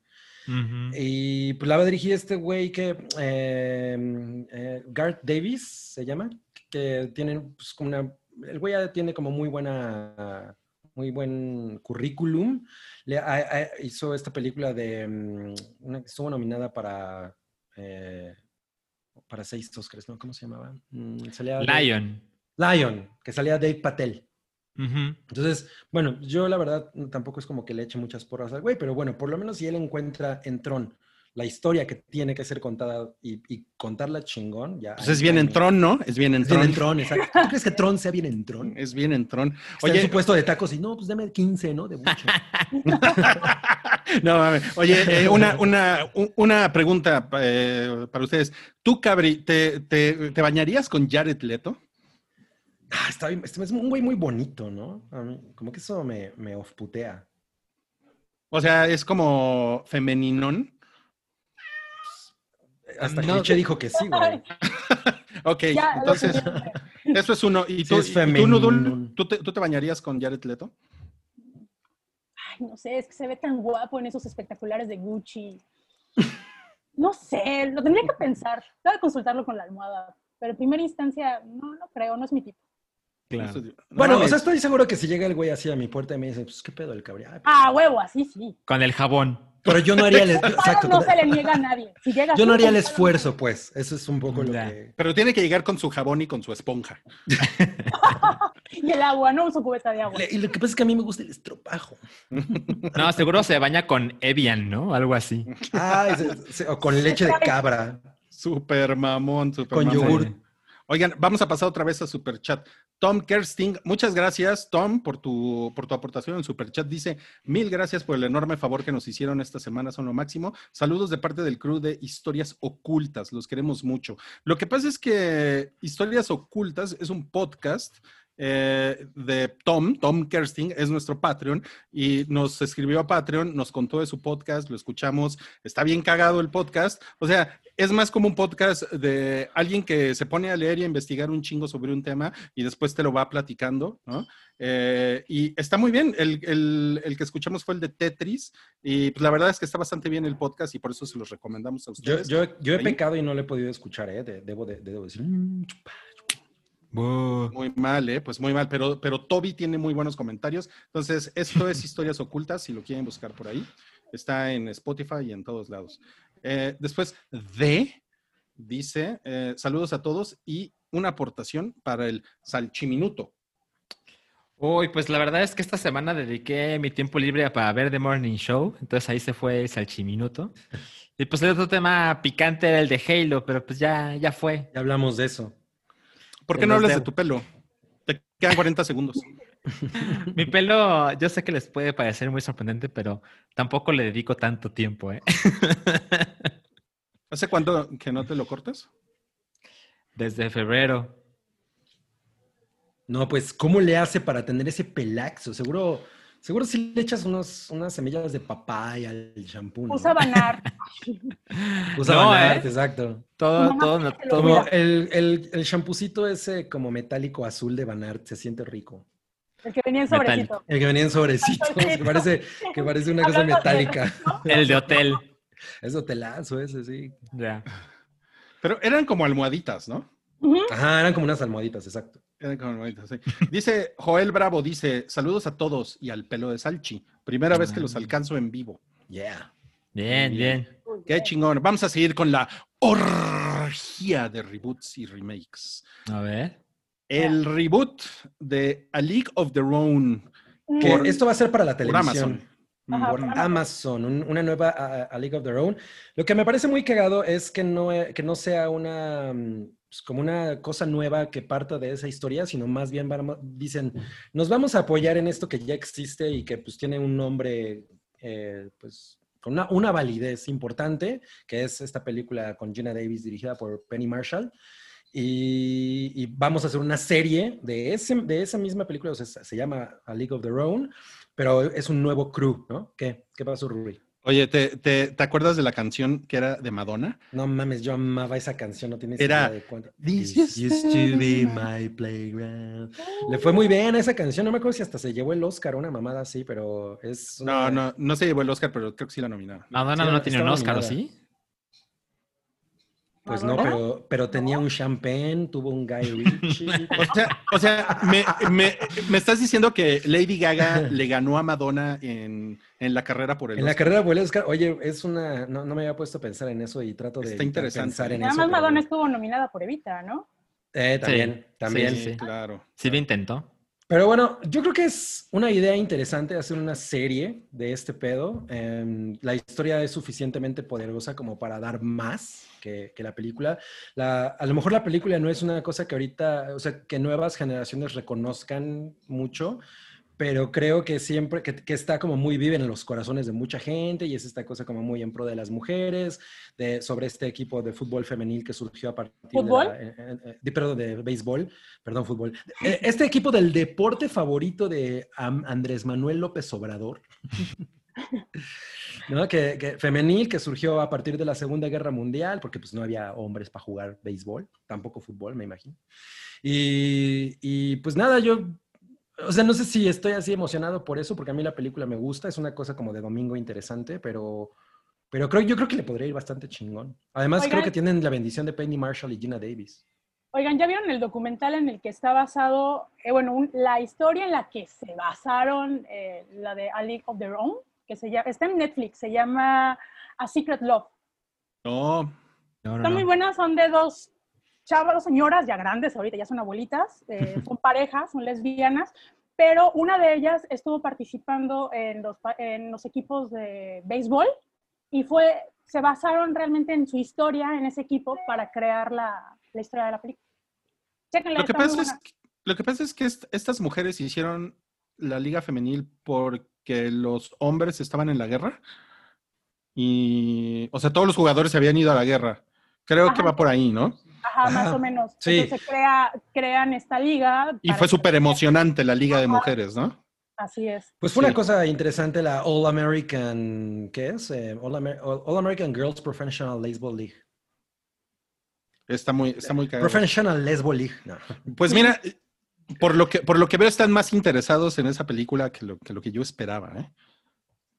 Ujú. Y pues la va a dirigir este güey que, eh, eh, Garth Davis se llama, que tiene pues como una, el güey ya tiene como muy buena, muy buen currículum. Le, ha- ha- hizo esta película de, mm, una estuvo nominada para, eh, para seis Oscars, ¿no? ¿Cómo se llamaba? Mm, salía Dave- Lion. Lion, que salía Dave Patel. Entonces, bueno, yo la verdad tampoco es como que le eche muchas porras al güey, pero bueno, por lo menos si él encuentra en Tron la historia que tiene que ser contada y, y contarla chingón, ya. Pues es bien en. Tron, ¿no? Es bien en Es bien Tron. en Tron, exacto. ¿Tú crees que Tron sea bien en Tron? Es bien en Tron. Está en Oye, su puesto de tacos y no, pues dame 15, ¿no? De mucho. no mames. Oye, eh, una, una, una pregunta eh, para ustedes. ¿Tú, Cabri, te, te, te bañarías con Jared Leto? Ah, está bien, este es un güey muy bonito, ¿no? A mí, como que eso me, me off-putea. O sea, es como femeninón. Hasta No. Cliché dijo que sí, güey. Ok, Ya, entonces, eso es uno. ¿Y Sí, tú, es y tú, femenino. Nudul, ¿tú te, tú te bañarías con Jared Leto? Ay, no sé, es que se ve tan guapo en esos espectaculares de Gucci. No sé, lo tendría que pensar. Tengo que consultarlo con la almohada. Pero en primera instancia, no, no creo, no es mi tipo. No Bueno, o mames. sea, estoy seguro que si llega el güey así a mi puerta y me dice, pues, ¿qué pedo el cabri? Ah, Ah, huevo, así sí. Con el jabón. Pero yo no haría el, Paro exacto, no se le niega a nadie. Si llega yo no haría el con esfuerzo, pues. Eso es un poco lo que... Pero tiene que llegar con su jabón y con su esponja. Y el agua, no uso cubeta de agua. Le- Y lo que pasa es que a mí me gusta el estropajo. No, seguro se baña con Evian, ¿no? Algo así. Ah, o con leche de cabra, Super mamón, super con mamón. yogur. Oigan, vamos a pasar otra vez a Superchat. Tom Kersting, muchas gracias, Tom, por tu, por tu aportación en Superchat. Dice, mil gracias por el enorme favor que nos hicieron esta semana, son lo máximo. Saludos de parte del crew de Historias Ocultas, los queremos mucho. Lo que pasa es que Historias Ocultas es un podcast eh, de Tom, Tom Kersting, es nuestro Patreon, y nos escribió a Patreon, nos contó de su podcast, lo escuchamos, está bien cagado el podcast. O sea, es más como un podcast de alguien que se pone a leer y a investigar un chingo sobre un tema y después te lo va platicando, ¿no? Eh, y está muy bien. El, el- el que escuchamos fue el de Tetris y pues, la verdad es que está bastante bien el podcast y por eso se los recomendamos a Yo, ustedes. yo, yo he Ahí. pecado y no lo he podido escuchar, ¿eh? De- debo, de- debo decir. mm, chupa. Muy mal, ¿eh? Pues muy mal, pero, pero Toby tiene muy buenos comentarios. Entonces, esto es Historias Ocultas, si lo quieren buscar por ahí. Está en Spotify y en todos lados. Eh, después, de, dice, eh, saludos a todos y una aportación para el Salchiminuto. Uy, pues la verdad es que esta semana dediqué mi tiempo libre para ver The Morning Show, entonces ahí se fue el salchiminuto. Y pues el otro tema picante era el de Halo, pero pues ya, ya fue. Ya hablamos de eso. ¿Por qué no hablas de tu pelo? Te quedan 40 segundos. Mi pelo, yo sé que les puede parecer muy sorprendente, pero tampoco le dedico tanto tiempo, ¿eh? ¿Hace cuánto que no te lo cortes? Desde febrero. No, pues, ¿cómo le hace para tener ese pelaxo? Seguro, seguro si le echas unos, unas semillas de papaya al shampoo, ¿no? Usa Banar. Usa No, Banart, ¿eh? exacto. Todo, todo, Como el, el, el champucito ese como metálico azul de Banart se siente rico. El que venía en Metal. sobrecito. El que venía en sobrecitos, que parece, que parece una cosa metálica. el de hotel. Es hotelazo ese, sí. Ya. Pero eran como almohaditas, ¿no? Ajá, eran como unas almohaditas, exacto. Dice Joel Bravo, dice, saludos a todos y al pelo de Salchi. Primera vez que los alcanzo en vivo. Yeah. Bien, bien. Qué chingón. Vamos a seguir con la orgía de reboots y remakes. A ver. El reboot de A League of Their Own Que Por- esto va a ser para la por televisión. Amazon. Ajá, por por Amazon, un- una nueva a, a League of Their Own. Lo que me parece muy cagado es que no, que no sea una mm, pues, como una cosa nueva que parta de esa historia, sino más bien vamos- dicen, nos vamos a apoyar en esto que ya existe y que pues tiene un nombre eh, pues con una, una validez importante, que es esta película con Gina Davis dirigida por Penny Marshall. Y, y vamos a hacer una serie de, ese, de esa misma película, o sea, se llama A League of Their Own, pero es un nuevo crew, ¿no? ¿Qué, qué pasó, Rubí? Oye, ¿te, te, te acuerdas de la canción que era de Madonna? No mames, yo amaba esa canción, no tienes Era, idea de cuánto. "This This used used to be my playground. Le fue muy bien a esa canción, no me acuerdo si hasta se llevó el Oscar, una mamada así, pero es... No, una- no, no se llevó el Oscar, pero creo que sí la nominaron. Madonna Sí, no tiene un Oscar, ¿o nominada. sí? Pues no, pero, pero tenía un champagne, tuvo un Guy Ritchie. O sea, o sea me, me- me estás diciendo que Lady Gaga le ganó a Madonna en, en la carrera por el En la carrera por el Oscar, oye, es una... No, no me había puesto a pensar en eso y trato de Está evitar interesante. pensar en Nada eso. más pero- Madonna estuvo nominada por Evita, ¿no? Eh, también, Sí, también. sí, sí. Claro. Sí lo intentó. Pero bueno, yo creo que es una idea interesante hacer una serie de este pedo. Em, la historia es suficientemente poderosa como para dar más que, que la película. La- a lo mejor la película no es una cosa que ahorita, o sea, que nuevas generaciones reconozcan mucho, pero creo que siempre, que, que está como muy viva en los corazones de mucha gente y es esta cosa como muy en pro de las mujeres, de, sobre este equipo de fútbol femenil que surgió a partir ¿Fútbol? de, la- eh, eh, eh, de- perdón, de béisbol, perdón, fútbol. Eh, Este equipo del deporte favorito de Andrés Manuel López Obrador, ¿no? que, que- femenil, que surgió a partir de la Segunda Guerra Mundial, porque pues no había hombres para jugar béisbol, tampoco fútbol, me imagino. Y, y, pues nada, yo, o sea, no sé si estoy así emocionado por eso, porque a mí la película me gusta, es una cosa como de domingo interesante, pero... Pero creo, yo creo que le podría ir bastante chingón. Además, creo que tienen la bendición de Penny Marshall y Gina Davis. Oigan, ¿ya vieron el documental en el que está basado, eh, bueno, un- la historia en la que se basaron, eh, la de A League of Their Own, que se llama, está en Netflix, se llama A Secret Love. No, No, no, Están muy buenas, son de dos chavas, señoras ya grandes, ahorita ya son abuelitas, eh, son parejas, son lesbianas, pero una de ellas estuvo participando en los, pa- en los equipos de béisbol y fue, se basaron realmente en su historia, en ese equipo, para crear la, la historia de la película. Lo que, pasa es, que- lo que pasa es que est- estas mujeres hicieron la liga femenil porque los hombres estaban en la guerra. Y, o sea, todos los jugadores se habían ido a la guerra. Creo que va por ahí, ¿no? Ajá, más o menos. Sí. Entonces crea, crean esta liga. Y fue súper emocionante la liga de mujeres, ¿no? Así es. Pues fue una cosa interesante la All American, ¿qué es? Eh, All, Amer- All- All American Girls Professional Baseball League. Está muy, está muy cagado. Professional Lesbo League. No. Pues mira, por lo que, por lo que veo están más interesados en esa película que lo que, lo que yo esperaba, ¿eh?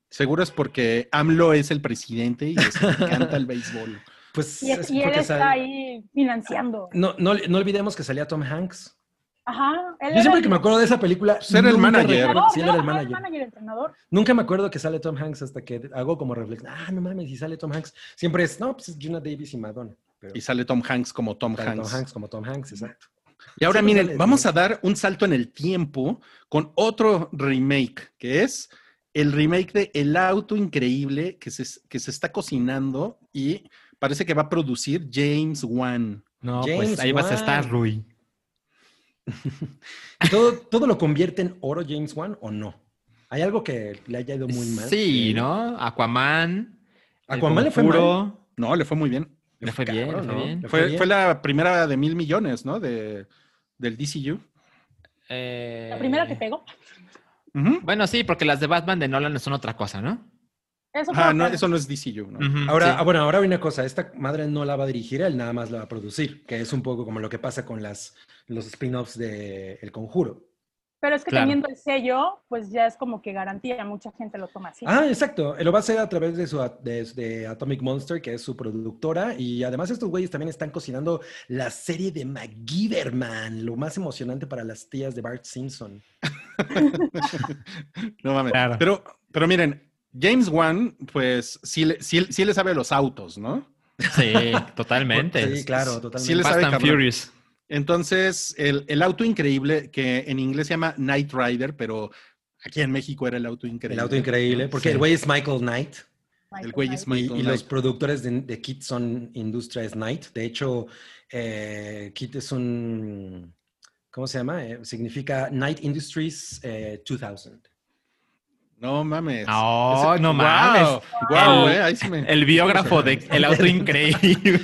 Seguro es porque AMLO es el presidente y les encanta el béisbol. Pues Y, es- y él está sal- ahí financiando. No, no, no olvidemos que salía Tom Hanks. Ajá. él Yo siempre el que me acuerdo de esa película. Pues era el nunca manager. recuerdo- Sí, era el manager. entrenador. Nunca me acuerdo que sale Tom Hanks hasta que hago como reflexión. Ah, no mames, si sale Tom Hanks. Siempre es, no, pues es Gina Davis y Madonna. Pero Y sale Tom Hanks como Tom sale Hanks. Tom Hanks como Tom Hanks, exacto. Y ahora Siempre miren, sale- vamos a dar un salto en el tiempo con otro remake, que es el remake de El Auto Increíble que se, que se está cocinando y parece que va a producir James Wan. No, James pues ahí vas a estar, Rui. ¿Todo, ¿Todo lo convierte en oro James Wan o no? ¿Hay algo que le haya ido muy mal? Sí, ¿no? Aquaman. Aquaman le fue Conjuro, No, le fue muy bien. Le fue bien, le fue ¿no? bien. Le Fue, bien. fue la primera de mil millones, ¿no? De, del DCU. Eh, La primera que pegó. Bueno, sí, porque las de Batman de Nolan son otra cosa, ¿no? Eso no, eso no es DCU, ¿no? Ujú, Ahora, sí. ah, bueno, ahora hay una cosa, esta madre no la va a dirigir, él nada más la va a producir, que es un poco como lo que pasa con las, los spin-offs de El Conjuro. Pero es que Claro. teniendo el sello, pues ya es como que garantía, mucha gente lo toma así. Ah, exacto, lo va a hacer a través de, su, de, de Atomic Monster, que es su productora, y además estos güeyes también están cocinando la serie de MacGyver, man, lo más emocionante para las tías de Bart Simpson. No mames. Claro. Pero, pero miren, James Wan, pues sí, le- sí, sí le sabe a los autos, ¿no? Sí, totalmente. Sí, claro, Sí totalmente. le Fast sabe, and cabrón. Furious. Entonces, el, el auto increíble, que en inglés se llama Knight Rider, pero aquí en México era el auto increíble. El auto increíble, porque Sí. el güey es Michael Knight. Michael El güey es Y, Michael y los Knight. productores de, de Kit son Industrias Knight. De hecho, eh, Kit es un. ¿Cómo se llama? Eh, significa Knight Industries eh, 2000. No mames. No, Ese- no mames. guau, El- eh, ahí sí me- El biógrafo de El Auto Increíble.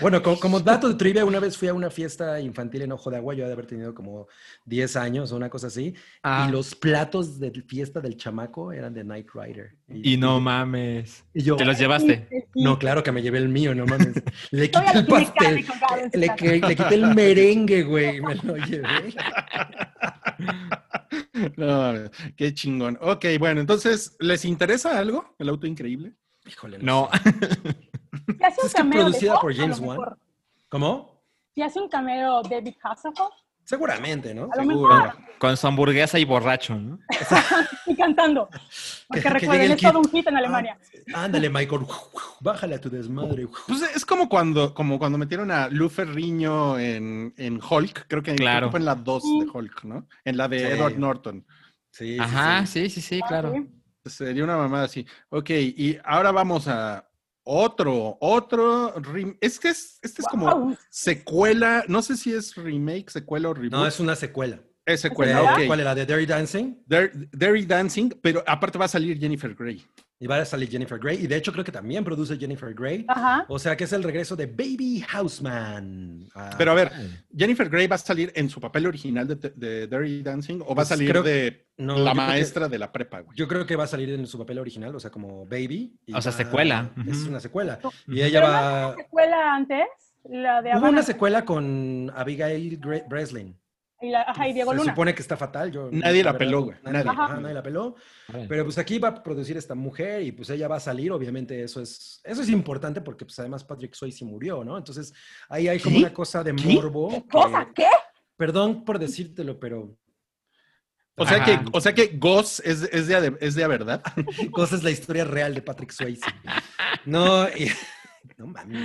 Bueno, co- como, dato de trivia, una vez fui a una fiesta infantil en Ojo de Agua, yo he de haber tenido como 10 años o una cosa así, Ah, y los platos de fiesta del chamaco eran de Knight Rider. y no mames. y yo, ¿Te los llevaste? Sí, sí. no, claro que me llevé el mío, no mames. Le quité el pastel, le, quité el merengue, güey, me lo llevé. No, mames, qué chingón. Ok, bueno, entonces, ¿les interesa algo? El auto increíble. Híjole, No. sé. Si hace un Es que cameo producida por James Wan. ¿Cómo? Si hace un cameo David Hasselhoff, Seguramente, ¿no? Seguro. Con su hamburguesa y borracho, ¿no? estoy cantando. Porque Que- que recuerden, el es todo un hit en Alemania. Ándale, Michael, bájale a tu desmadre. Pues es como cuando, como cuando metieron a Lu Ferriño en, en Hulk, creo que, Claro. que fue en la 2 de Hulk, ¿no? En la de Sí. Edward Norton. Sí, sí, Ajá, sí. sí, sí, sí, Ah, claro. sí. Sería una mamada así. Ok, y ahora vamos a otro, otro. rem- Es que es, este es como secuela, no sé si es remake, secuela o reboot. No, es una secuela. Es secuela, ok. ¿Cuál era? ¿De Dirty Dancing? Dir- Dirty Dancing, pero aparte va a salir Jennifer Grey. Y va a salir Jennifer Grey. Y de hecho creo que también produce Jennifer Grey. Ajá. O sea que es el regreso de Baby Houseman. Ah, Pero a ver, ¿Jennifer Grey va a salir en su papel original de, de Dirty Dancing o va a Pues salir creo- de no, la que- maestra de la prepa, güey? Yo creo que va a salir en su papel original, o sea, como Baby. y O sea, va- secuela. Es una secuela. Y ella Pero va... ¿La secuela antes? La de Hubo una secuela con Abigail Gre- Breslin. Y, la, ajá, y Diego Se Luna. supone que está fatal. Yo, Nadie la peló, güey, Nadie, nadie. ajá, nadie la peló. Pero pues aquí va a producir esta mujer y pues ella va a salir, obviamente eso es, eso es importante porque pues además Patrick Swayze murió, ¿no? Entonces ahí hay como ¿Qué? una cosa de ¿Qué? morbo. que- ¿Cosa? ¿Qué? perdón por decírtelo, pero O sea que, o sea que Goss es, es de, es de verdad. cosa es la historia real de Patrick Swayze. No, y, no mames.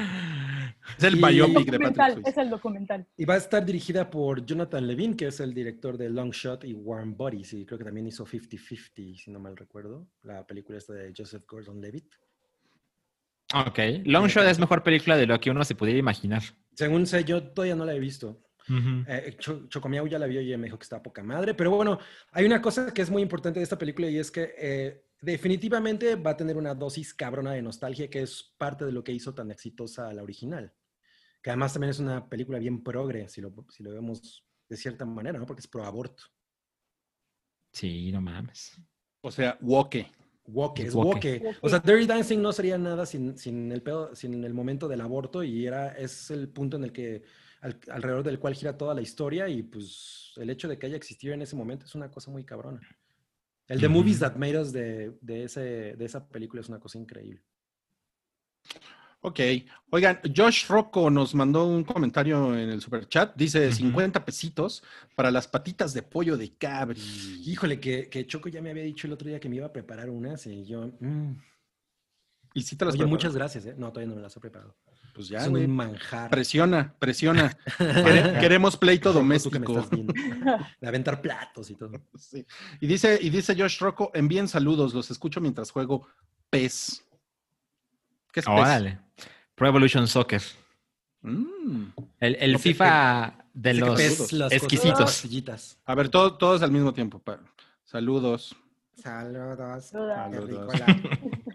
Es el Y- biopic de Patrick Swayze. es el documental. Y va a estar dirigida por Jonathan Levine, que es el director de Long Shot y Warm Bodies, y creo que también hizo 50-50, si no mal recuerdo, la película esta de Joseph Gordon-Levitt. Ok. Long Shot es mejor película de lo que uno se pudiera imaginar. Según sé, yo todavía no la he visto. Ujú. Eh, Cho- Chocomiao ya la vio y me dijo que estaba poca madre. Pero bueno, hay una cosa que es muy importante de esta película y es que eh, definitivamente va a tener una dosis cabrona de nostalgia que es parte de lo que hizo tan exitosa la original. Que además también es una película bien progre, si lo, si lo vemos de cierta manera, ¿no? Porque es pro aborto. Sí, no mames. O sea, Woke. Woke, es Woke. woke. Woke. O sea, Dirty Dancing no sería nada sin, sin el pedo- sin el momento del aborto y era, es el punto en el que, al- alrededor del cual gira toda la historia y pues el hecho de que haya existido en ese momento es una cosa muy cabrona. El de. Movies That Made Us de, de, ese, de esa película es una cosa increíble. Ok. Oigan, Josh Rocco nos mandó un comentario en el super chat. Dice Ujú. 50 pesitos para las patitas de pollo de cabri. Híjole, que, que Choco ya me había dicho el otro día que me iba a preparar unas y yo... mm. Y si te las Oye, muchas gracias, ¿eh? No, todavía no me las he preparado. Pues ya, güey. un manjar. Presiona, presiona. Quere- Queremos pleito doméstico. De aventar platos y todo. Sí. Y dice, y dice Josh Rocco, envíen saludos, los escucho mientras juego PES. ¿Qué es PES? Órale. Pro Evolution Soccer. Mm. El, el FIFA de los pes exquisitos. A ver, todo- todos al mismo tiempo. Saludos. Saludos. Saludos. Saludos.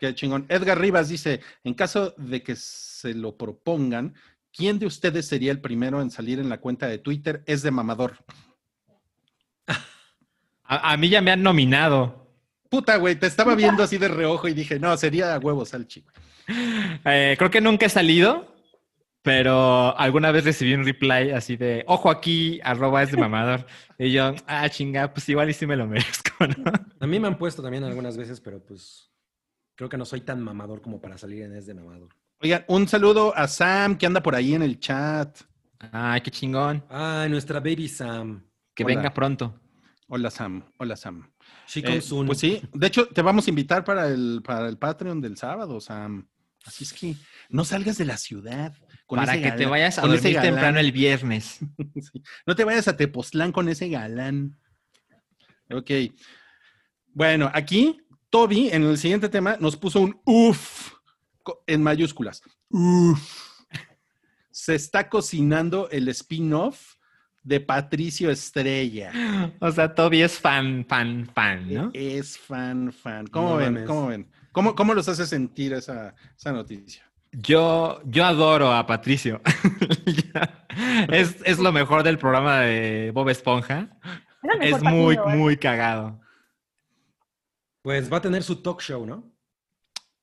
Qué chingón. Edgar Rivas dice, en caso de que se lo propongan, ¿quién de ustedes sería el primero en salir en la cuenta de Twitter? Es de mamador. A, a mí ya me han nominado. Puta, güey, te estaba viendo así de reojo y dije, no, sería a huevos al chico. Eh, creo que nunca he salido, pero alguna vez recibí un reply así de, ojo aquí, arroba es de mamador. Y yo, ah, chinga, pues igual y sí me lo merezco, ¿no? A mí me han puesto también algunas veces, pero pues creo que no soy tan mamador como para salir en Es de mamador. Oigan, un saludo a Sam que anda por ahí en el chat. Ay, qué chingón. Ay, nuestra baby Sam. Que Hola. venga pronto. Hola Sam, hola Sam. She Eh, pues sí, de hecho te vamos a invitar para el, para el Patreon del sábado, Sam. Así es que no salgas de la ciudad. con Para ese que te vayas a dormir temprano el viernes. Sí. No te vayas a Tepoztlán con ese galán. Ok. Bueno, aquí Toby en el siguiente tema nos puso un uff en mayúsculas. Uff. Se está cocinando el spin-off de Patricio Estrella. O sea, Toby es fan, fan, fan, ¿no? Es fan, fan. ¿Cómo No ven? ¿Cómo ven? ¿Cómo, cómo los hace sentir esa, esa noticia? Yo, yo adoro a Patricio. Es, es lo mejor del programa de Bob Esponja. Es muy, partido, ¿eh? muy cagado. Pues va a tener su talk show, ¿no?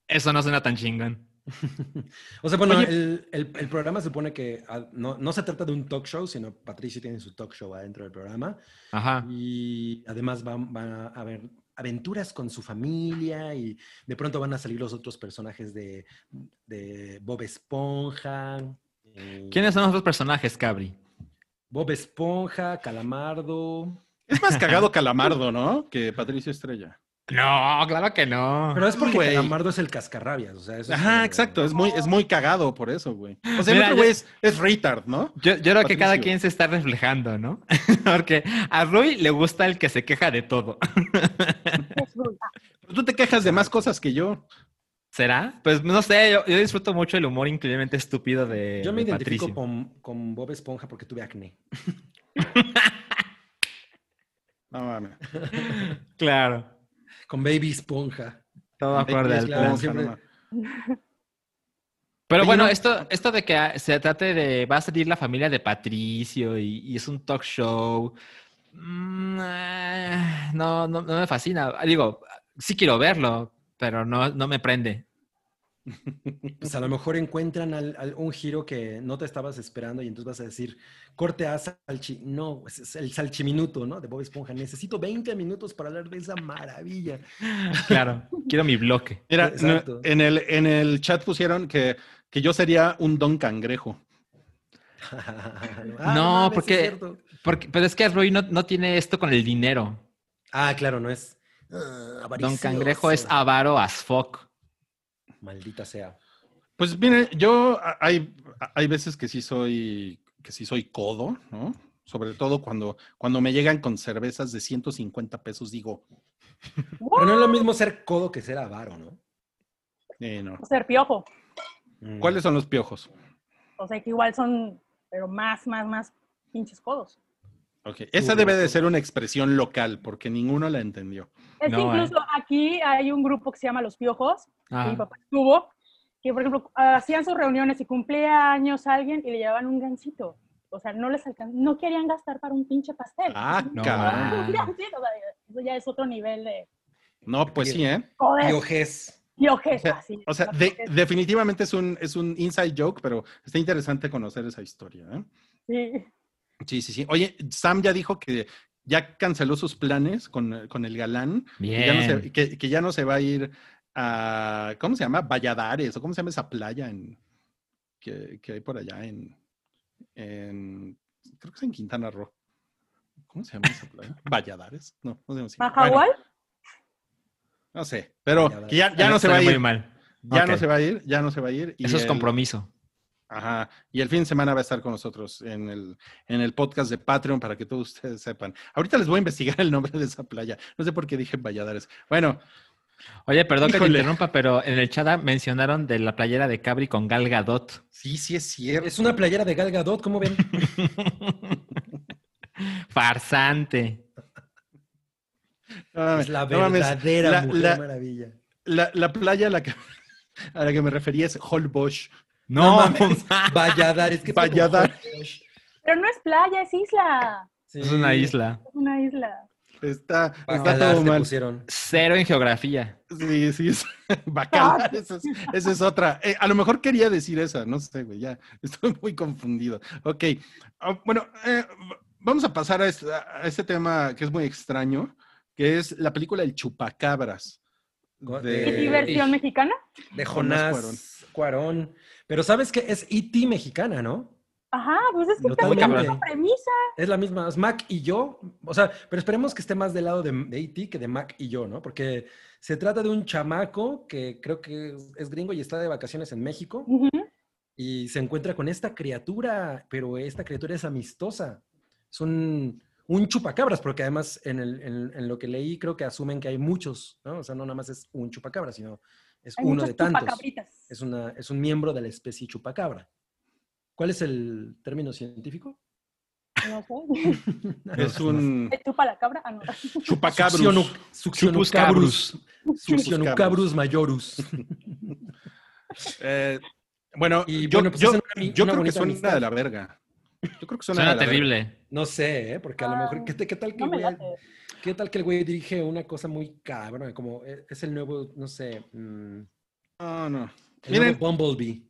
Eso no suena tan chingón. O sea, bueno, Oye. el, el- el programa supone que ah, no, no se trata de un talk show, sino Patricio tiene su talk show adentro del programa. Ajá. Y además van, van a haber aventuras con su familia y de pronto van a salir los otros personajes de, de Bob Esponja. eh, ¿Quiénes son los otros personajes, Cabri? Bob Esponja, Calamardo. Es más cagado Calamardo, ¿no? Que Patricio Estrella. No, claro que no. Pero es porque. Calamardo es el cascarrabias. O sea, eso es Ajá, exacto. Es muy, es muy cagado por eso, güey. O sea, el otro güey es, es retard, ¿no? Yo, yo creo que cada quien se está reflejando, ¿no? Porque a Rui le gusta el que se queja de todo. Pero tú te quejas de más cosas que yo. ¿Será? Pues no sé, yo, yo disfruto mucho el humor increíblemente estúpido de, Yo me de identifico Patricio. con, con Bob Esponja porque tuve acné. No mames. Claro. Con Baby Esponja. Todo acorde al plan. siempre-. Pero bueno, no- esto, esto de que se trate de. Va a salir la familia de Patricio y, y es un talk show. mm, eh, no, no, no me fascina. Digo, sí quiero verlo, pero no, no me prende. Pues a lo mejor encuentran al- al- un giro que no te estabas esperando y entonces vas a decir, corte a salchi... No, es- es el salchiminuto, ¿no? De Bob Esponja. Necesito 20 minutos para hablar de esa maravilla. Claro, quiero mi bloque. Mira, Exacto. en, el, en el chat pusieron que, que yo sería un don cangrejo. Ah, No, mames, sí porque- es. Porque, pero es que Roy no, no tiene esto con el dinero. Ah, claro, no es... ah, Don. Cangrejo es avaro as fuck. Maldita sea. Pues mire, yo hay, hay veces que sí soy que sí soy codo, ¿no? Sobre todo cuando, cuando me llegan con cervezas de 150 pesos, digo, Pero no es lo mismo ser codo que ser avaro, ¿no? eh, no. O ser piojo. Mm. ¿Cuáles son los piojos? O sea, que igual son, pero más, más, más pinches codos. Ok, Esa debe de ser una expresión local, porque ninguno la entendió. Es que ¿eh? incluso aquí hay un grupo que se llama Los Piojos, que mi Ah, papá estuvo, que por ejemplo hacían sus reuniones y cumplía años alguien y le llevaban un gancito. O sea, no les alcan no querían gastar para un pinche pastel. Ah, No, cabrón. Un gancito, o sea, eso ya es otro nivel de No, pues sí, ¿eh? O sea, así. O sea, de- definitivamente es un, es un inside joke, pero está interesante conocer esa historia, ¿eh? sí. Sí, sí, sí. Oye, Sam ya dijo que ya canceló sus planes con, con el galán. Que ya, no se, bien. que, que ya no se va a ir a, ¿cómo se llama? Valladares, o cómo se llama esa playa en, que, que hay por allá en, en, creo que es en Quintana Roo. ¿Cómo se llama esa playa? Valladares, no, no sé se llama. Bueno, no sé, pero que ya, ya no se va a ir. muy mal. Ya no se va a ir, ya no se va a ir. y Eso es el- compromiso. Ajá. Y el fin de semana va a estar con nosotros en el, en el podcast de Patreon para que todos ustedes sepan. Ahorita les voy a investigar el nombre de esa playa. No sé por qué dije Valladares. Bueno, Oye, perdón que te interrumpa, pero en el chat mencionaron de la playera de Cabri con Gal Gadot. sí, sí es cierto. Es una playera de Gal Gadot, ¿cómo ven? Farsante. No Es la no mames. verdadera La- mujer la- maravilla. La, la playa a la, que, a la que me refería es Holbox. No, mames. Valladares. ¿qué Valladares. Pero no es playa, es isla. Sí. es una isla. Es una isla. Está, está todo mal. pusieron. Cero en geografía. Sí, sí, es bacalar, esa es, esa es otra. Eh, a lo mejor quería decir esa, no sé, güey, ya estoy muy confundido. Ok, Ah, bueno, eh, vamos a pasar a este, a este tema que es muy extraño, que es la película El Chupacabras. De- ¿Y Eh, versión y- mexicana? De Jonás Jonás Cuarón. Pero sabes que es E.T. mexicana, ¿no? Ajá, pues es que Totalmente. la misma premisa. Es la misma, es Mac y yo. O sea, pero esperemos que esté más del lado de, de E.T. que de Mac y yo, ¿no? Porque se trata de un chamaco que creo que es- es gringo y está de vacaciones en México y se encuentra con esta criatura, pero esta criatura es amistosa. Es un, un chupacabras, porque además en, el- en- en lo que leí creo que asumen que hay muchos, ¿no? O sea, no nada más es un chupacabra, sino es Hay uno de tantos. chupacabritas. Es, una, es un miembro de la especie chupacabra. ¿Cuál es el término científico? No sé. Es un ¿Te chupa la cabra? Ah, no. chupacabrus. Succionu- Succionucabrus. Succionucabrus majorus. Eh, bueno, Y yo, bueno, pues yo- hacen una ami- yo una creo que suena amistad. de la verga. Yo creo que suena, Suena de la verga. terrible. No sé, ¿eh? porque a lo mejor, ¿qué, tal que No me el güey- late. ¿Qué tal que el güey dirige una cosa muy cabrón? Como eh, es el nuevo, no sé, mm, No, no. el Miren, nuevo Bumblebee.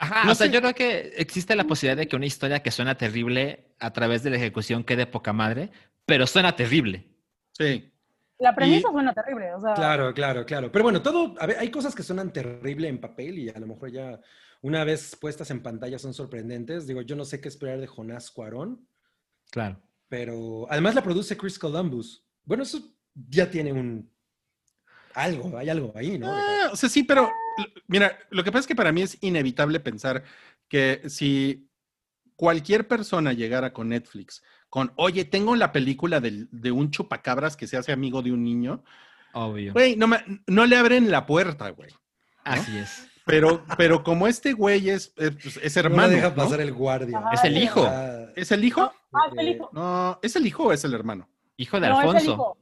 Ajá, No o sea, sé. yo creo que existe la posibilidad de que una historia que suena terrible a través de la ejecución quede poca madre, pero suena terrible. sí. La premisa suena terrible. O sea, Claro, claro, claro. Pero bueno, todo, a ver, hay cosas que suenan terrible en papel y a lo mejor ya una vez puestas en pantalla son sorprendentes. Digo, yo no sé qué esperar de Jonás Cuarón, Claro. Pero además la produce Chris Columbus. Bueno, eso ya tiene un algo, hay algo ahí, ¿no? Ah, o sea, sí, pero mira, lo que pasa es que para mí es inevitable pensar que si cualquier persona llegara con Netflix con, oye, tengo la película del- de un chupacabras que se hace amigo de un niño, Obvio. güey, no, me- no le abren la puerta, güey. Así es. Pero, pero como este güey es, es, pues, es No hermano. la deja ¿no? pasar el guardia. Ajá. Es el hijo. Ah, ¿Es el hijo? Ah, es el eh, hijo. No, ¿es el hijo o es el hermano? Hijo de No, es el Alfonso. hijo.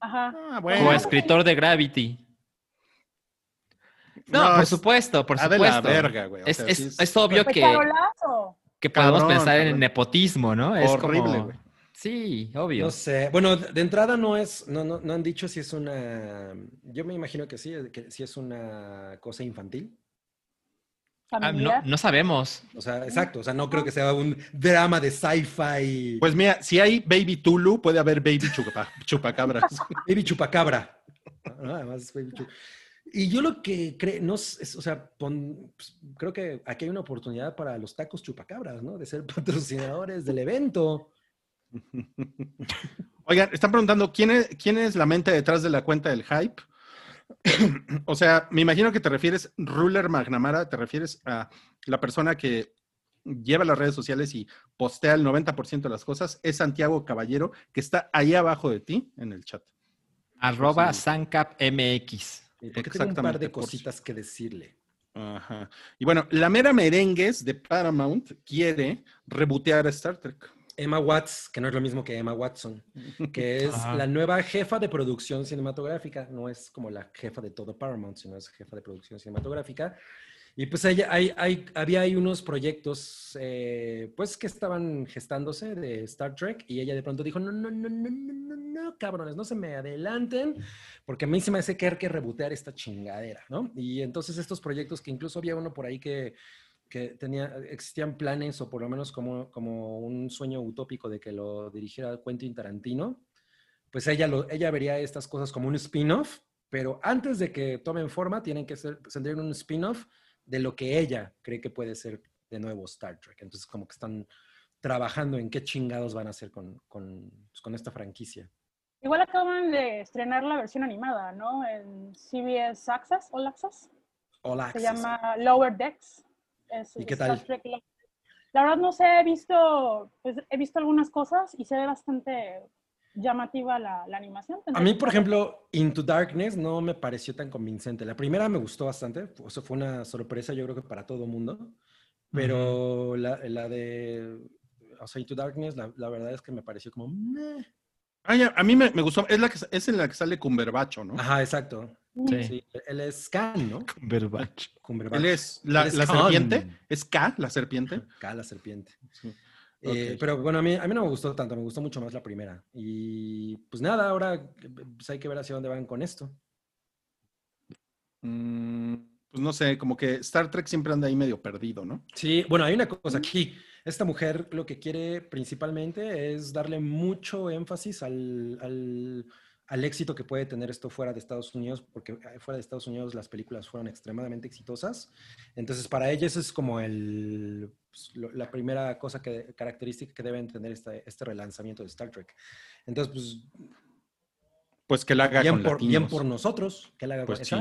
Ajá. Ah, O escritor de Gravity. No, por es- supuesto, por ah, de la supuesto. verga, güey. o Es, sea, es- es es obvio Pues que, charolazo. que podemos Cabrón, pensar en cabrón. nepotismo, ¿no? Es horrible, como- güey. Sí, obvio. No sé. Bueno, de entrada no es, no, no, no han dicho si es una. Yo me imagino que sí, que si es una cosa infantil. Ah, no, no sabemos. O sea, exacto. O sea, no creo que sea un drama de sci-fi. Pues mira, si hay Baby Tulu, puede haber Baby chupa, Chupacabras. Baby Chupacabra. ¿no? Además, es Baby Chu- Y yo lo que creo, no es- o sea, pon- pues, creo que aquí hay una oportunidad para los tacos chupacabras, ¿no? De ser patrocinadores del evento. Oigan, están preguntando ¿quién es, quién es la mente detrás de la cuenta del hype. o sea, me imagino que te refieres, Ruler Magnamara, te refieres a la persona que lleva las redes sociales y postea el 90% de las cosas, es Santiago Caballero, que está ahí abajo de ti en el chat. Arroba Sí. SancapMX. Porque tengo un par Exactamente, de cositas que decirle. Ajá. Y bueno, la mera merengues de Paramount quiere rebotear a Star Trek. Emma Watts, que no es lo mismo que Emma Watson, que es Ajá. la nueva jefa de producción cinematográfica. No es como la jefa de todo Paramount, sino es jefa de producción cinematográfica. Y pues ella, hay, hay- había ahí unos proyectos, eh, pues, que estaban gestándose de Star Trek y ella de pronto dijo, no, no, no, no, no, no, no, cabrones, no se me adelanten, porque a mí se me hace que hay que rebotear esta chingadera, ¿no? Y entonces estos proyectos que incluso había uno por ahí que que tenía, existían planes o por lo menos como, como un sueño utópico de que lo dirigiera Quentin Tarantino, pues ella, lo, ella vería estas cosas como un spin-off, pero antes de que tomen forma tienen que ser, tendrían un spin-off de lo que ella cree que puede ser de nuevo Star Trek. Entonces como que están trabajando en qué chingados van a hacer con, con, pues, con esta franquicia. Igual acaban de estrenar la versión animada, ¿no? En CBS Access, All Access. Hola. Se llama Lower Decks. Es ¿Y qué Star tal? Trek. La verdad no sé, he visto, pues, he visto algunas cosas y se ve bastante llamativa la, la animación. A mí, por ejemplo, Into Darkness no me pareció tan convincente. La primera me gustó bastante, o sea, fue una sorpresa yo creo que para todo el mundo, pero la, la de, o sea, Into Darkness, la, la verdad es que me pareció como... meh. A mí me, me gustó, es, la que, es en la que sale Cumberbacho, ¿no? Ajá, exacto. Sí. Sí, él es Khan, ¿no? Cumberbatch. Cumberbatch. Él es la, Él es la Khan. serpiente, es K, la serpiente. K, la serpiente. Sí. Eh. Pero bueno, a mí, a mí no me gustó tanto, me gustó mucho más la primera. Y pues nada, ahora pues, hay que ver hacia dónde van con esto. Mm, pues no sé, como que Star Trek siempre anda ahí medio perdido, ¿no? Sí, bueno, hay una cosa aquí. Esta mujer lo que quiere principalmente es darle mucho énfasis al, al- al éxito que puede tener esto fuera de Estados Unidos, porque eh, fuera de Estados Unidos las películas fueron extremadamente exitosas. Entonces, para ella eso es como el, pues, lo- la primera cosa que, característica que deben tener este, este relanzamiento de Star Trek. Entonces, pues, Pues que la haga bien con por, bien por nosotros, que la haga, Pues sí.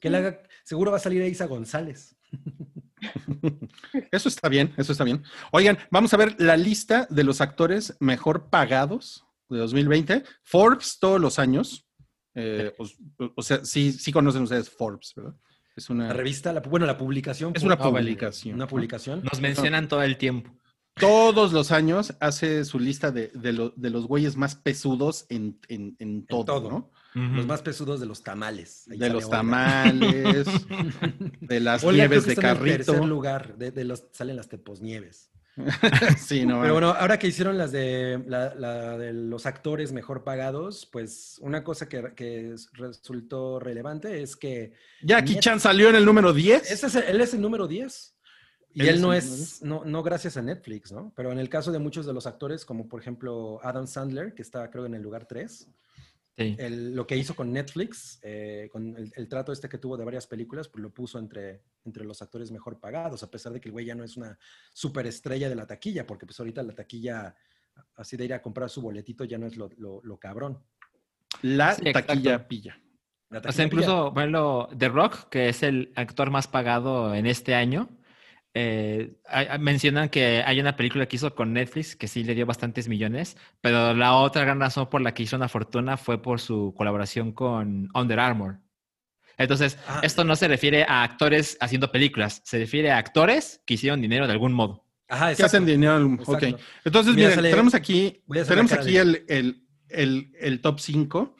que la haga, seguro va a salir Isa González. Eso está bien, eso está bien. Oigan, vamos a ver la lista de los actores mejor pagados de 2020. Forbes todos los años. Eh, o, sea, sí, sí conocen ustedes Forbes, ¿verdad? Es una, La revista, la, bueno, la publicación. es una Ah, publicación. Una ¿no? publicación. Nos mencionan todo el tiempo. Todos los años hace su lista de, de, lo- de los güeyes más pesudos en, en- en todo, todo. ¿no? Los más pesudos de los tamales. Ahí De los tamales, de las Olga creo nieves que de está en el tercer carrito. lugar. De, de los, salen las teposnieves. sí, no. Pero bueno, ahora que hicieron las de, la, la de los actores mejor pagados, pues una cosa que, que es- resultó relevante es que Jackie Chan salió en el número 10. ese es el- él es el número 10. Y Él no es, no, no gracias a Netflix, ¿no? Pero en el caso de muchos de los actores, como por ejemplo Adam Sandler, que está creo en el lugar 3, Sí. el- lo que hizo con Netflix, eh, con el, el trato este que tuvo de varias películas, pues lo puso entre, entre los actores mejor pagados, a pesar de que el güey ya no es una superestrella de la taquilla, porque pues ahorita la taquilla, así de ir a comprar su boletito, ya no es lo, lo- lo cabrón. La Sí, exacto. taquilla pilla. La O sea, incluso, ejemplo, The Rock, que es el actor más pagado en este año, eh, mencionan que hay una película que hizo con Netflix que sí le dio bastantes millones, pero la otra gran razón por la que hizo una fortuna fue por su colaboración con Under Armour. Entonces, Ah. esto no se refiere a actores haciendo películas, se refiere a actores que hicieron dinero de algún modo. Ajá, ¿Qué exacto. hacen dinero? Exacto. Ok. Entonces, Mira, miren, sale- tenemos aquí, tenemos aquí de- el, el, el, el top 5.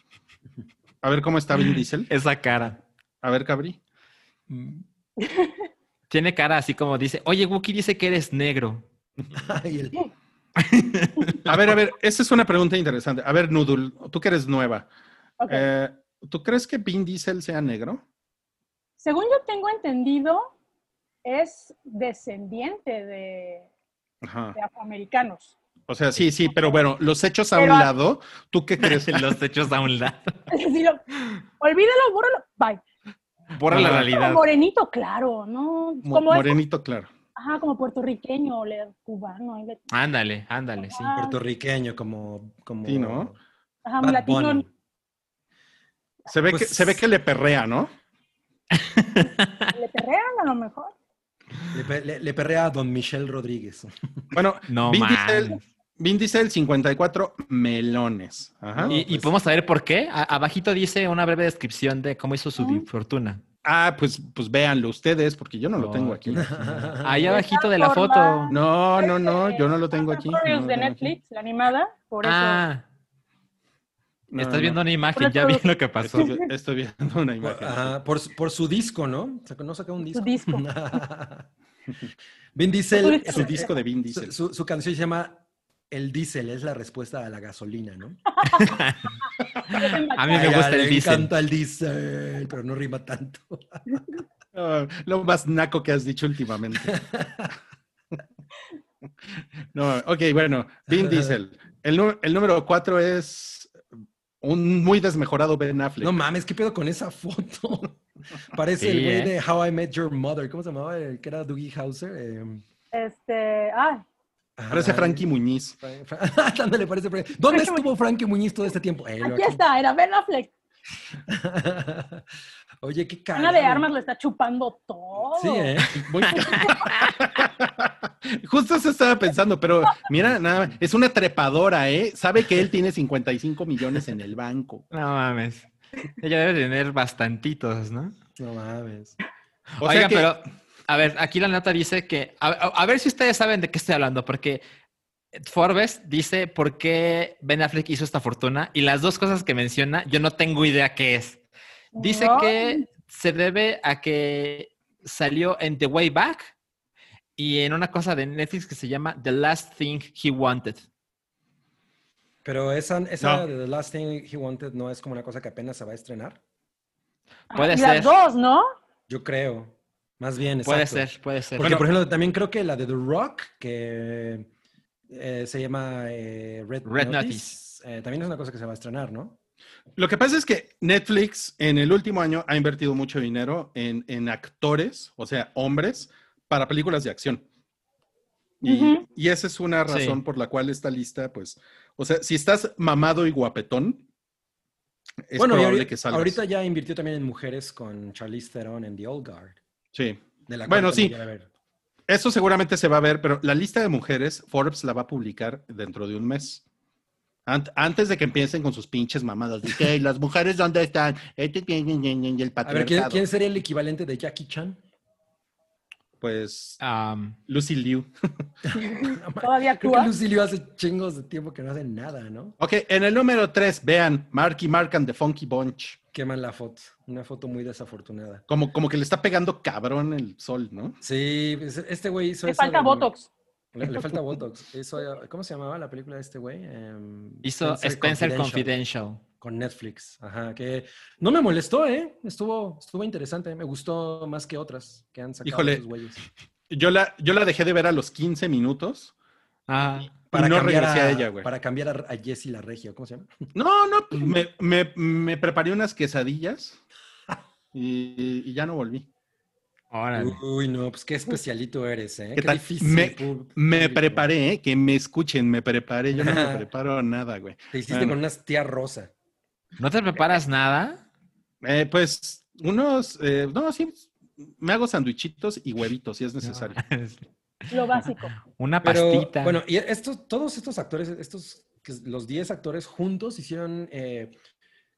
A ver cómo está Vin Diesel. Esa cara. A ver, Cabri. Tiene cara así como dice, oye, Wookie dice que eres negro. El- A ver, a ver, esa es una pregunta interesante. A ver, Noodle, tú que eres nueva. Eh, ¿Tú crees que Vin Diesel sea negro? Según yo tengo entendido, es descendiente de, de afroamericanos. O sea, sí, sí, pero bueno, los hechos a un Pero lado, ¿tú qué crees? Los hechos a un lado. Olvídalo, bórralo, bye. Borra la realidad. Como morenito, claro, ¿no? Mo- Como es- morenito, claro. ajá, como puertorriqueño, le- cubano. Ándale, ándale, sí. Puertorriqueño, como, como Sí, ¿no? Ajá, Bad latino. Bunny. Se ve, Pues- que, se ve que le perrea, ¿no? Le perrean a lo mejor. Le, pe- le- le perrea a don Michelle Rodríguez. Bueno, No Vin, man. Diesel, Vin Diesel, 54 melones. Ajá. ¿Y, y pues- podemos saber por qué? A- abajito dice una breve descripción de cómo hizo su Ah. fortuna. Ah, pues, pues véanlo ustedes, porque yo no lo tengo aquí. Ahí abajito de la foto. No, no, no, yo no lo tengo aquí. No lo de. Netflix, la animada, por eso. Ah, No, estás no. viendo una imagen, ya vi lo que pasó. Estoy, estoy viendo una Por, imagen. ajá, por su- por su disco, ¿no? Sacó- ¿No sacó un disco? disco. Vin Diesel. Su Su disco de Vin su, Diesel. su- su canción se llama El Diesel, es la respuesta a la gasolina, ¿no? A mí me gusta el diésel. encanta el diésel, pero no rima tanto. Ah, lo más naco que has dicho últimamente. No, ok, bueno, Vin Diesel. El, el número 4 es un muy desmejorado Ben Affleck. No mames, ¿qué pedo con esa foto? Parece Sí, el güey ¿eh? de How I Met Your Mother. ¿Cómo se llamaba? El que era Dougie Hauser. Eh, Este, ay, Parece Frankie Muñiz. Ándale, parece Frankie. ¿Dónde Frankie estuvo Frankie Muñiz todo este tiempo? Eh, aquí aquí. está, era Ben Affleck. Oye, qué cara. Ana de Armas lo está chupando todo. Sí, ¿eh? Muy- Justo eso estaba pensando, pero mira, nada, es una trepadora, ¿eh? Sabe que él tiene 55 millones en el banco. No mames. Ella debe tener bastantitos, ¿no? No mames. O sea que- pero, a ver, aquí la nota dice que, a, ver si ustedes saben de qué estoy hablando, porque Forbes dice por qué Ben Affleck hizo esta fortuna y las dos cosas que menciona, yo no tengo idea qué es. Dice No. que se debe a que salió en The Way Back y en una cosa de Netflix que se llama The Last Thing He Wanted. Pero esa, esa No. de The Last Thing He Wanted no es como una cosa que apenas se va a estrenar. Puede y ser. las dos, ¿no? Yo creo. Más bien, Puede ser, puede ser. Porque, Bueno. por ejemplo, también creo que la de The Rock, que eh, se llama eh, Red, Red Notice, eh, también es una cosa que se va a estrenar, ¿no? Lo que pasa es que Netflix en el último año ha invertido mucho dinero en, en actores, o sea, hombres, para películas de acción. Y, y esa es una razón Sí. por la cual esta lista, pues, o sea, si estás mamado y guapetón, es bueno, y probable ahorita, que salgas. ahorita ya invirtió también en mujeres con Charlize Theron en The Old Guard. Sí. De la Bueno, sí. Eso seguramente se va a ver, pero la lista de mujeres, Forbes la va a publicar dentro de un mes. Ant- antes de que empiecen con sus pinches mamadas. De que, las mujeres, ¿dónde están? Este, y el A ver, ¿quién, sería el equivalente de Jackie Chan? pues Lucy Liu. Todavía Creo que actúa. Lucilio hace chingos de tiempo que no hace nada, ¿no? Ok, en el número 3, vean, Marky Mark and the Funky Bunch. Queman la foto. Una foto muy desafortunada. Como, como que le está pegando cabrón el sol, ¿no? Sí, pues, este güey hizo Le eso falta Botox. Le, le falta Botox. Hizo, ¿Cómo se llamaba la película de este güey? Em, hizo Spencer, Confidential. Con Netflix. Ajá, que no me molestó, ¿eh? Estuvo, estuvo interesante. Me gustó más que otras que han sacado Híjole. esos güeyes. Yo la, yo la dejé de ver a los 15 minutos. Ah, y no cambiar regresé a ella, güey. Para cambiar a, a Jessie la Regio. ¿Cómo se llama? No, no, pues me, me- me preparé unas quesadillas y, y ya no volví. órale. Uy, no, pues qué especialito eres, ¿eh? ¿Qué Qué, tal? difícil. Me- Me preparé, ¿eh? que me escuchen, me preparé. Yo no me preparo nada, güey. Te hiciste Bueno. con unas tía rosa. ¿No te preparas nada? Eh, pues unos, eh, no, sí, me hago sandwichitos y huevitos si es necesario. Lo básico. Una Pero, pastita. bueno, y estos, todos estos actores, estos, los 10 actores juntos hicieron eh,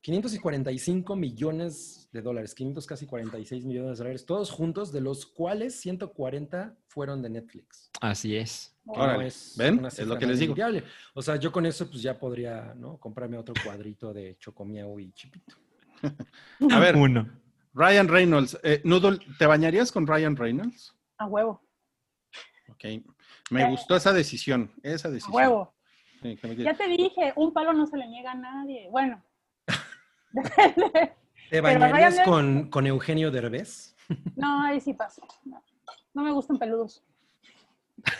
545 millones de dólares, 500 casi 46 millones de dólares, todos juntos, de los cuales 140 fueron de Netflix. Así es. no es ¿ven? Es lo que les digo. O sea, yo con eso pues ya podría, ¿no? Comprarme otro cuadrito de Chocomiao y Chipito. A ver, Uno. Ryan Reynolds. Eh, Noodle, ¿te bañarías con Ryan Reynolds? A huevo. Ok. Me gustó esa decisión, esa decisión. huevo. Sí, que me- Ya te dije, un palo no se le niega a nadie. Bueno. Depende. ¿Te bañarías Ryan con, con Eugenio Derbez? No, ahí sí paso. No, no me gustan peludos.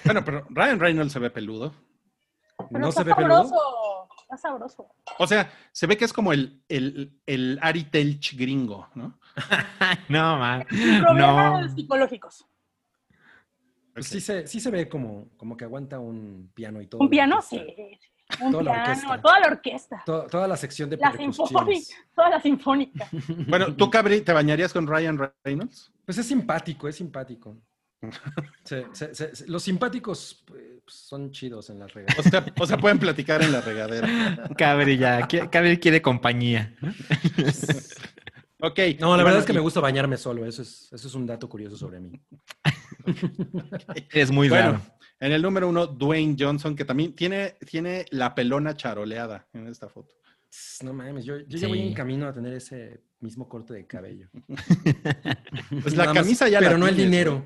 Bueno, pero Ryan Reynolds se ve peludo. Pero ¿No está se ve peludo? sabroso. Está sabroso. O sea, se ve que es como el, el, el Ari Telch gringo, ¿no? no, man. Problemas No. psicológicos. Pues sí, se, sí se ve como, como que aguanta un piano y todo. ¿Un la piano? Sí. Un Toda la piano, orquesta. toda la orquesta. To- toda la sección de La sinfónica. Toda la sinfónica. Bueno, ¿tú, Cabri, te bañarías con Ryan Reynolds? Pues es simpático, es simpático. Se- se- se- se- los simpáticos pues, son chidos en las regadas. O sea, o sea, pueden platicar en la regadera. Cabri ya. Cabri quiere compañía. Ok. No, la verdad bueno, es que y- me gusta bañarme solo. Eso es, eso es un dato curioso sobre mí. Es muy Bueno, raro. en el número uno, Dwayne Johnson, que también tiene, tiene la pelona charoleada en esta foto. No mames, yo, yo Sí. ya voy en camino a tener ese mismo corte de cabello. Pues la Nada más, camisa ya la Pero no el dinero.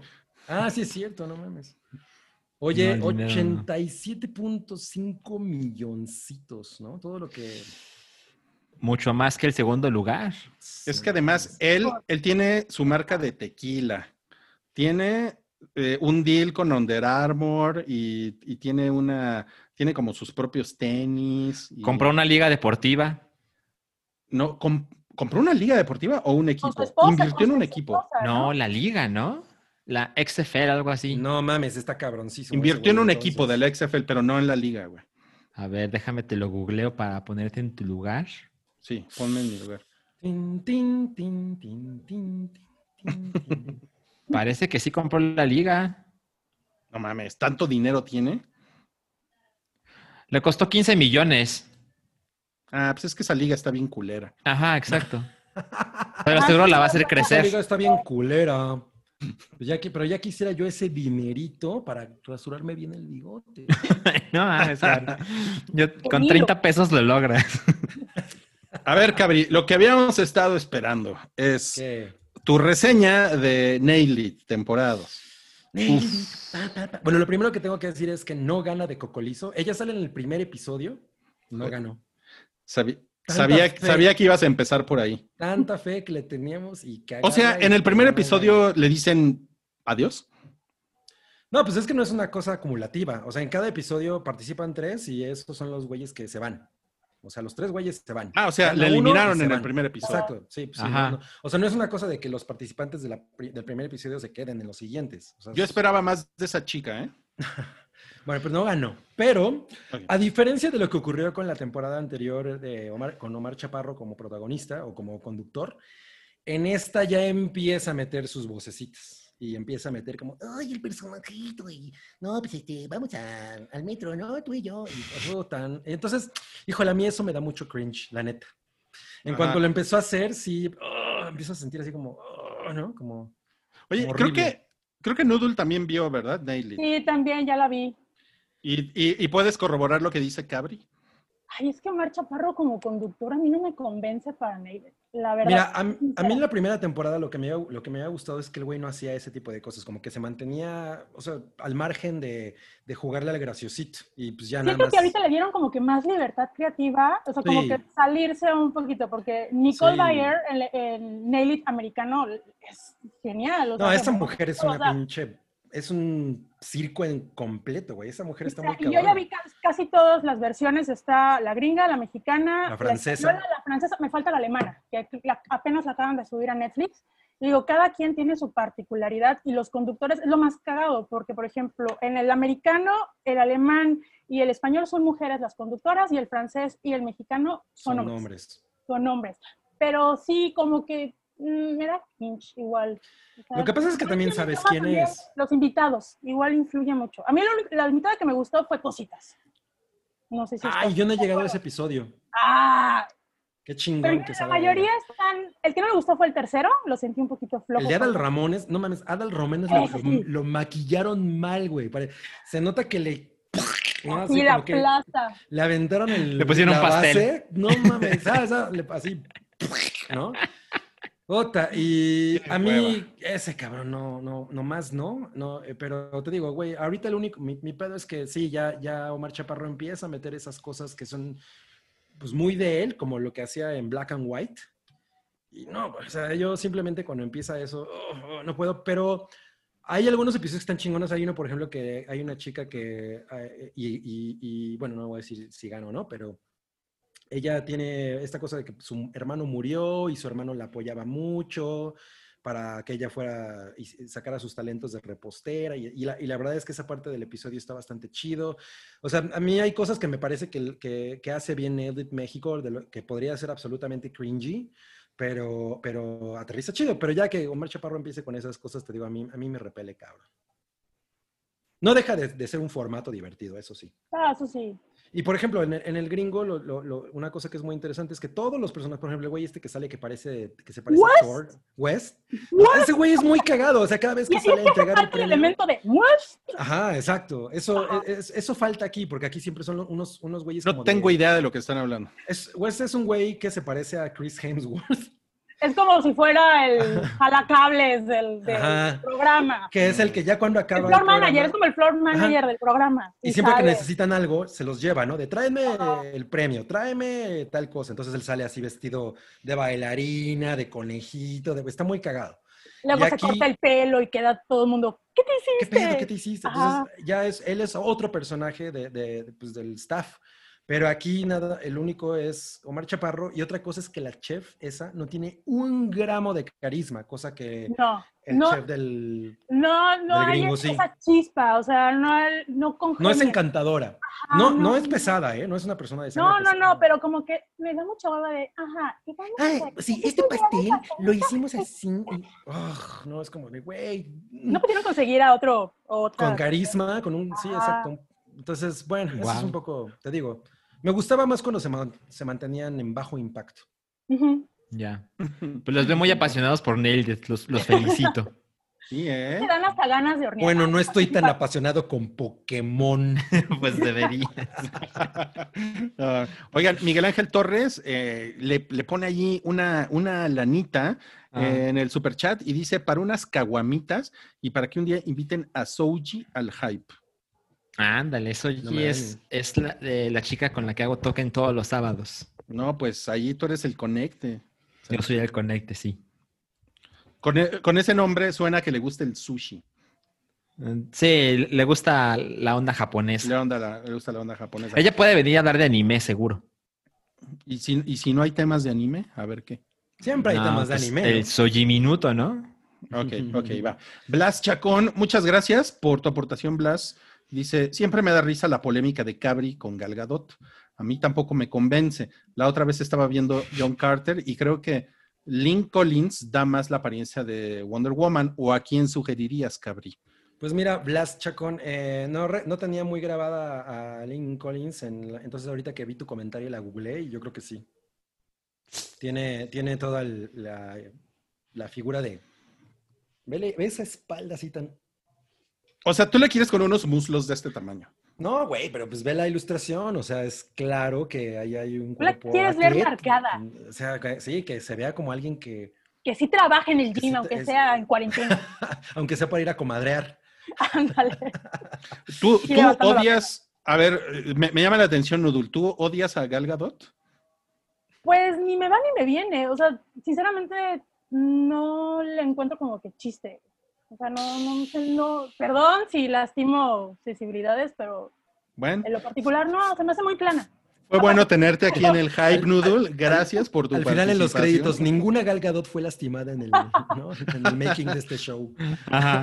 Ah, sí es cierto, no mames. Oye, no. 87.5 milloncitos, ¿no? Todo lo que... Mucho más que el segundo lugar. Es que además él, él tiene su marca de tequila, tiene eh, un deal con Under Armour y, y tiene una, tiene como sus propios tenis. y- Compró una liga deportiva. No, com- compró una liga deportiva o un Con equipo. su esposa. Invirtió con en un su equipo. esposa, No, la liga, ¿no? La XFL, algo así. No mames, está cabroncísimo. Invirtió en un entonces. equipo de la XFL, pero no en la liga, güey. A ver, déjame te lo googleo para ponerte en tu lugar. Sí, ponme en mi lugar. Tin, tin, tin, Parece que sí compró la liga. No mames, ¿tanto dinero tiene? Le costó 15 millones. Ah, pues es que esa liga está bien culera. Ajá, exacto. Pero seguro la va a hacer Esa crecer. liga está bien culera. Pues ya que, pero ya quisiera yo ese dinerito para rasurarme bien el bigote. No, mames, claro. Yo con Conmigo. 30 pesos lo logras. A ver, Cabri, lo que habíamos estado esperando es ¿Qué? Tu reseña de Nail It, temporadas. Bueno, lo primero que tengo que decir es que no gana de Cocolizo. Ella sale en el primer episodio, no ganó. Sabía, fe. sabía que ibas a empezar por ahí. Tanta fe que le teníamos y que O sea, en el primer gana. episodio le dicen adiós. No, pues es que no es una cosa acumulativa. O sea, en cada episodio participan tres y esos son los güeyes que se van. O sea, los tres güeyes se van. Ah, o sea, le eliminaron se en el primer episodio. Exacto, sí. pues sí, Ajá. no. O sea, no es una cosa de que los participantes de la pri- del primer episodio se queden en los siguientes. O sea, Yo es- esperaba más de esa chica, ¿eh? Bueno, pues no ganó. Pero, a diferencia de lo que ocurrió con la temporada anterior de Omar, con Omar Chaparro como protagonista o como conductor, en esta ya empieza a meter sus vocecitas. Y empieza a meter como, ay, el personajito, y no, pues este, vamos a- al metro, ¿no? Tú y yo. Y, oh, tan- Entonces, híjole, a mí eso me da mucho cringe, la neta. En Ajá. cuanto lo empezó a hacer, sí, oh, empiezo a sentir así como, oh, ¿no? Como, Oye, creo que Creo que Noodle también vio, ¿verdad? Nail It. Sí, también ya la vi. ¿Y, y, y puedes corroborar lo que dice Cabri? Ay, es que Omar Chaparro como conductor a mí no me convence para Neighbor, la verdad. Mira, a, mí- a mí en la primera temporada lo que, me, lo que me había gustado es que el güey no hacía ese tipo de cosas, como que se mantenía, o sea, al margen de, de jugarle al graciosito. Y pues ya nada Siento más. que ahorita le dieron como que más libertad creativa, o sea, como Sí. que salirse un poquito, porque Nicole Sí. Bayer en, en Nail It americano es genial. o No, sea, como- mujer es o una sea, pinche. Es un circo en completo, güey. Esa mujer está muy Y yo cabrona. ya vi ca- casi todas las versiones, está la gringa, la mexicana, La francesa. española, la francesa, me falta la alemana, que la- apenas la acaban de subir a Netflix. Y digo, cada quien tiene su particularidad y los conductores es lo más cagado, porque por ejemplo, en el americano, el alemán y el español son mujeres las conductoras y el francés y el mexicano son, Son hombres, hombres. son hombres. Pero sí, como que me da cringe igual. O sea, Lo que pasa es que también sabes quién también es. Los invitados, igual influye mucho. A mí lo único- la invitada que me gustó fue Cositas. No sé si... Ay, yo no he llegado a ese episodio. Ah, Qué pero chingón mira, que la mayoría están... El que no me gustó fue el tercero, lo sentí un poquito flojo. El de Adal Ramones, no mames, Adal Ramones lo, sí. lo maquillaron mal, güey. Se nota que le. ¿no? Así Sí, la plaza. le aventaron el. Le pusieron la pastel. base. No mames, ¿sabes? ¿sabes? Le- Así. ¿No? Ota, y a mí, hueva. ese cabrón, no, no, no más, no, no, eh, pero te digo, güey, ahorita el único, mi, mi pedo es que sí, ya, ya Omar Chaparro empieza a meter esas cosas que son, pues, muy de él, como lo que hacía en Black and White, y no, o sea, yo simplemente cuando empieza eso, oh, oh, no puedo, pero hay algunos episodios que están chingones, hay uno, por ejemplo, que hay una chica que, eh, y, y- y, bueno, no voy a decir si gano o no, pero ella tiene esta cosa de que su hermano murió y su hermano la apoyaba mucho para que ella fuera y sacara sus talentos de repostera y, la, y la verdad es que esa parte del episodio está bastante chido. O sea, a mí hay cosas que me parece que, que hace bien Edit México, de lo, que podría ser absolutamente cringy, pero, pero aterriza chido. Pero ya que Omar Chaparro empiece con esas cosas, te digo, a mí, a mí me repele, cabrón. No deja de, de ser un formato divertido, eso sí. Ah, eso sí. Y por ejemplo, en el, en el gringo, lo- lo- lo- una cosa que es muy interesante es que todos los personajes, por ejemplo, el güey este que sale que parece que se parece West. a Thor, West, ese güey es muy cagado, o sea, cada vez que sale a entregar el falta el premio. elemento de... "What?". Ajá, exacto. Eso, Ajá. es- eso falta aquí, porque aquí siempre son unos, unos güeyes No como tengo de- idea de lo que están hablando. Es, West es un güey que se parece a Chris Hemsworth, Es como si fuera el jalacables del, del Ajá. programa. que es el que ya cuando El acaba floor el manager, programa- es como el floor manager del programa. Y siempre que sale. necesitan algo, se los lleva, ¿no? De tráeme el premio, tráeme tal cosa. Entonces él sale así vestido de bailarina, de conejito, de... está muy cagado. Luego y se aquí- corta el pelo y queda todo el mundo, ¿qué te ¿Qué hiciste? pedo? ¿Qué te hiciste? Ajá. Entonces, ya es, él es otro personaje de- de, pues, del staff. Pero aquí nada, el único es Omar Chaparro. Y otra cosa es que la chef esa no tiene un gramo de carisma, cosa que No, el no, chef del... no, no del hay esa chispa, o sea, no, no congenia. No es encantadora. Ajá, No, no es pesada, ¿eh? No es una persona de No, no, pesada. no, pero como que me da mucha hueva de, ajá, a Ay, hacer- sí, ¿qué este pastel lo hicimos así. y- ugh, no, es como de, güey. No pudieron conseguir a otro, otra. con carisma, con un. Sí, exacto. Entonces, bueno, eso es un poco. Te digo, me gustaba más cuando se, man- se mantenían en bajo impacto. Ya. Pues los veo muy apasionados por Nailed los, los felicito. Sí, ¿eh? Me dan hasta ganas de hornear. Bueno, no estoy tan apasionado con Pokémon. pues debería. Ah, oigan, Miguel Ángel Torres eh, le, le pone allí una, una lanita Ah. eh, en el super chat y dice para unas caguamitas y para que un día inviten a Souji al hype. Ándale, eso No es, es la, eh, la chica con la que hago token todos los sábados. No, pues ahí tú eres el conecte. Yo soy el conecte, sí. Con, e- con ese nombre suena que le gusta el sushi. Mm, Sí, le gusta la onda japonesa. Le, onda la- le gusta la onda japonesa. Ella puede venir a hablar de anime, seguro. ¿Y si, y si no hay temas de anime, a ver qué. Siempre hay No, temas de pues, anime. El ¿no? Soji Minuto, ¿no? Ok, ok, va. Blas Chacón, muchas gracias por tu aportación, Blas. Dice, siempre me da risa la polémica de Cabri con Gal Gadot. A mí tampoco me convence. La otra vez estaba viendo John Carter y creo que Lynn Collins da más la apariencia de Wonder Woman. ¿O a quién sugerirías, Cabri? Pues mira, Blas Chacón, eh, no, no tenía muy grabada a Lynn Collins, entonces ahorita que vi tu comentario la googleé y yo creo que sí. Tiene, tiene toda la, la figura de... Vele, ve esa espalda así tan... O sea, tú le quieres con unos muslos de este tamaño. No, güey, pero pues ve la ilustración, o sea, es claro que ahí hay un Tú la cuerpo quieres ver marcada. O sea, que- sí, que se vea como alguien que, Que sí trabaje en el gym, sí aunque es- sea en cuarentena. aunque sea para ir a comadrear. Ándale. Tú, Sí, tú odias, a ver, me, me llama la atención, Nudul, ¿tú odias a Gal Gadot? Pues ni me va ni me viene. O sea, sinceramente no le encuentro como que chiste. O sea, no, no, sé, no, perdón si lastimo sensibilidades, pero Bueno, en lo particular no, se me hace muy plana. fue bueno tenerte aquí en el Hype Nudul. Gracias por tu Al final en los créditos, ninguna Gal Gadot fue lastimada en el, ¿no? en el making de este show. Ajá.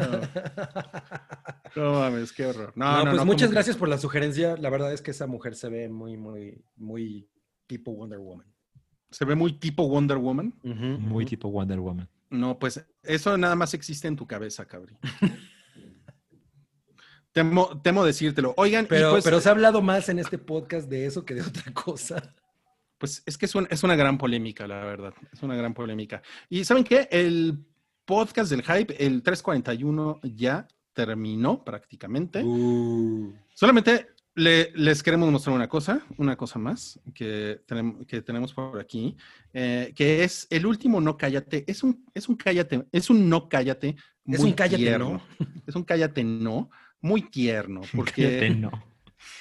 No mames, qué horror. No, No, no, pues no, muchas ¿cómo gracias por la sugerencia. La verdad es que esa mujer se ve muy, muy, muy tipo Wonder Woman. Se ve muy tipo Wonder Woman. Muy tipo Wonder Woman. No, pues eso nada más existe en tu cabeza, cabri. temo, temo decírtelo. Oigan, Pero, pues, pero se ha hablado más en este podcast de eso que de otra cosa. pues es que es, un- es una gran polémica, la verdad. Es una gran polémica. Y ¿saben qué? El podcast del Hype, el 341, ya terminó prácticamente. Uh. Solamente le- les queremos mostrar una cosa, una cosa más que tenemos, que tenemos por aquí, eh, que es el último no cállate. Es un, es un cállate, es un no cállate. Es muy un cállate, tierno. Es un cállate no, muy tierno, porque Fíjate, no.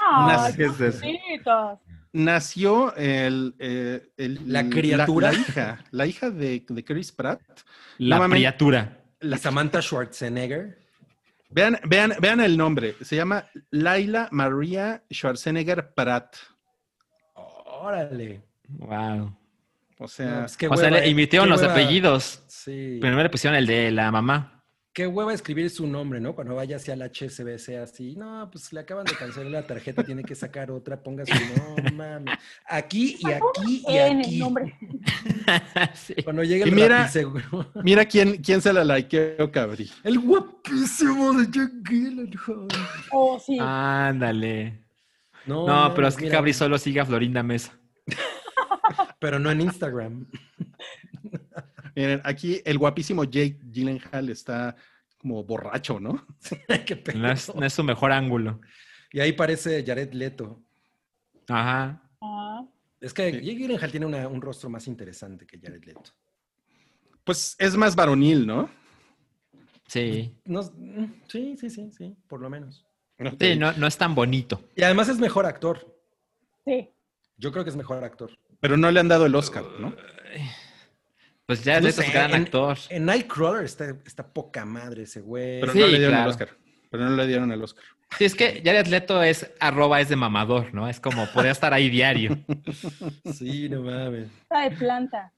Ay, ¿Qué es nació el, eh, el- La criatura. la, hija, la hija de, de Chris Pratt. La No criatura. La Samantha Schwarzenegger. Vean, vean, vean el nombre. Se llama Laila María Schwarzenegger Pratt. Órale. Wow. O sea, No, pues o sea, le eh. invirtieron Qué los hueva. apellidos. Sí. Primero le pusieron el de la mamá. Qué hueva escribir su nombre, ¿no? Cuando vaya hacia el HSBC así, no, pues le acaban de cancelar la tarjeta, tiene que sacar otra, ponga su nombre. Aquí y aquí y En el aquí. nombre. Sí. Cuando llegue Y el mira- rapiseguro. mira quién, quién se la likeó, cabri. El guapísimo de Jack Gyllenhaal. Oh, sí. Ándale. No, No, pero es que mira, Cabri solo sigue a Florinda Mesa. Pero no en Instagram. Miren, aquí el guapísimo Jake Gyllenhaal está como borracho, ¿no? Qué pedo. No es, no es su mejor ángulo. Y ahí parece Jared Leto. Ajá. Ah, Es que Jake Gyllenhaal tiene una- un rostro más interesante que Jared Leto. Pues es más varonil, ¿no? Sí. No, sí, sí, sí, sí, por lo menos. Sí, no, no es tan bonito. Y además es mejor actor. sí. Yo creo que es mejor actor. Pero no le han dado el Oscar, ¿no? Pues ya No es sé, gran en- actor. En Nightcrawler está, está poca madre ese güey. Pero Sí, no le dieron claro. el Oscar. Pero no le dieron el Oscar. Sí, es que Jared Leto es arroba es de mamador, ¿no? Es como podría estar ahí diario. Sí, no mames. Está de planta.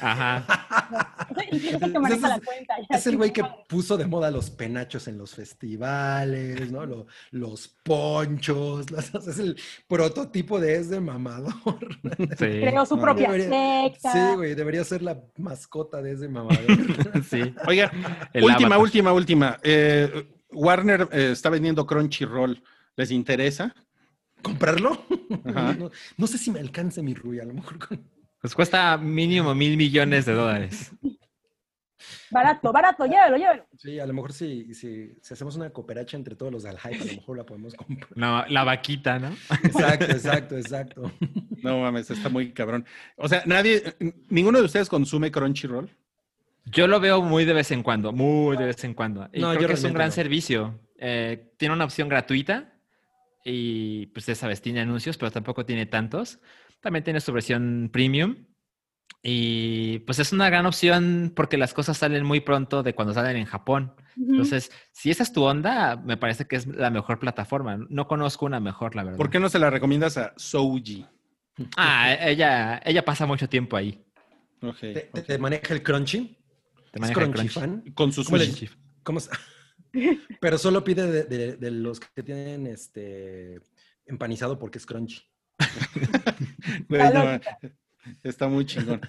Ajá. Es el que maneja la cuenta. ya, Es el güey que puso de moda los penachos en los festivales, ¿no? Lo- los ponchos. las- es el prototipo de ese mamador. Sí. Creó su propia debería- secta. Sí, güey, debería ser la mascota de ese mamador. Sí. Oiga, El última, avatar. última, última. Eh, Warner eh, está vendiendo Crunchyroll. ¿Les interesa? ¿Comprarlo? Ajá. No, no sé si me alcance mi Rui, a lo mejor con... Pues cuesta mínimo mil millones de dólares. Barato, barato, llévelo, llévelo. Sí, a lo mejor si, si, si hacemos una cooperacha entre todos los del hype, a lo mejor la podemos comprar. La, la vaquita, ¿no? Exacto, exacto, exacto. No mames, está muy cabrón. O sea, nadie, ninguno de ustedes consume Crunchyroll. Yo lo veo muy de vez en cuando, muy de vez en cuando. Y No, creo yo que es un gran no. servicio. Eh, tiene una opción gratuita y pues ya sabes, tiene anuncios, pero tampoco tiene tantos. También tiene su versión premium. Y pues es una gran opción porque las cosas salen muy pronto de cuando salen en Japón. Entonces, si esa es tu onda, me parece que es la mejor plataforma. No conozco una mejor, la verdad. ¿Por qué no se la recomiendas a Souji? Ah, ella, ella pasa mucho tiempo ahí. ¿Te, maneja el crunchy? Te ¿Es maneja el crunchy crunch. fan? Con su ¿Cómo le- sushi. ¿Cómo Pero solo pide de, de- de los que tienen este empanizado porque es crunchy. Está muy chingón.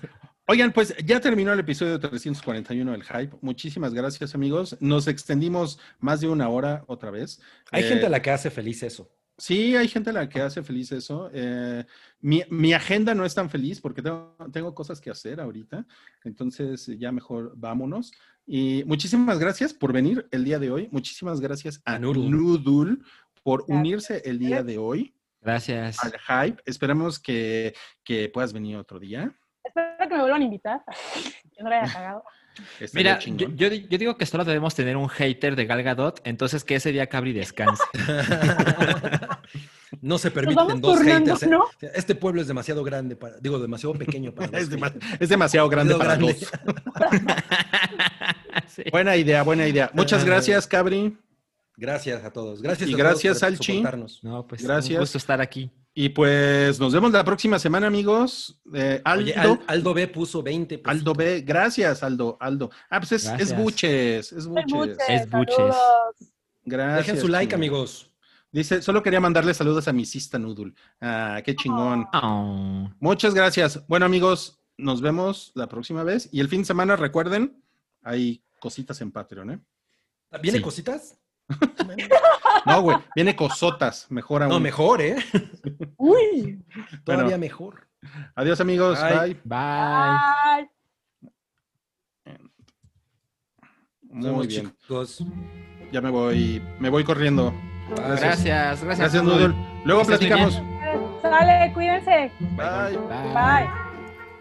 Oigan, pues ya terminó el episodio 341 del Hype. Muchísimas gracias, amigos. Nos extendimos más de una hora otra vez. Hay Eh, gente a la que hace feliz eso. Sí, hay gente a la que hace feliz eso. Eh, mi, mi agenda no es tan feliz porque tengo, tengo cosas que hacer ahorita. Entonces, ya mejor vámonos. Y muchísimas gracias por venir el día de hoy. Muchísimas gracias a. Noodle por Gracias. unirse el día de hoy Gracias. al hype. Esperemos que, que puedas venir otro día. Espero que me vuelvan a invitar. Que no la haya cagado. Estaría Mira, yo, chingón. yo di- yo digo que solo debemos tener un hater de Gal Gadot, entonces que ese día Cabri descanse. No se permiten dos turnando, haters. ¿eh? ¿no? Este pueblo es demasiado grande para, digo, demasiado pequeño para Es, demasiado grande para Demasiado dos. Sí. Buena idea, buena idea. Muchas gracias, Cabri. Gracias a todos. Gracias Y a gracias, todos por soportarnos. No, pues Gracias. un gusto estar aquí. Y pues nos vemos la próxima semana, amigos. Eh, Aldo, Oye, Al- Aldo B puso 20. pesitos. Aldo B, gracias, Aldo, Aldo. Ah, pues es, buches, es buches. Es buches. saludos. Gracias. Dejen su like, amigos. Dice, solo quería mandarle saludos a mi sista Noodle. Ah, qué chingón. Oh. Muchas gracias. Bueno, amigos, nos vemos la próxima vez. Y el fin de semana, recuerden, hay cositas en Patreon, ¿eh? ¿Viene Sí. cositas? No, güey, viene cosotas, mejor aún. No, mejor, ¿eh? Uy. Todavía Bueno. mejor. Adiós, amigos. Bye. Bye. Bye. Bye. Muy bien. chicos. Ya me voy, me voy corriendo. Gracias, gracias. Gracias, Noodle. Luego platicamos. Sale, cuídense. Bye. Bye.